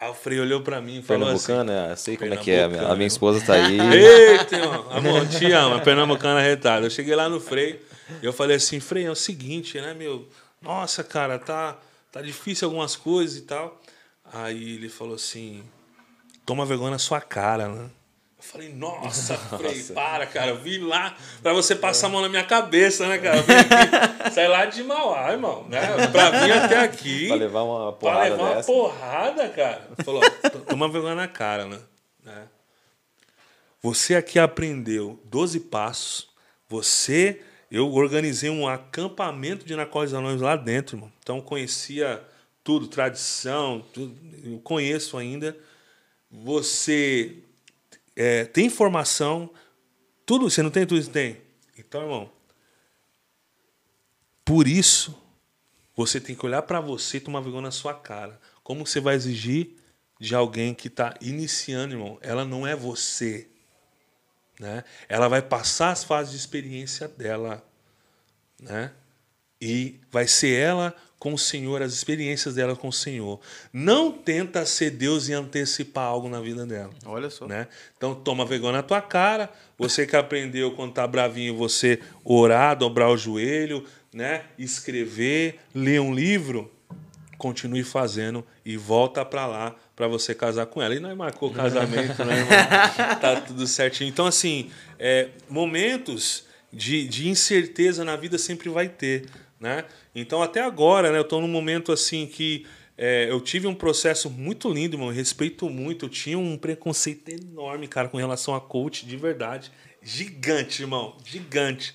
Aí o Frei olhou pra mim e falou assim... Pernambucana, eu sei como é que é. A minha, a Pernambucana. minha esposa tá aí. (laughs) Eita, irmão. Amor, te amo. É Pernambucana retada. Eu cheguei lá no Frei e eu falei assim, Frei, é o seguinte, né, meu? Nossa, cara, tá, tá difícil algumas coisas e tal. Aí ele falou assim: toma vergonha na sua cara, né? Eu falei, nossa, (laughs) Frei, para, cara. Eu vim lá pra você passar a mão na minha cabeça, né, cara? (laughs) Saí lá de Mauá, irmão, né? Pra vir até aqui. Pra levar uma Pra porrada levar uma dessa. porrada, cara. Falou, toma vergonha na cara, né? né? Você aqui aprendeu 12 passos. Você, eu organizei um acampamento de Narcóticos Anônimos lá dentro, irmão. Então conhecia tudo, tradição, tudo, eu conheço ainda. Você é, tem informação, tudo, você não tem tudo isso? Tem. Então, irmão, por isso, você tem que olhar para você e tomar vergonha na sua cara. Como você vai exigir de alguém que está iniciando, irmão? Ela não é você. Né? Ela vai passar as fases de experiência dela. Né? E vai ser ela com o Senhor, as experiências dela com o Senhor. Não tenta ser Deus e antecipar algo na vida dela. Olha só. Né? Então toma vergonha na tua cara. Você que aprendeu quando tá bravinho, você orar, dobrar o joelho, né? escrever, ler um livro, continue fazendo e volta para lá para você casar com ela. E nós marcou o casamento, né, irmão? (laughs) Tá tudo certinho. Então, assim, é, momentos de, de incerteza na vida sempre vai ter, né? Então, até agora, né, eu estou num momento assim que é, eu tive um processo muito lindo, irmão. Eu respeito muito. Eu tinha um preconceito enorme, cara, com relação a coach, de verdade. Gigante, irmão. Gigante.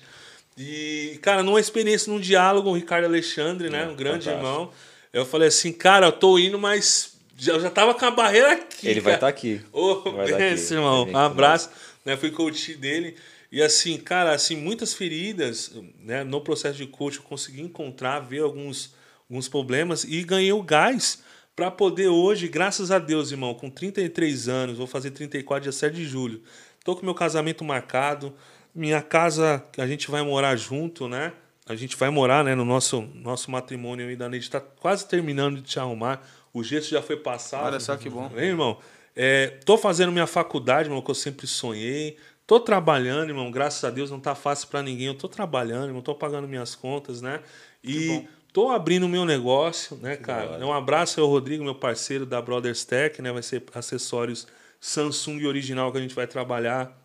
E, cara, numa experiência, num diálogo com o Ricardo Alexandre, né? É, Um grande fantástico. irmão. Eu falei assim, cara, eu tô indo, mas eu já tava com a barreira aqui. Ele vai cara. estar aqui. Ô, Vai (laughs) aqui. esse irmão. Um abraço. Né, fui coach dele. E assim, cara, assim, muitas feridas, né, no processo de coach eu consegui encontrar, ver alguns, alguns problemas e ganhei o gás para poder hoje, graças a Deus, irmão, com 33 anos, vou fazer 34 dia 7 de julho. Tô com meu casamento marcado, minha casa a gente vai morar junto, né? A gente vai morar, né, no nosso nosso matrimônio aí da Neide tá quase terminando de te arrumar. O gesso já foi passado. Olha só que bom. Hein, irmão? É, tô fazendo minha faculdade, irmão, que eu sempre sonhei. Tô trabalhando, irmão. Graças a Deus não tá fácil para ninguém. Eu tô trabalhando, irmão. Tô pagando minhas contas, né? E tô abrindo o meu negócio, né, cara? Um abraço ao Rodrigo, meu parceiro da Brothers Tech, né? Vai ser acessórios Samsung original que a gente vai trabalhar.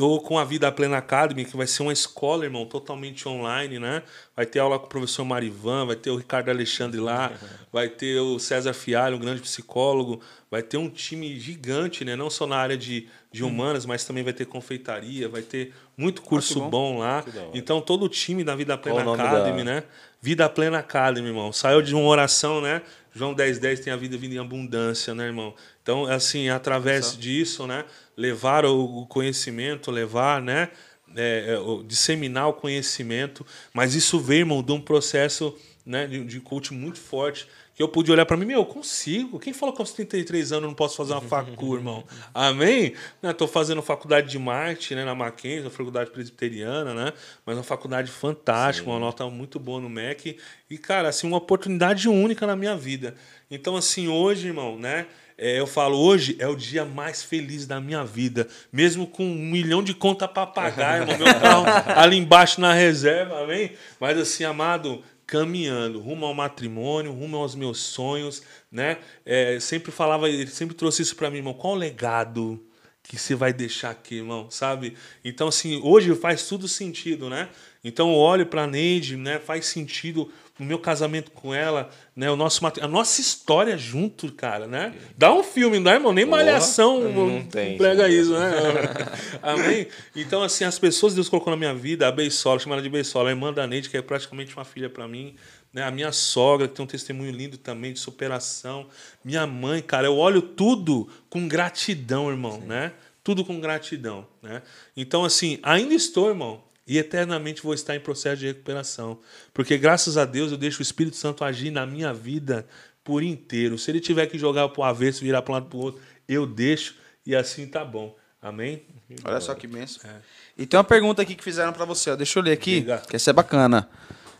Tô com a Vida Plena Academy, que vai ser uma escola, irmão, totalmente online, né? Vai ter aula com o professor Marivan, vai ter o Ricardo Alexandre lá, (laughs) vai ter o César Fialho, um grande psicólogo, vai ter um time gigante, né? Não só na área de, de humanas, mas também vai ter confeitaria, vai ter muito curso bom. bom. lá. Então todo o time da Vida Plena Qual Academy, da- né? Vida Plena Academy, irmão. Saiu de uma oração, né? João 1010 tem a vida vindo em abundância, né, irmão? Então, assim, através disso, né? Levar o conhecimento, levar, né? é, é, disseminar o conhecimento. Mas isso veio, irmão, de um processo né, de, de coach muito forte. Que eu pude olhar para mim, meu, eu consigo. Quem falou que aos 33 anos eu não posso fazer uma (laughs) facu, irmão? Amém? Né, tô fazendo faculdade de marketing né, na Mackenzie, na faculdade presbiteriana, né? Mas uma faculdade fantástica, uma nota muito boa no MEC. E, cara, assim, uma oportunidade única na minha vida. Então, assim, hoje, irmão, né? É, eu falo, hoje é o dia mais feliz da minha vida. Mesmo com um milhão de conta para pagar, irmão, meu (laughs) carro ali embaixo na reserva, amém? Mas assim, amado, caminhando, rumo ao matrimônio, rumo aos meus sonhos, né? É, sempre falava, ele sempre trouxe isso para mim, irmão. Qual o legado que você vai deixar aqui, irmão? Sabe? Então, assim, hoje faz tudo sentido, né? Então, eu olho para Neide, né? Faz sentido o meu casamento com ela, né? O nosso a nossa história junto, cara, né? Dá um filme, não dá, irmão? Nem malhação não tem, prega sim. isso, né? (laughs) Amém? Então, assim, as pessoas que Deus colocou na minha vida, a Beisola, chama ela de Beisola, a irmã da Neide, que é praticamente uma filha para mim, né? A minha sogra, que tem um testemunho lindo também de superação. Minha mãe, cara, eu olho tudo com gratidão, irmão, né? Tudo com gratidão, né? Então, assim, ainda estou, irmão, e eternamente vou estar em processo de recuperação. Porque graças a Deus eu deixo o Espírito Santo agir na minha vida por inteiro. Se ele tiver que jogar pro avesso, virar para um lado pro outro, eu deixo e assim tá bom. Amém? Olha só que benção. E tem uma pergunta aqui que fizeram pra você, ó. Deixa eu ler aqui, Diga. que essa é bacana.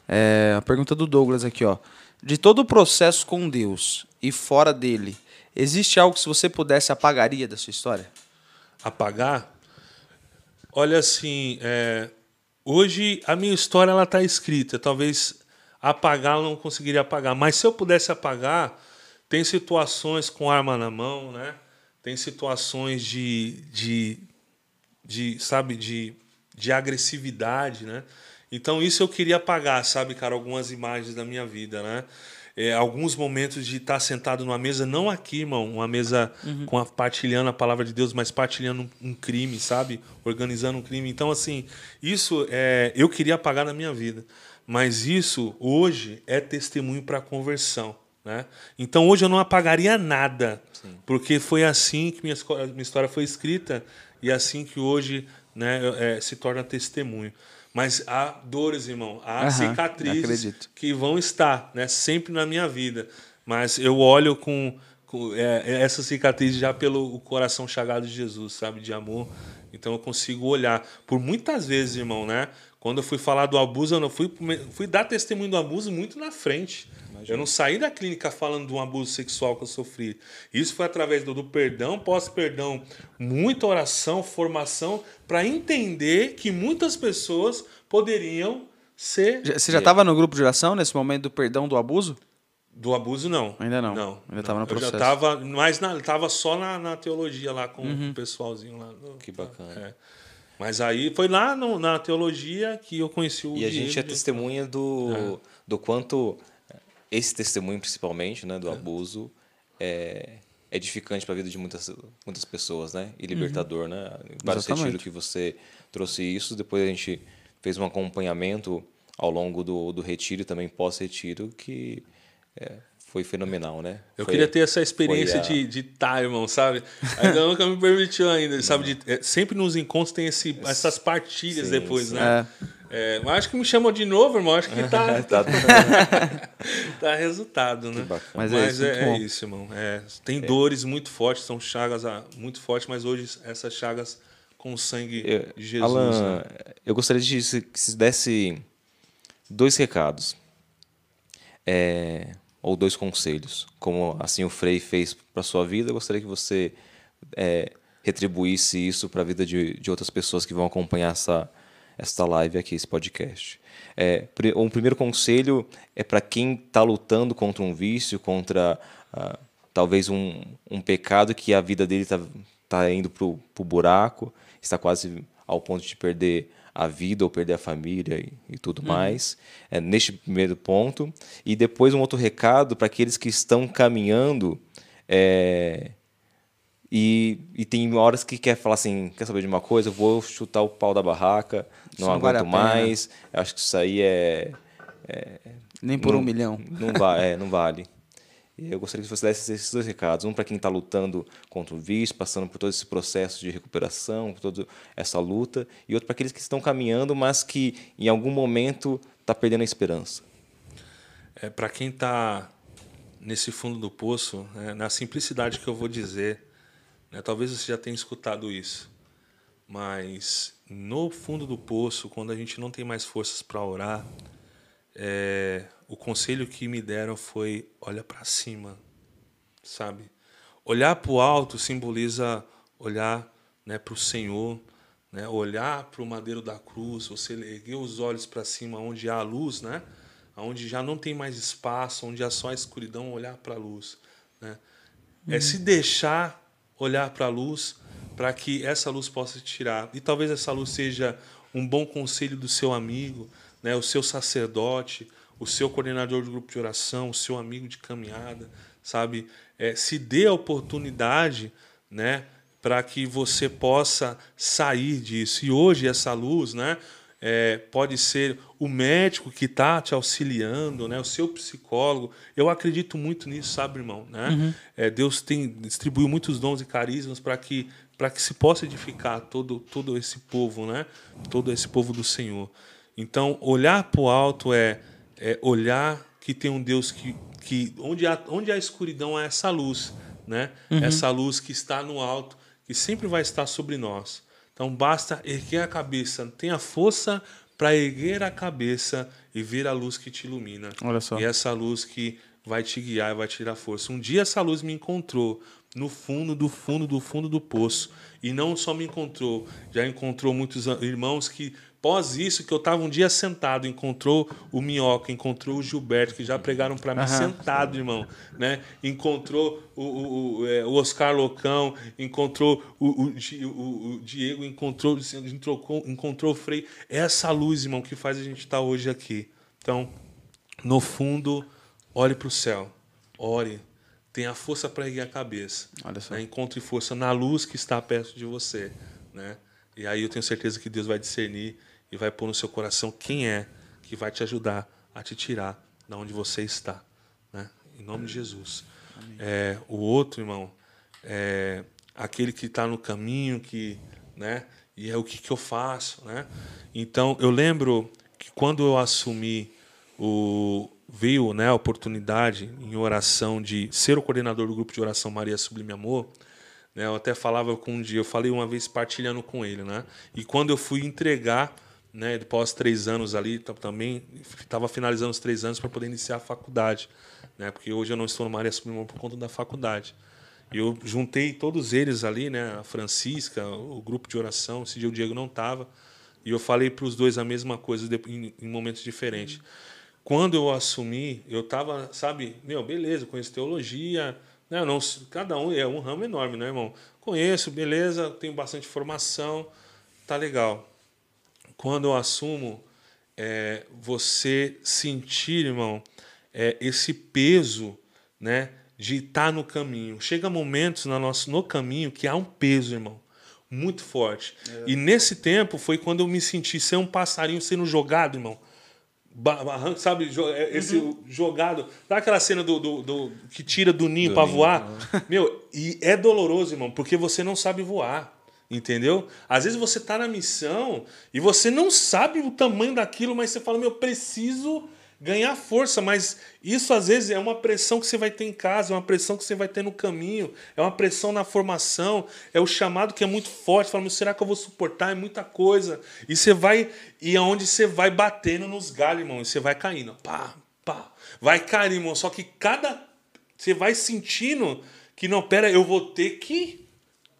É a pergunta do Douglas aqui, ó. De todo o processo com Deus e fora dele, existe algo que se você pudesse apagaria da sua história? apagar. Olha assim, é, hoje a minha história ela está escrita. Talvez apagar, eu não conseguiria apagar. Mas se eu pudesse apagar, tem situações com arma na mão, né? Tem situações de, de, de sabe, de, de agressividade, né? Então isso eu queria apagar, sabe, cara, algumas imagens da minha vida, né? É, alguns momentos de estar sentado numa mesa, não aqui, irmão, uma mesa uhum. com a, partilhando a palavra de Deus, mas partilhando um, um, crime, sabe? Organizando um crime. Então, assim, isso é, eu queria apagar na minha vida. Mas isso, hoje, é testemunho para a conversão. Né? Então, hoje eu não apagaria nada, Sim. porque foi assim que minha, minha história foi escrita e assim que hoje né, é, se torna testemunho. Mas há dores, irmão, há cicatrizes que vão estar, né, sempre na minha vida. Mas eu olho com, com é, é, essa cicatriz já pelo coração chagado de Jesus, sabe, de amor. Então eu consigo olhar. Por muitas vezes, irmão, né? Quando eu fui falar do abuso, eu não fui, fui dar testemunho do abuso muito na frente. Eu não saí da clínica falando de um abuso sexual que eu sofri. Isso foi através do, do perdão, pós-perdão, muita oração, formação, para entender que muitas pessoas poderiam ser. Você já estava no grupo de oração nesse momento do perdão do abuso? Do abuso, não. Ainda não. Não. Ainda estava no processo. Eu já estava, mas na, tava só na, na teologia lá com uhum. o pessoalzinho lá. que bacana. É. Mas aí foi lá no, na teologia que eu conheci o E a gente é testemunha do, é. do quanto esse testemunho, principalmente, né, do é. abuso, é edificante para a vida de muitas, muitas pessoas, né? E libertador, uhum. né? Vários retiros que você trouxe isso, depois a gente fez um acompanhamento ao longo do, do retiro e também pós-retiro que é, foi fenomenal, né? Eu foi, queria ter essa experiência a... de, de estar, irmão, sabe? Ainda (laughs) nunca me permitiu ainda, sabe? De, é, sempre nos encontros tem esse, essas partilhas sim, depois, sim. né? É. É, mas acho que me chamou de novo, irmão. Acho que tá. (laughs) tá, (laughs) tá resultado, né? Mas, é mas é, é, isso, irmão. É, tem é. dores muito fortes, são chagas ah, muito fortes, mas hoje essas chagas com o sangue eu, de Jesus. Alan, né? eu gostaria de que se desse dois recados. É, ou dois conselhos. Como assim o Frei fez para sua vida, eu gostaria que você é, retribuísse isso para a vida de, de outras pessoas que vão acompanhar essa esta live aqui, esse podcast. É, um primeiro conselho é para quem está lutando contra um vício, contra uh, talvez um, um pecado que a vida dele está tá indo para o buraco, está quase ao ponto de perder a vida ou perder a família e, e tudo uhum. mais. É, neste primeiro ponto. E depois um outro recado para aqueles que estão caminhando. É, e, e tem horas que quer falar assim, quer saber de uma coisa? Eu vou chutar o pau da barraca, não aguento não vale mais. Eu acho que isso aí é... é Nem por não, um milhão. Não, va (laughs) é, não vale. Eu gostaria que você desse esses dois recados. Um para quem está lutando contra o vício, passando por todo esse processo de recuperação, por toda essa luta. E outro para aqueles que estão caminhando, mas que em algum momento está perdendo a esperança. É, para quem está nesse fundo do poço, é, na simplicidade que eu vou dizer, né? Talvez você já tenha escutado isso, mas no fundo do poço, quando a gente não tem mais forças para orar, é, o conselho que me deram foi: olha para cima, sabe? Olhar para o alto simboliza olhar né, para o Senhor, né? olhar para o madeiro da cruz, você erguer os olhos para cima, onde há a luz, né? onde já não tem mais espaço, onde há só a escuridão, olhar para a luz. Né? É se deixar olhar para a luz, para que essa luz possa te tirar. E talvez essa luz seja um bom conselho do seu amigo, né, o seu sacerdote, o seu coordenador de grupo de oração, o seu amigo de caminhada, sabe? É, se dê a oportunidade, né, para que você possa sair disso. E hoje essa luz, né, é, pode ser o médico que está te auxiliando, né? o seu psicólogo. Eu acredito muito nisso, sabe, irmão? Né? Uhum. É, Deus tem distribuiu muitos dons e carismas para que para que se possa edificar todo todo esse povo, né? Todo esse povo do Senhor. Então, olhar para o alto é, é olhar que tem um Deus que, que onde há, onde há escuridão há essa luz, né? Uhum. Essa luz que está no alto, que sempre vai estar sobre nós. Então basta erguer a cabeça, tenha força para erguer a cabeça e ver a luz que te ilumina. Olha só. E essa luz que vai te guiar e vai te dar força. Um dia essa luz me encontrou no fundo do fundo do fundo do poço. E não só me encontrou, já encontrou muitos irmãos que Pós isso, que eu tava um dia sentado, encontrou o Minhoca, encontrou o Gilberto, que já pregaram para mim sentado, irmão. Né? Encontrou o, o, o, é, o Oscar Locão, encontrou o, o, Di- o- o Diego, encontrou, encontrou, encontrou o Frei. É essa luz, irmão, que faz a gente estar hoje aqui. Então, no fundo, olhe para o céu. Ore. Tenha força para erguer a cabeça. Né? Encontre força na luz que está perto de você. Né? E aí eu tenho certeza que Deus vai discernir e vai pôr no seu coração quem é que vai te ajudar a te tirar da onde você está. Né? Em nome de Jesus. É, o outro, irmão, é aquele que está no caminho, que, né? E é o que, que eu faço, né? Então, eu lembro que quando eu assumi o veio, né, a oportunidade em oração de ser o coordenador do grupo de oração Maria Sublime Amor, né? Eu até falava com um dia, eu falei uma vez partilhando com ele, né? E quando eu fui entregar, né, após três anos ali, também estava finalizando os três anos para poder iniciar a faculdade, né? Porque hoje eu não estou no Maria Sublime Amor por conta da faculdade. Eu juntei todos eles ali, né? A Francisca, o grupo de oração. Dia o Diego não estava. E eu falei para os dois a mesma coisa em, momentos diferentes. Quando eu assumi, eu tava, sabe, meu, beleza, conheço teologia, né? Não, cada um é um ramo enorme, né, irmão? Conheço, beleza, tenho bastante formação, tá legal. Quando eu assumo, é, você sentir, irmão, é, esse peso, né, de estar no caminho. Chega momentos no nosso no caminho que há um peso, irmão, muito forte. E nesse tempo foi quando eu me senti ser um passarinho sendo jogado, irmão. Barranco, sabe, é, esse Uhum. jogado. Dá aquela cena do, do, do- que tira do ninho para voar. Meu, e é doloroso, irmão, porque você não sabe voar. Entendeu? Às vezes você tá na missão e você não sabe o tamanho daquilo, mas você fala, meu, eu preciso ganhar força, mas isso às vezes é uma pressão que você vai ter em casa, é uma pressão que você vai ter no caminho, é uma pressão na formação, é o chamado que é muito forte, fala, meu, será que eu vou suportar? É muita coisa. E você vai, e é onde você vai batendo nos galhos, irmão, e você vai caindo, pá, pá, vai cair, irmão, só que cada, você vai sentindo que, não, pera, eu vou ter que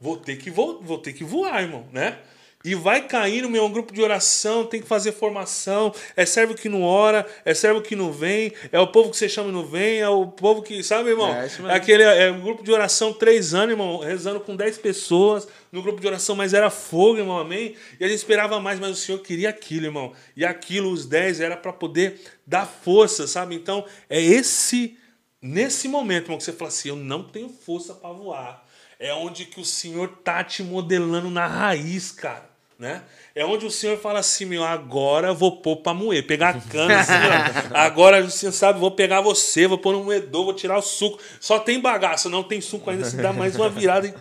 vou ter que vou, vou ter que voar, irmão, né? E vai caindo, meu, um grupo de oração, tem que fazer formação, é servo que não ora, é servo que não vem, é o povo que você chama e não vem, é o povo que, sabe, irmão? É. É aquele é um grupo de oração, três anos, irmão, rezando com dez pessoas no grupo de oração, mas era fogo, irmão, amém? E a gente esperava mais, mas o Senhor queria aquilo, irmão. E aquilo, os dez, era para poder dar força, sabe? Então, é esse, nesse momento, irmão, que você fala assim: eu não tenho força para voar. É onde que o Senhor tá te modelando na raiz, cara. Né? É onde o Senhor fala assim, meu, agora vou pôr pra moer, pegar a cana, (laughs) assim, ó. agora você sabe, vou pegar você, vou pôr no moedor, vou tirar o suco. Só tem bagaço, não tem suco ainda, se dá mais uma virada e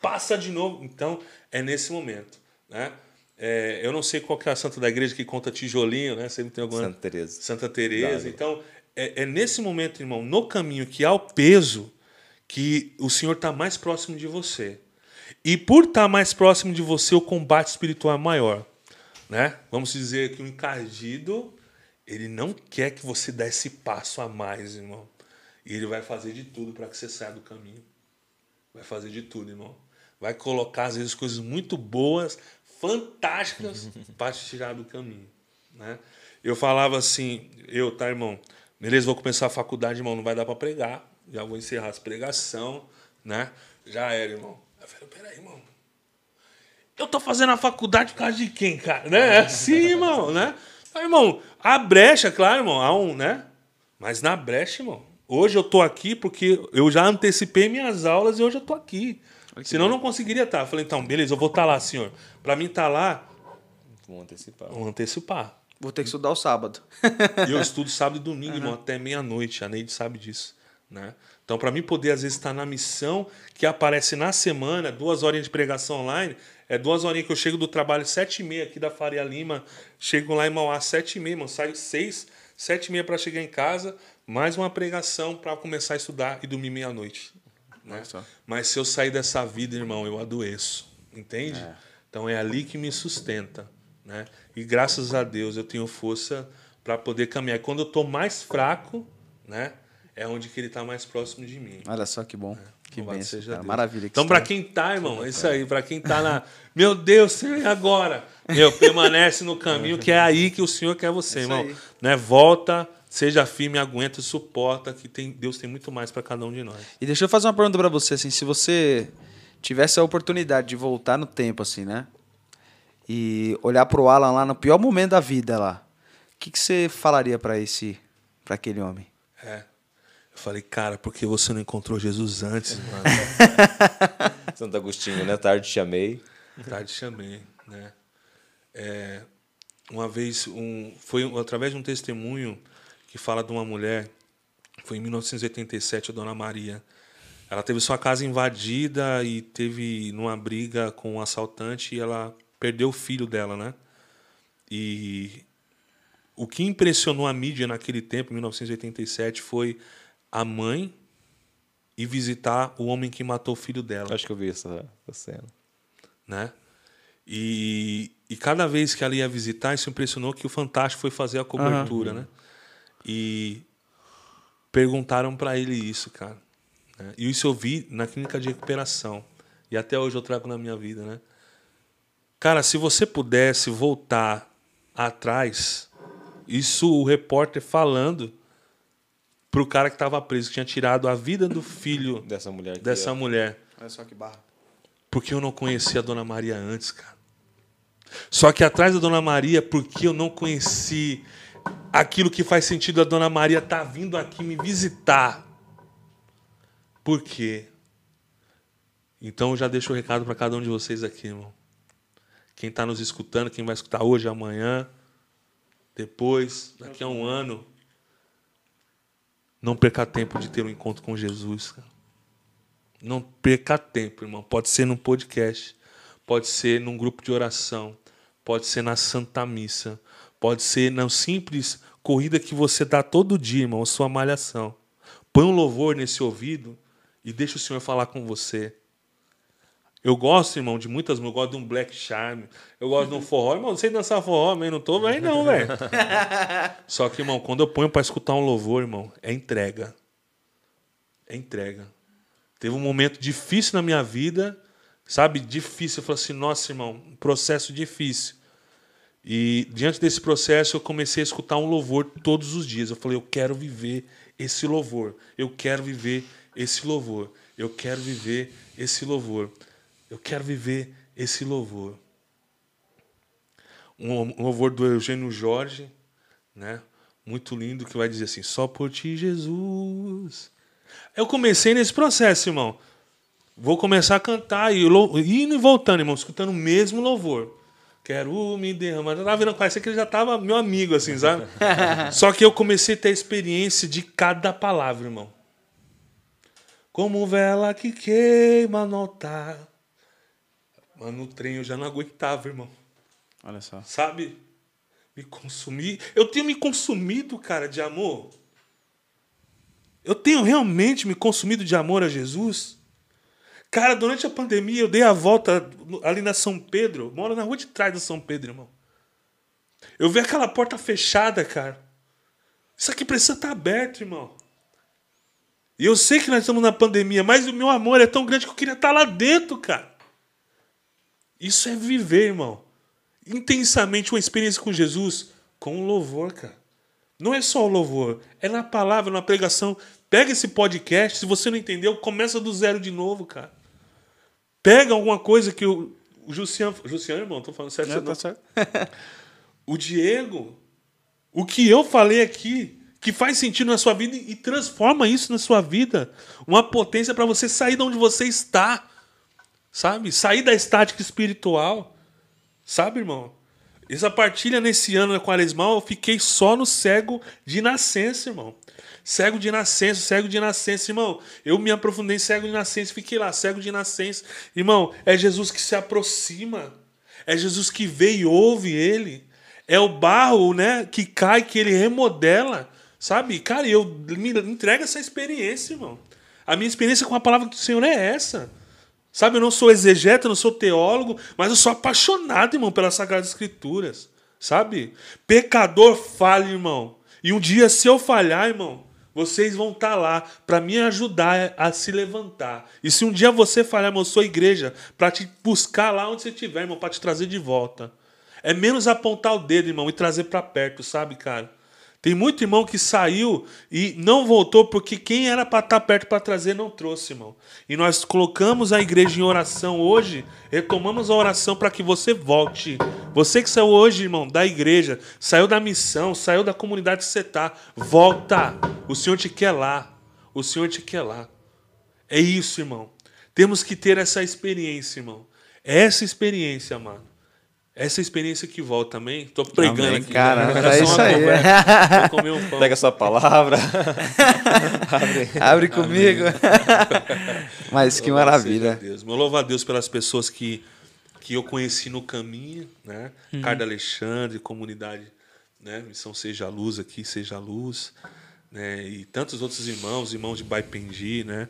passa de novo. Então, é nesse momento, né? É, eu não sei qual que é a santa da igreja que conta tijolinho, né? Sempre tem alguma Santa Teresa. Santa Teresa. Então, é, é nesse momento, irmão, no caminho que há o peso, que o Senhor está mais próximo de você. E por estar mais próximo de você, o combate espiritual é maior. Né? Vamos dizer que o encardido, ele não quer que você dê esse passo a mais, irmão. E ele vai fazer de tudo para que você saia do caminho. Vai fazer de tudo, irmão. Vai colocar, às vezes, coisas muito boas, fantásticas, (laughs) para te tirar do caminho. Né? Eu falava assim, eu, tá, irmão? Beleza, vou começar a faculdade, irmão, não vai dar para pregar. Já vou encerrar as pregação, né? Já era, irmão. Eu falei, peraí, irmão. Eu tô fazendo a faculdade por causa de quem, cara? Né? É assim, irmão, né? Aí, irmão, a brecha, claro, irmão, há um, né? Mas na brecha, irmão. Hoje eu tô aqui porque eu já antecipei minhas aulas e hoje eu tô aqui. Senão eu não conseguiria estar. Eu falei, então, beleza, eu vou estar lá, senhor. Para mim estar lá, Vamos antecipar. vou antecipar. Vou ter que estudar o sábado. E eu estudo sábado e domingo, irmão, até meia-noite. A Neide sabe disso. Né? Então, para mim poder, às vezes, estar na missão que aparece na semana, duas horinhas de pregação online, é duas horinhas que eu chego do trabalho sete e meia aqui da Faria Lima, chego lá em Mauá sete e meia, mano, saio seis, sete e meia para chegar em casa, mais uma pregação para começar a estudar e dormir meia-noite. Né? Mas se eu sair dessa vida, irmão, eu adoeço. Entende? Então é ali que me sustenta. Né? E graças a Deus eu tenho força para poder caminhar. Quando eu estou mais fraco, né? É onde que ele está mais próximo de mim. Olha só que bom. Que Louvado bênção, seja cara. Maravilha. que Então, pra história. quem tá, irmão, é isso aí. Pra quem tá na. Meu Deus, Senhor, e agora? Meu, permanece no caminho que é aí que o Senhor quer você, Isso irmão. aí. Né? Volta, seja firme, aguenta, suporta, que tem, Deus tem muito mais pra cada um de nós. E deixa eu fazer uma pergunta pra você, assim, se você tivesse a oportunidade de voltar no tempo, assim, né? E olhar pro Alan lá no pior momento da vida lá, o que, que você falaria pra esse, para aquele homem? É. Eu falei, cara, por que você não encontrou Jesus antes, mano? (laughs) Santo Agostinho, né? Tarde te amei. Tarde chamei, né? É, uma vez, um, foi através de um testemunho que fala de uma mulher, foi em 1987, a Dona Maria. Ela teve sua casa invadida e teve numa briga com um assaltante e ela perdeu o filho dela, né? E o que impressionou a mídia naquele tempo, em 1987, foi a mãe ir visitar o homem que matou o filho dela Acho que eu vi essa, essa cena. né? E, e cada vez que ela ia visitar, isso impressionou que o Fantástico foi fazer a cobertura, né? E perguntaram para ele isso, cara. né? E isso eu vi na clínica de recuperação. E até hoje eu trago na minha vida, né? Cara, se você pudesse voltar atrás, isso o repórter falando pro cara que estava preso, que tinha tirado a vida do filho Dessa mulher. dessa é- mulher. Olha só que barra. Porque eu não conhecia a Dona Maria antes, cara. Só que atrás da Dona Maria, porque eu não conheci aquilo que faz sentido a Dona Maria tá vindo aqui me visitar. Por quê? Então eu já deixo o recado para cada um de vocês aqui, irmão. Quem está nos escutando, quem vai escutar hoje, amanhã, depois, daqui a um ano, não perca tempo de ter um encontro com Jesus, cara. Não perca tempo, irmão. Pode ser num podcast, pode ser num grupo de oração, pode ser na Santa Missa, pode ser na simples corrida que você dá todo dia, irmão, a sua malhação. Põe um louvor nesse ouvido e deixa o Senhor falar com você. Eu gosto, irmão, de muitas, eu gosto de um black charm, eu gosto de um forró, irmão, não sei dançar forró, mas não tô bem não, velho. (laughs) Só que, irmão, quando eu ponho para escutar um louvor, irmão, é entrega. É entrega. Teve um momento difícil na minha vida, sabe? Difícil. Eu falei assim, nossa, irmão, um processo difícil. E diante desse processo, eu comecei a escutar um louvor todos os dias. Eu falei, eu quero viver esse louvor. Eu quero viver esse louvor. Eu quero viver esse louvor. Eu quero viver esse louvor. Um louvor do Eugênio Jorge, né? Muito lindo, que vai dizer assim: Só por ti, Jesus. Eu comecei nesse processo, irmão. Vou começar a cantar e indo e voltando, irmão, escutando o mesmo louvor. Quero me derramar. Eu tava vendo, parece que ele já tava meu amigo, assim, sabe? (laughs) Só que eu comecei a ter a experiência de cada palavra, irmão. Como vela que queima no altar. Mano, no trem eu já não aguentava, irmão. Olha só. Sabe? Me consumir. Eu tenho me consumido, cara, de amor. Eu tenho realmente me consumido de amor a Jesus. Cara, durante a pandemia eu dei a volta ali na São Pedro. Moro na rua de trás da São Pedro, irmão. Eu vi aquela porta fechada, cara. Isso aqui precisa estar aberto, irmão. E eu sei que nós estamos na pandemia, mas o meu amor é tão grande que eu queria estar lá dentro, cara. Isso é viver, irmão. Intensamente uma experiência com Jesus, com o louvor, cara. Não é só o louvor, é na palavra, na pregação. Pega esse podcast, se você não entendeu, começa do zero de novo, cara. Pega alguma coisa que o, o Jussian. Jussian, irmão, tô falando certo. Não. tá certo. (laughs) O Diego, o que eu falei aqui, que faz sentido na sua vida e transforma isso na sua vida. Uma potência para você sair de onde você está. Sabe? Sair da estática espiritual. Sabe, irmão? Essa partilha nesse ano na Quaresmal, eu fiquei só no cego de nascença, irmão. Cego de nascença, cego de nascença, irmão. Eu me aprofundei cego de nascença, fiquei lá, cego de nascença. Irmão, é Jesus que se aproxima. É Jesus que vê e ouve ele. É o barro, né, que cai, que ele remodela. Sabe? Cara, eu me entrega essa experiência, irmão. A minha experiência com a palavra do Senhor é essa. Sabe, eu não sou exegeta, não sou teólogo, mas eu sou apaixonado, irmão, pelas Sagradas Escrituras. Sabe? Pecador falha, irmão. E um dia, se eu falhar, irmão, Vocês vão estar lá para me ajudar a se levantar. E se um dia você falhar, irmão, eu sou igreja, para te buscar lá onde você estiver, irmão, para te trazer de volta. É menos apontar o dedo, irmão, e trazer para perto, sabe, cara? Tem muito irmão que saiu e não voltou porque quem era para estar perto para trazer não trouxe, irmão. E nós colocamos a igreja em oração hoje, retomamos a oração para que você volte. Você que saiu hoje, irmão, da igreja, saiu da missão, saiu da comunidade que você está, volta. O Senhor te quer lá. O Senhor te quer lá. É isso, irmão. Temos que ter essa experiência, irmão. É essa experiência, amado. Essa experiência que volta também. Tô pregando Amém, aqui. cara, né? é isso aí. Comer um pão. Pega sua palavra. (laughs) É. Abre comigo. Mas que maravilha. Deus. Meu louvo a Deus pelas pessoas que, que eu conheci no caminho, né? Uhum. Carda Alexandre, comunidade, né? Missão Seja Luz aqui, Seja Luz, né? E tantos outros irmãos, irmãos de Baipendi, né?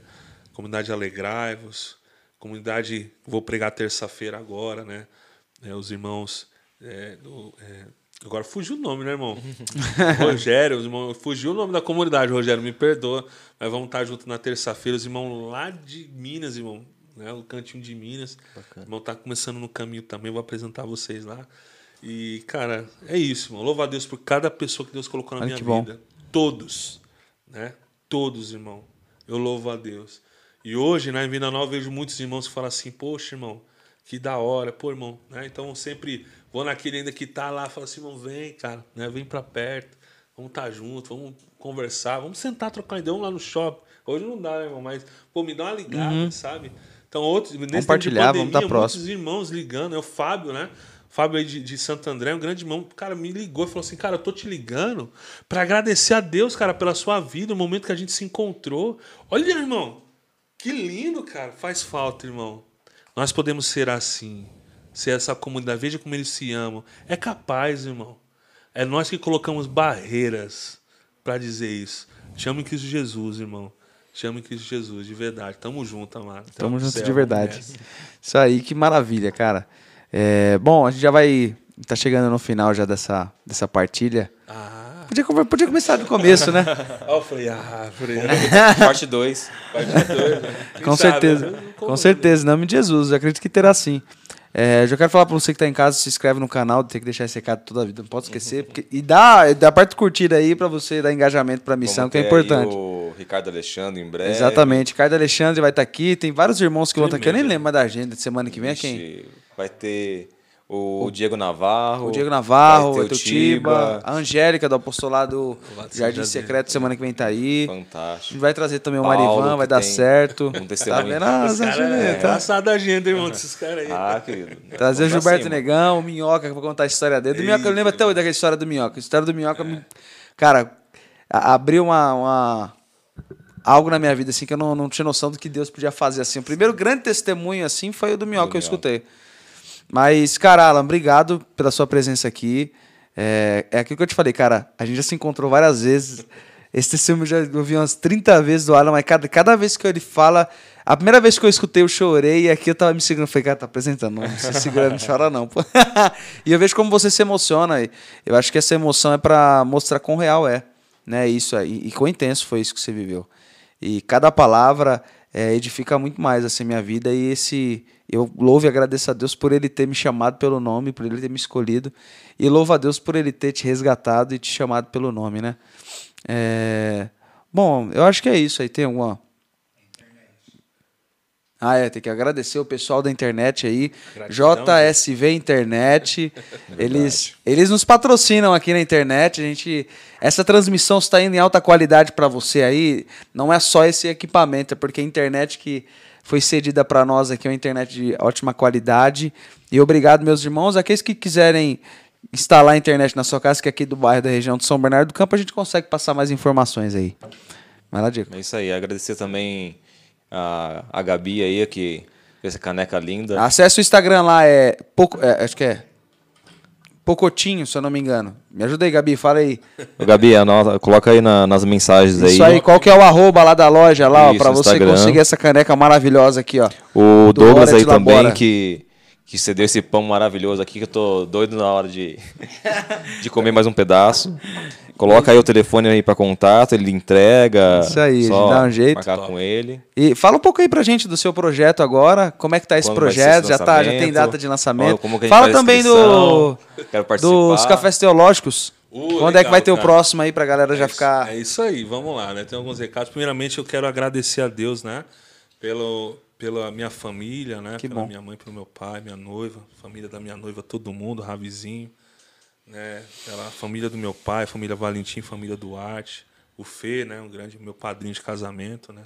Comunidade Alegrai-vos, comunidade, vou pregar terça-feira agora, né? É, os irmãos é, do- é, agora fugiu o nome, né, irmão? (laughs) Rogério, os irmãos, fugiu o nome da comunidade, Rogério, me perdoa, mas vamos estar juntos na terça-feira, os irmãos lá de Minas, irmão, né, o cantinho de Minas. O irmão tá começando no caminho também, vou apresentar vocês lá. E, cara, é isso, irmão. Louva a Deus por cada pessoa que Deus colocou na Olha minha que bom. vida. Todos, né? Todos, irmão. Eu louvo a Deus. E hoje, na Vida Nova, eu vejo muitos irmãos que falam assim, poxa, irmão, que da hora, pô, irmão, né? Então eu sempre vou naquele ainda que tá lá, falo assim, irmão, vem, cara, né? Vem pra perto, vamos estar tá junto, vamos conversar, vamos sentar, trocar ideia, vamos lá no shopping. Hoje não dá, né, irmão, mas, pô, me dá uma ligada, sabe? Então, outros, nesse Compartilhar, vamos tá pandemia, próximo. muitos irmãos ligando, é o Fábio, né? Fábio aí de, de Santo André, um grande irmão, cara, me ligou e falou assim: Cara, eu tô te ligando pra agradecer a Deus, cara, pela sua vida, o momento que a gente se encontrou. Olha, irmão, que lindo, cara. Faz falta, irmão. Nós podemos ser assim, ser essa comunidade. Veja como eles se amam. É capaz, irmão. É nós que colocamos barreiras pra dizer isso. Em Cristo Jesus, irmão. Em Cristo Jesus, de verdade. Tamo junto, amado. Tamo junto Céu, de verdade. Isso aí, que maravilha, cara. É, bom, a gente já vai. Tá chegando no final já dessa, dessa partilha. Ah, Podia, podia começar do começo, né? (laughs) Eu falei, ah, falei, (laughs) Parte 2. parte dois, né? (laughs) Quem Com sabe, certeza. né? Com certeza, em nome de Jesus. Eu acredito que terá sim. É, já quero falar pra você que tá em casa, se inscreve no canal, tem que deixar esse recado toda a vida, não pode esquecer. porque- e dá, dá a parte curtida aí pra você dar engajamento pra missão, que é importante. O Ricardo Alexandre em breve. Exatamente. Ricardo Alexandre vai estar aqui, tem vários irmãos que vão estar aqui. Eu nem lembro mais da agenda de semana que vem, é quem? Vai ter o, Diego Navarro. O Diego Navarro, o ter o Tiba, a Angélica do Apostolado Jardim Secreto, semana que vem tá aí. A Fantástico. gente vai trazer também o Paulo, Marivan, vai dar tem certo. um Tá testemunho. vendo? Ah, agendas, é tá? engraçado a agenda, irmão, desses caras aí. Ah, querido. Trazer o Vamos pra Gilberto cima. Negão, o Minhoca, que eu vou contar a história dele. Do Minhoca, eu lembro até hoje daquela história do Minhoca. A história do Minhoca, me- cara, a- abriu uma, uma- algo na minha vida assim que eu não, não tinha noção do que Deus podia fazer assim. O primeiro grande testemunho assim foi o do Minhoca Do que eu Minhoca. escutei. Mas, cara, Alan, obrigado pela sua presença aqui. É, é aquilo que eu te falei, cara. A gente já se encontrou várias vezes. Esse testemunho eu já ouvi umas 30 vezes do Alan, mas cada, cada vez que ele fala. A primeira vez que eu escutei, eu chorei e aqui eu tava me segurando. Falei, cara, tá apresentando, não se segura, não chora não. (laughs) e eu vejo como você se emociona. e Eu acho que essa emoção é pra mostrar quão real é. Né? Isso aí. E quão intenso foi isso que você viveu. E cada palavra é, edifica muito mais assim minha vida e esse eu louvo e agradeço a Deus por ele ter me chamado pelo nome, por ele ter me escolhido e louvo a Deus por ele ter te resgatado e te chamado pelo nome, né? É, Bom, eu acho que é isso aí. Tem alguma ah, é, tem que agradecer o pessoal da internet aí, Gratidão, JSV Internet. (laughs) eles, eles nos patrocinam aqui na internet. A gente, essa transmissão está indo em alta qualidade para você aí. Não é só esse equipamento, é porque a internet que foi cedida para nós aqui uma internet de ótima qualidade. E obrigado, meus irmãos. Aqueles que quiserem instalar a internet na sua casa, que é aqui do bairro da região de São Bernardo do Campo, a gente consegue passar mais informações aí. Vai lá, Diego. É isso aí. Agradecer também a, a Gabi aí, que fez essa caneca linda. Acesse o Instagram lá, é, Poco, é, acho que é Pocotinho, se eu não me engano. Me ajuda aí, Gabi, fala aí. Ô, Gabi, anota, coloca aí na- nas mensagens Isso aí, qual que é o arroba lá da loja lá, ó, Isso, pra você Instagram. conseguir essa caneca maravilhosa aqui, ó. O Do Douglas aí também, que, que você deu esse pão maravilhoso aqui, que eu tô doido na hora de, (laughs) de comer mais um pedaço. Coloca aí o telefone aí para contato, ele entrega. Isso aí, só dá um jeito. Marcar com ele. E fala um pouco aí pra gente do seu projeto agora. Como é que tá esse Quando projeto? esse Já, tá, já tem data de lançamento. Fala também do, dos cafés teológicos. Uh, Quando é que vai legal, ter o cara. próximo aí pra galera já É isso- ficar. É isso aí, vamos lá, né? Tem alguns recados. Primeiramente, eu quero agradecer a Deus, né? Pelo, pela minha família, né? Que pela bom. minha mãe, pelo meu pai, minha noiva, família da minha noiva, todo mundo, Ravizinho, né? Pela família do meu pai, família Valentim, família Duarte, o Fê, né? Um grande meu padrinho de casamento, né?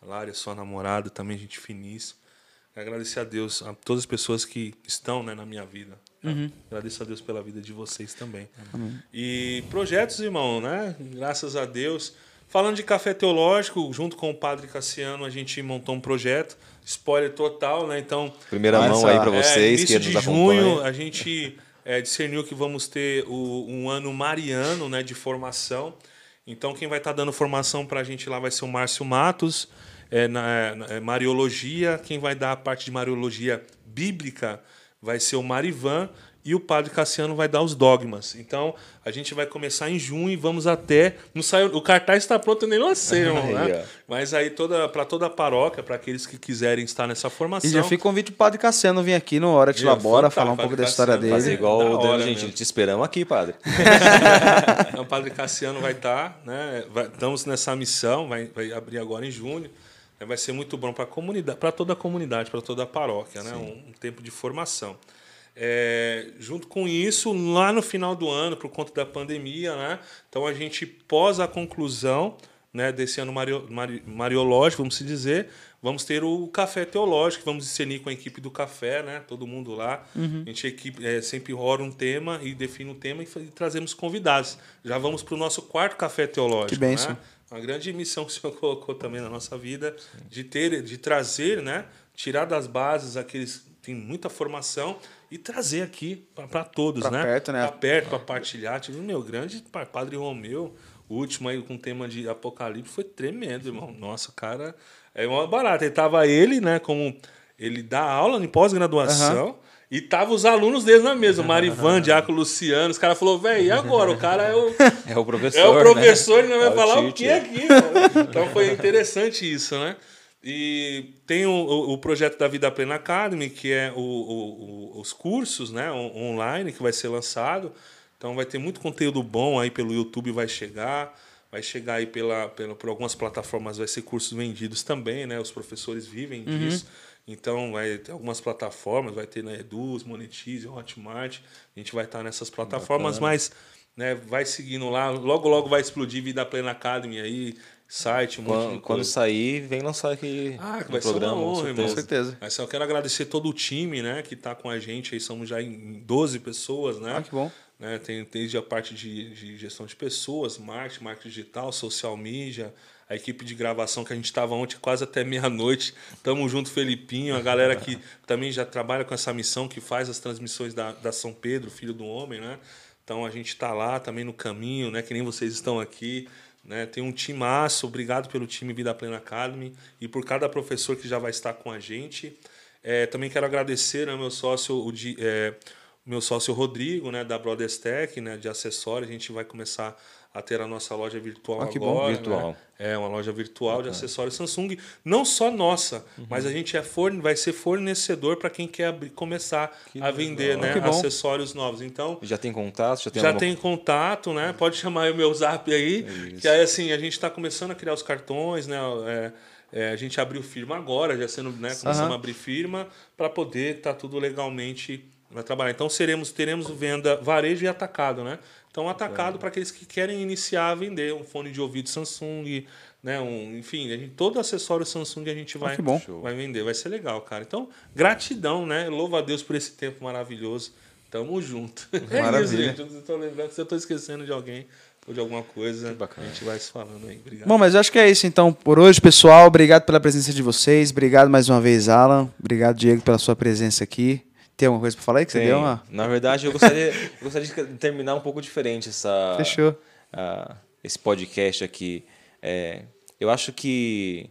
A Lária, sua namorada, também gente finíssima. Agradecer a Deus, a todas as pessoas que estão né, na minha vida. tá? Agradeço a Deus pela vida de vocês também. E projetos, irmão, né? Graças a Deus. Falando de café teológico, junto com o padre Cassiano, a gente montou um projeto. Spoiler total, né? Então, Primeira Olha mão aí para é, vocês início que de nos junho, a gente é, discerniu que vamos ter o- um ano mariano né, de formação. Então, quem vai estar dando formação para a gente lá vai ser o Márcio Matos, é, na, na- é, Mariologia. Quem vai dar a parte de Mariologia bíblica vai ser o Marivan. E o Padre Cassiano vai dar os dogmas. Então, a gente vai começar em junho e vamos até. Não saiu, o cartaz está pronto, nem lancei, (laughs) né? Mas aí, toda, para toda a paróquia, para aqueles que quiserem estar nessa formação. E já fica o convite pro Padre Cassiano vir aqui no Hora Meu, Labora, falar um pouco da história dele. Fazer igual o Gentili. mesmo. Te esperamos aqui, padre. (laughs) Então, o Padre Cassiano vai estar, né? vai- estamos nessa missão, vai, vai abrir agora em junho. Vai ser muito bom para a comunidade, para toda a comunidade, para toda a paróquia, né? Um, um tempo de formação. É, junto com isso, lá no final do ano, por conta da pandemia, né? Então a gente pós a conclusão, né, desse ano mario, mari- mariológico, vamos se dizer, vamos ter o café teológico, vamos discernir com a equipe do café, né? Todo mundo lá. A gente equipe, é, sempre ora um tema e define um tema e, e trazemos convidados. Já vamos para o nosso quarto café teológico. Que bênção. Né? Uma grande missão que o senhor (laughs) colocou também na nossa vida de ter, de trazer, né? Tirar das bases aqueles que têm muita formação e trazer aqui para todos, Pra né? perto, né? Pra perto, para partilhar. Tive o meu grande pa- Padre Romeu, o último aí com tema de Apocalipse, foi tremendo, irmão. Nossa, o cara é uma barata. Ele tava ele, né, como ele dá aula em pós-graduação. E tava os alunos deles na mesa, o Marivan, (laughs) Diaco Luciano. Os caras falaram, velho, e agora? O cara é o, (laughs) É o professor. é o professor, ele não vai É o falar o que teacher. aqui. cara. Então foi interessante isso, né? E tem o, o- projeto da Vida Plena Academy, que é o- os cursos né, on- online que vai ser lançado. Então vai ter muito conteúdo bom aí pelo YouTube, vai chegar. Vai chegar aí pela, pela, por algumas plataformas, vai ser cursos vendidos também, né? Os professores vivem disso. Então vai ter algumas plataformas, vai ter na Eduz, Monetize, Hotmart. A gente vai estar nessas plataformas, mas né, vai seguindo lá. Logo, logo vai explodir Vida Plena Academy aí, site, um monte de Quando, quando coisa. sair, vem lançar aqui Ah, que no vai ser uma programa, honra, com irmão. Com certeza. Mas eu quero agradecer todo o time, né, que está com a gente aí, somos já em 12 pessoas, né? Ah, que bom. né? Tem desde a parte de, de gestão de pessoas, marketing, marketing digital, social media, a equipe de gravação que a gente estava ontem quase até meia-noite. Tamo junto, Felipinho, a galera que também já trabalha com essa missão, que faz as transmissões da, da São Pedro, Filho do Homem, né? Então a gente está lá também no caminho, né? Que nem vocês estão aqui. Né? Tem um timaço, obrigado pelo time Vida Plena Academy e por cada professor que já vai estar com a gente. É, também quero agradecer ao meu sócio, o é, meu sócio Rodrigo, né, da Brothers Tech, né, de acessórios. A gente vai começar a ter a nossa loja virtual Ah, que bom. agora. Virtual. né? É uma loja virtual de acessórios Samsung, não só nossa, Uhum. mas a gente é forne vai ser fornecedor para quem quer abrir- começar a vender, né, Que bom. acessórios novos. Então, Já tem contato? Já tem já alguma- tem contato, né? Pode chamar o meu zap aí. Isso. Que aí, assim, a gente está começando a criar os cartões, né? É, é, a gente abriu firma agora, já sendo, né? Começamos Aham. a abrir firma para poder estar tudo legalmente vai trabalhar. Então seremos, teremos venda varejo e atacado, né? Então atacado para aqueles que querem iniciar a vender um fone de ouvido Samsung, né? Um, enfim, a gente, todo acessório Samsung a gente vai, que bom. vai vender. Vai ser legal, cara. Então gratidão, né? Louva a Deus por esse tempo maravilhoso. Tamo junto. (laughs) É isso, Maravilha. gente. Eu lembrando se eu tô esquecendo de alguém ou de alguma coisa. bacana. A gente vai se falando aí. Obrigado. Bom, mas eu acho que é isso então por hoje, pessoal. Obrigado pela presença de vocês. Obrigado mais uma vez, Alan. Obrigado, Diego, pela sua presença aqui. Tem alguma coisa pra falar aí que você Tem. deu uma? Na verdade, eu gostaria, eu gostaria de terminar um pouco diferente essa, Fechou. esse podcast aqui. É, eu acho que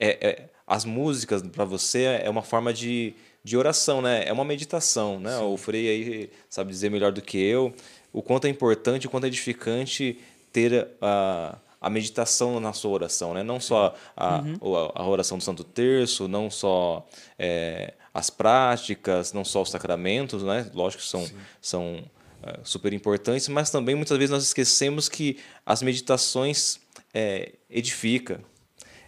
é, é, as músicas para você é uma forma de de oração, né? É uma meditação, né? O Frei aí sabe dizer melhor do que eu o quanto é importante, o quanto é edificante ter a, a meditação na sua oração, né? Não só a, uhum. a, a, oração do Santo Terço, não só é, as práticas, não só os sacramentos, né? Lógico que são, são é, super importantes, mas também muitas vezes nós esquecemos que as meditações é, edifica,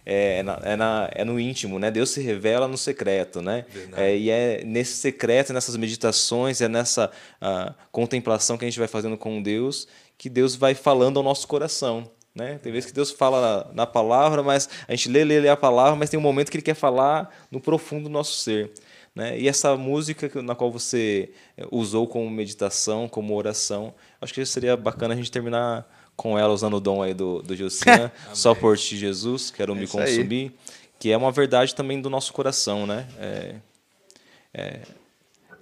é, é, na, é, na, é, no íntimo, né? Deus se revela no secreto, né? É, e é nesse secreto, nessas meditações, é nessa uh, contemplação que a gente vai fazendo com Deus, que Deus vai falando ao nosso coração. Né? Tem vezes que Deus fala na, na palavra, mas a gente lê, lê, lê a palavra, mas tem um momento que Ele quer falar no profundo do nosso ser. Né? E essa música na qual você usou como meditação, como oração, acho que seria bacana a gente terminar com ela usando o dom aí do, do (laughs) só por ti, Jesus, quero é me consumir, aí. que é uma verdade também do nosso coração, né? É, é,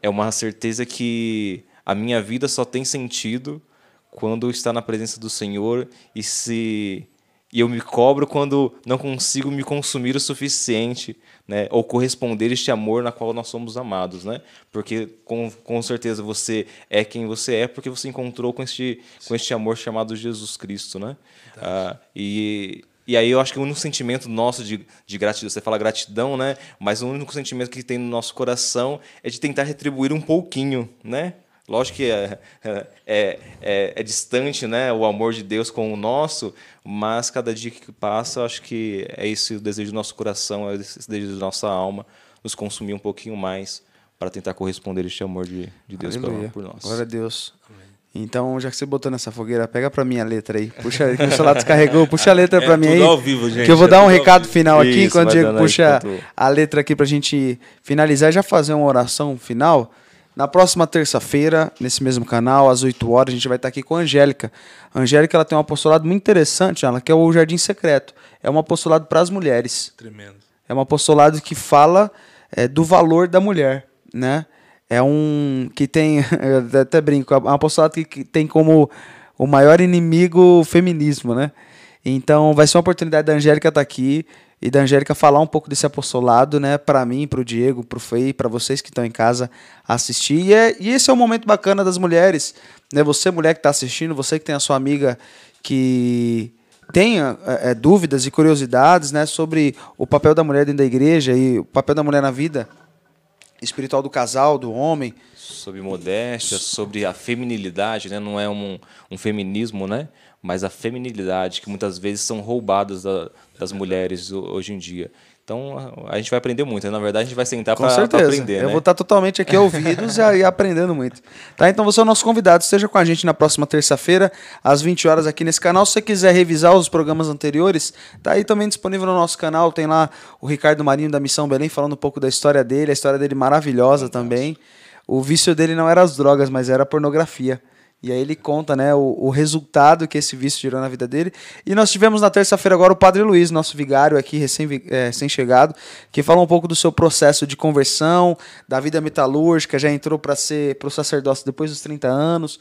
é uma certeza que a minha vida só tem sentido quando está na presença do Senhor e se e eu me cobro quando não consigo me consumir o suficiente, né, ou corresponder este amor na qual nós somos amados, né? Porque com, com certeza você é quem você é porque você encontrou com este com este amor chamado Jesus Cristo, né? Ah, e e aí eu acho que o único sentimento nosso de, de gratidão, você fala gratidão, né? Mas o único sentimento que tem no nosso coração é de tentar retribuir um pouquinho, né? Lógico que é, é, é, é, distante né, o amor de Deus com o nosso, mas cada dia que passa, acho que é esse o desejo do nosso coração, é esse desejo da nossa alma, nos consumir um pouquinho mais para tentar corresponder a este amor de, de Deus por, por, nós. Glória a Deus. Então, já que você botou nessa fogueira, pega para mim a letra aí. Puxa, (laughs) que o celular descarregou, puxa a letra para é mim aí. ao vivo, gente. Que eu vou dar um recado final aqui, Isso, enquanto o Diego puxa a letra aqui pra gente finalizar e já fazer uma oração final. Na próxima terça-feira, nesse mesmo canal, às 8 horas, a gente vai estar aqui com a Angélica. A Angélica ela tem um apostolado muito interessante, ela que é o Jardim Secreto. É um apostolado para as mulheres. Tremendo. É um apostolado que fala é, do valor da mulher, né? É um que tem, (laughs) eu até brinco, é um apostolado que, que tem como o maior inimigo o feminismo, né? Então vai ser uma oportunidade da Angélica estar aqui e da Angélica falar um pouco desse apostolado, né, para mim, para o Diego, para o Fei, para vocês que estão em casa assistir. E, é, e, esse é o momento bacana das mulheres, né? Você mulher que está assistindo, você que tem a sua amiga que tenha é, é, dúvidas e curiosidades, né, sobre o papel da mulher dentro da igreja e o papel da mulher na vida espiritual do casal, do homem. Sobre modéstia, sobre a feminilidade, né? Não é um, um feminismo, né? Mas a feminilidade que muitas vezes são roubadas da, das mulheres hoje em dia. Então a gente vai aprender muito. Né? Na verdade, a gente vai sentar para aprender. Eu né? vou estar totalmente aqui ouvidos e aprendendo muito. Tá? Então você é o nosso convidado. Esteja com a gente na próxima terça-feira, às 20 horas, aqui nesse canal. Se você quiser revisar os programas anteriores, tá aí também disponível no nosso canal. Tem lá o Ricardo Marinho da Missão Belém falando um pouco da história dele, a história dele maravilhosa também. O vício dele não era as drogas, mas era a pornografia. E aí ele conta né, o, o, resultado que esse vício gerou na vida dele. E nós tivemos na terça-feira agora o Padre Luiz, nosso vigário aqui, recém-chegado, é, que fala um pouco do seu processo de conversão, da vida metalúrgica, já entrou para ser para o sacerdócio depois dos 30 anos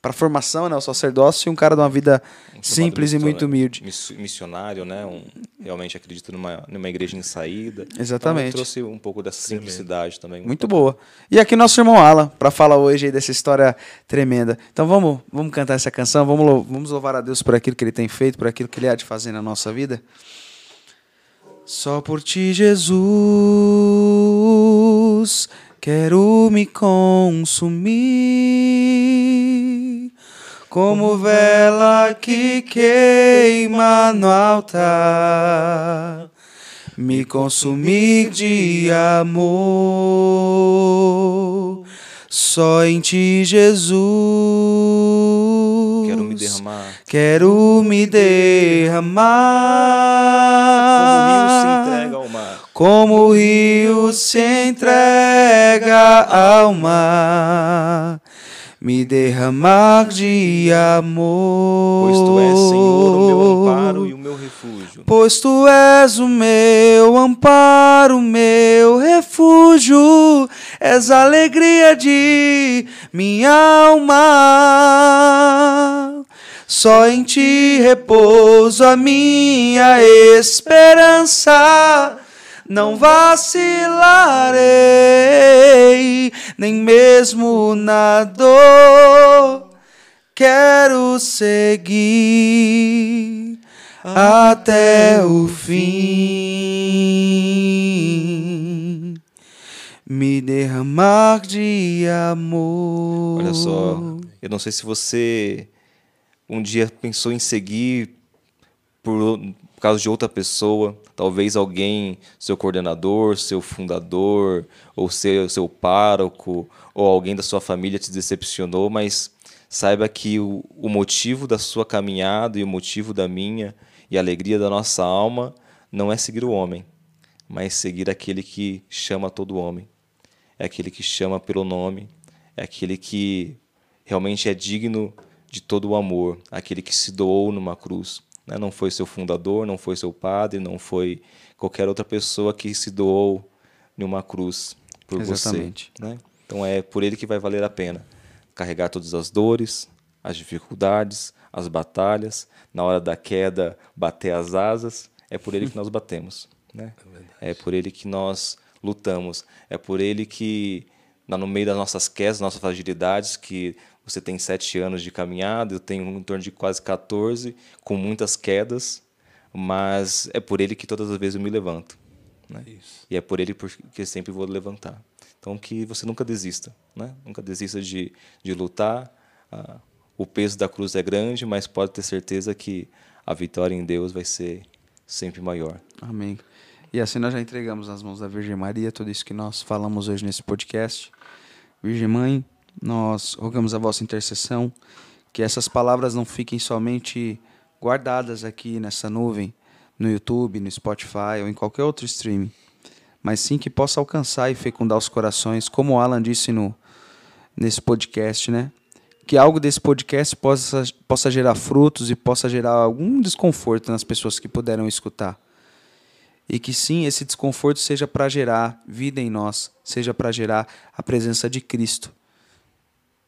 para formação, né, o sacerdócio, e um cara de uma vida um simples e muito humilde. Missionário, né, um, realmente acredito numa, numa igreja em saída. Exatamente. Então, trouxe um pouco dessa simplicidade também. Muito, muito boa. E aqui nosso irmão Alan, para falar hoje dessa história tremenda. Então vamos, vamos cantar essa canção, vamos, vamos louvar a Deus por aquilo que ele tem feito, por aquilo que ele há de fazer na nossa vida. Só por ti, Jesus, quero me consumir como vela que queima no altar, me consumir de amor. Só em ti, Jesus. Quero me derramar. Quero me derramar. Como o rio se entrega ao mar me derramar de amor. Pois tu és, Senhor, o meu amparo e o meu refúgio. Pois tu és o meu amparo, meu refúgio, és a alegria de minha alma. Só em ti repouso a minha esperança não vacilarei, nem mesmo na dor. Quero seguir até o fim, me derramar de amor. Olha só, eu não sei se você um dia pensou em seguir por, por causa de outra pessoa, talvez alguém, seu coordenador, seu fundador, ou seu, seu pároco, ou alguém da sua família te decepcionou, mas saiba que o, o motivo da sua caminhada e o motivo da minha e a alegria da nossa alma não é seguir o homem, mas seguir aquele que chama todo homem. É aquele que chama pelo nome, é aquele que realmente é digno de todo o amor, aquele que se doou numa cruz. Né? Não foi seu fundador, não foi seu padre, não foi qualquer outra pessoa que se doou numa cruz por Exatamente. você. Né? Então é por ele que vai valer a pena carregar todas as dores, as dificuldades, as batalhas, na hora da queda bater as asas, é por ele que nós batemos, né? É, por ele que nós lutamos, é por ele que no meio das nossas quedas, nossas fragilidades, que você tem sete anos de caminhada, eu tenho em torno de quase 14, com muitas quedas, mas é por ele que todas as vezes eu me levanto. Né? E é por ele que sempre vou levantar. Então, que você nunca desista. Né? Nunca desista de, de lutar. Ah, o peso da cruz é grande, mas pode ter certeza que a vitória em Deus vai ser sempre maior. Amém. E assim nós já entregamos nas mãos da Virgem Maria tudo isso que nós falamos hoje nesse podcast. Virgem Mãe, nós rogamos a vossa intercessão, que essas palavras não fiquem somente guardadas aqui nessa nuvem, no YouTube, no Spotify ou em qualquer outro streaming, mas sim que possa alcançar e fecundar os corações, como o Alan disse no, nesse podcast, né? Que algo desse podcast possa, possa gerar frutos e possa gerar algum desconforto nas pessoas que puderam escutar. E que sim, esse desconforto seja para gerar vida em nós, seja para gerar a presença de Cristo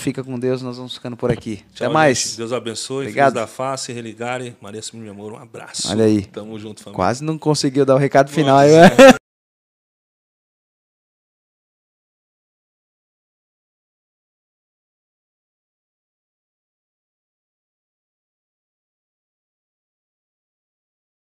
Fica com Deus, nós vamos ficando por aqui. Tchau, Até mais. gente. Deus abençoe. Obrigado. Filhos da face, religare. Maria Simão de Amor, um abraço. Olha aí. Tamo junto, família. Quase não conseguiu dar o recado final. Nossa. (laughs) né?